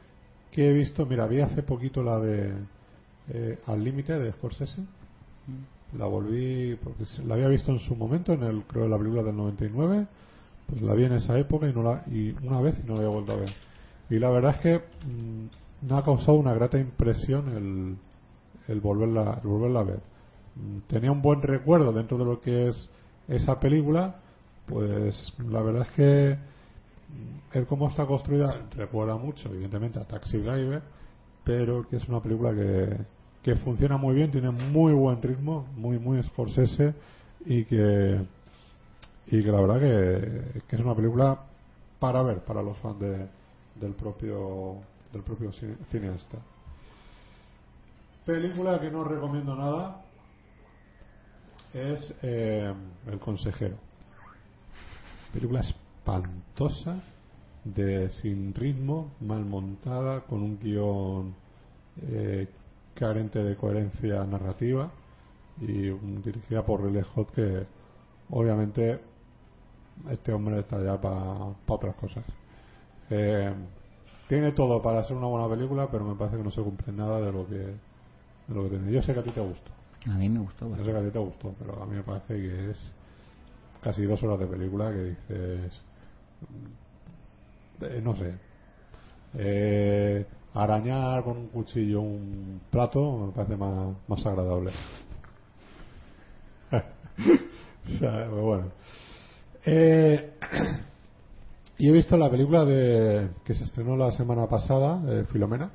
que he visto mira vi hace poquito la de eh, Al límite de Scorsese. La volví porque la había visto en su momento en el creo la película del 99 pues la vi en esa época y no la y una vez y no la había vuelto a ver. Y la verdad es que mm, me ha causado una grata impresión el, el volverla el volverla a ver. Mm, tenía un buen recuerdo dentro de lo que es esa película pues la verdad es que mm, el cómo está construida recuerda mucho evidentemente a Taxi Driver pero que es una película que, que funciona muy bien, tiene muy buen ritmo, muy muy Scorsese y que y que la verdad que, que es una película para ver para los fans de, del propio del propio cine- cineasta. Película que no recomiendo nada es eh, El consejero. Película espantosa de sin ritmo, mal montada, con un guion eh, carente de coherencia narrativa y dirigida por Ridley Scott que obviamente este hombre está ya para otras cosas. Eh, tiene todo para ser una buena película, pero me parece que no se cumple nada de lo que, de lo que tiene. Yo sé que a ti te gustó, A mí me gustó yo sé bastante. que a ti te gustó, pero a mí me parece que es casi dos horas de película que dices eh, no sé eh, arañar con un cuchillo un plato me parece más, más agradable O sea, pero bueno Eh, y he visto la película de que se estrenó la semana pasada eh, Filomena.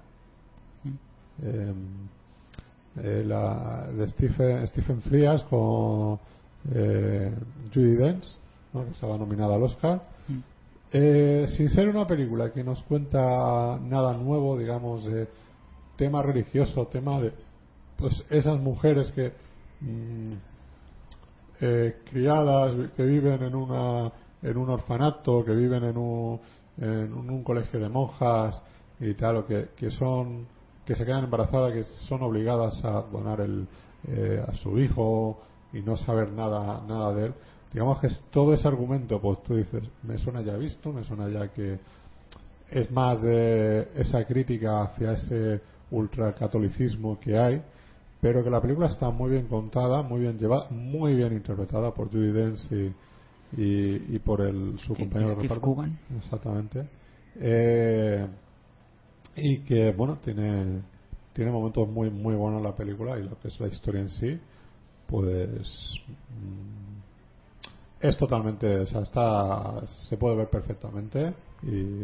Eh, eh, la de Stephen, Stephen Frears con eh, Judy Dench ¿no? que estaba nominada al Oscar. Eh, sin ser una película que nos cuenta nada nuevo, digamos, de tema religioso, tema de pues esas mujeres que mm, eh, criadas que viven en una en un orfanato, que viven en un, en un, colegio de monjas y tal, o que, que son que se quedan embarazadas, que son obligadas a donar el, eh, a su hijo y no saber nada nada de él. Digamos que es todo ese argumento, pues tú dices, me suena ya visto, me suena ya que es más de esa crítica hacia ese ultracatolicismo que hay, pero que la película está muy bien contada, muy bien llevada, muy bien interpretada por Judy Dench y, y, y por el, su ¿Qué- compañero de reparto. Coogan? Exactamente. Eh, y que, bueno, tiene, tiene momentos muy, muy buenos la película y lo que es la historia en sí, pues. mm, es totalmente. O sea, está, se puede ver perfectamente y,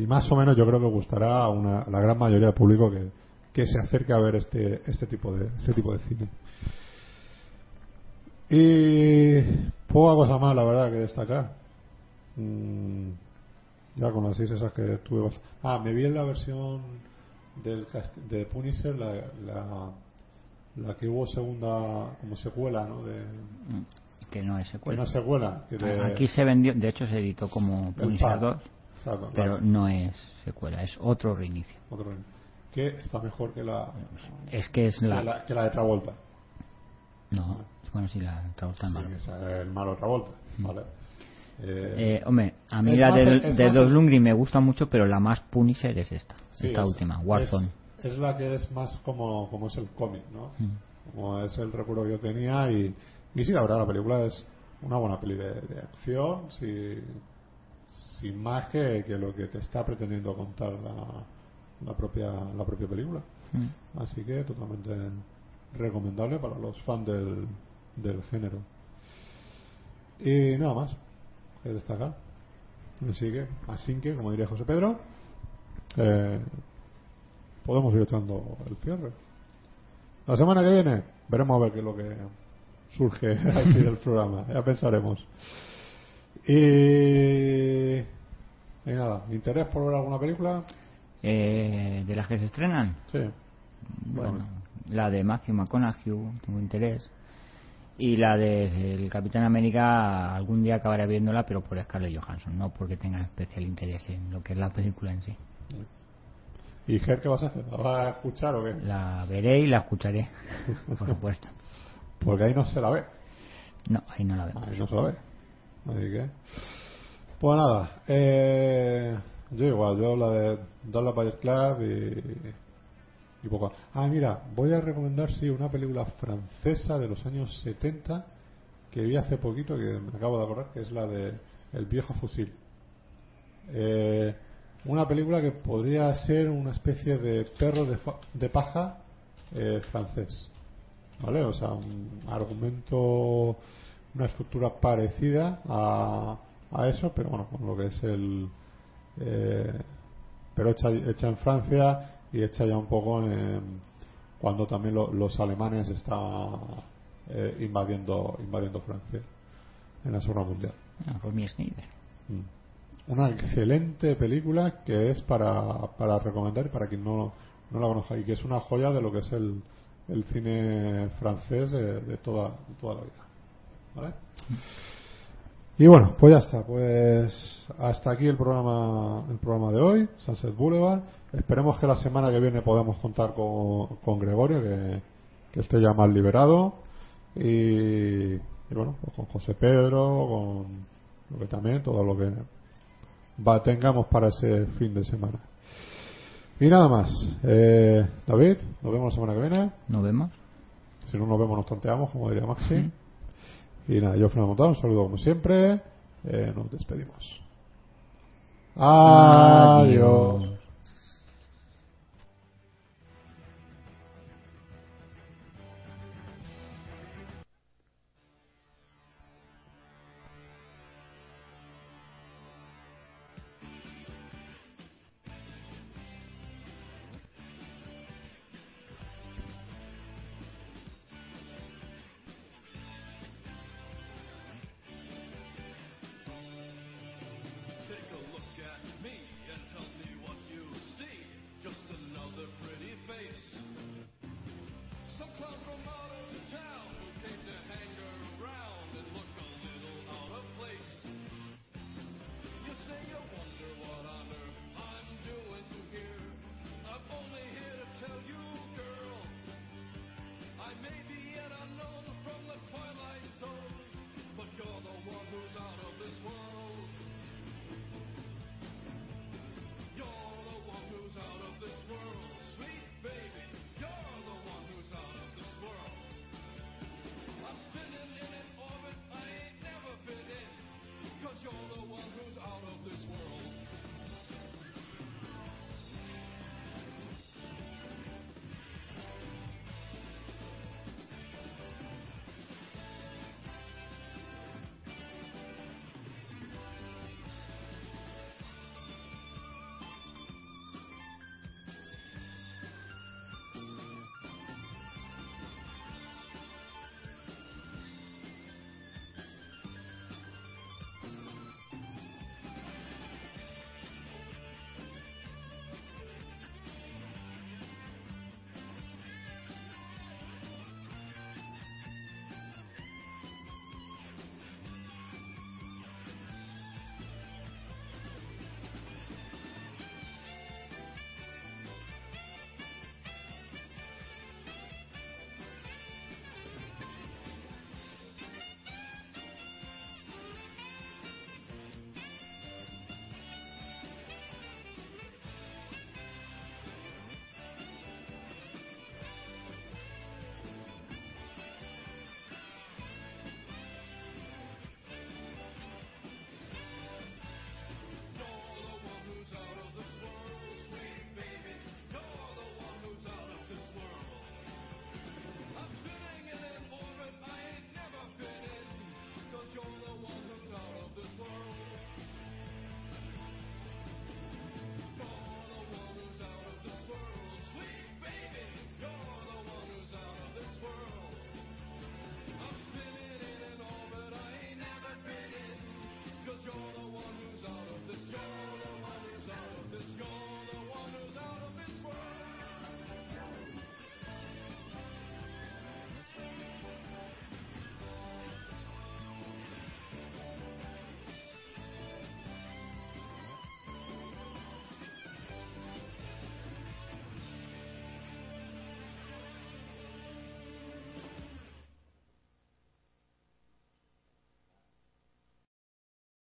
y más o menos yo creo que gustará a, una, a la gran mayoría del público que, que se acerque a ver este, este, tipo de, este tipo de cine. Y poca cosa más, la verdad, que destacar. Mm, ya con las seis esas que tuve. Ah, me vi en la versión del de Punisher, la, la, la que hubo segunda, como secuela, ¿no? De, Mm, Que no es que secuela. no es secuela. Que de- Aquí se vendió, de hecho se editó como Punisher par. 2, Exacto, pero claro, no es secuela, es otro reinicio. otro- que está mejor que la, Es que es que la... la, que la de Travolta. No, Bueno, sí, la Travolta es Sí, malo. es el malo Travolta, ¿vale? Eh, Eh, hombre, a mí la de, el- el- Lundgren me gusta mucho, pero la más Punisher es esta, sí, esta es- última, Warzone. Es, es la que es más como, como es el cómic, ¿no? Mm. Como es el recuerdo que yo tenía y, y sí, la verdad, la película es una buena peli de, de acción, sí, sin más que, que lo que te está pretendiendo contar la, la propia la propia película. Mm. Así que totalmente recomendable para los fans del, del género. Y nada más que destacar. Así que, así que, como diría José Pedro, eh, podemos ir echando el cierre. La semana que viene veremos a ver qué es lo que surge aquí del programa. Ya pensaremos. Y, y nada, ¿interés por ver alguna película? Eh, ¿De las que se estrenan? Sí. Bueno, la de Matthew McConaughey, tengo interés. Y la de el Capitán América, algún día acabaré viéndola, pero por Scarlett Johansson, no porque tenga especial interés en lo que es la película en sí. ¿Y Ger qué vas a hacer? ¿La vas a escuchar o qué? La veré y la escucharé, por supuesto. Porque ahí no se la ve. No, ahí no la veo. Ahí no se la ve. Así que. Pues nada. Eh, yo igual, yo la de Dallas Buyers Club y. Y poco. Ah, mira, voy a recomendar, sí, una película francesa de los años 70 que vi hace poquito, que me acabo de acordar, que es la de El viejo fusil. Eh, una película que podría ser una especie de perro de, de paja eh, francés. ¿Vale? O sea, un argumento, una estructura parecida a, a eso, pero bueno, con lo que es el. eh, pero hecha en Francia y hecha ya un poco en, cuando también lo- los alemanes estaban eh, invadiendo, invadiendo Francia en la Segunda Mundial. Ah, Schneider. Mm. Una excelente película que es para, para recomendar para quien no, no la conozca y que es una joya de lo que es el, el cine francés de, de toda, de toda la vida. ¿Vale? Y bueno, pues ya está. Pues hasta aquí el programa, el programa de hoy, Sunset Boulevard. Esperemos que la semana que viene podamos contar con, con Gregorio, que, que esté ya más liberado. Y, y bueno, pues con José Pedro, con lo que también, todo lo que va, tengamos para ese fin de semana. Y nada más. Eh, David, nos vemos la semana que viene. ¿Nos vemos? Si no nos vemos, nos tanteamos, como diría Maxi. Y nada, yo, Fernando Montado, un saludo como siempre. Eh, nos despedimos. Adiós. Adiós.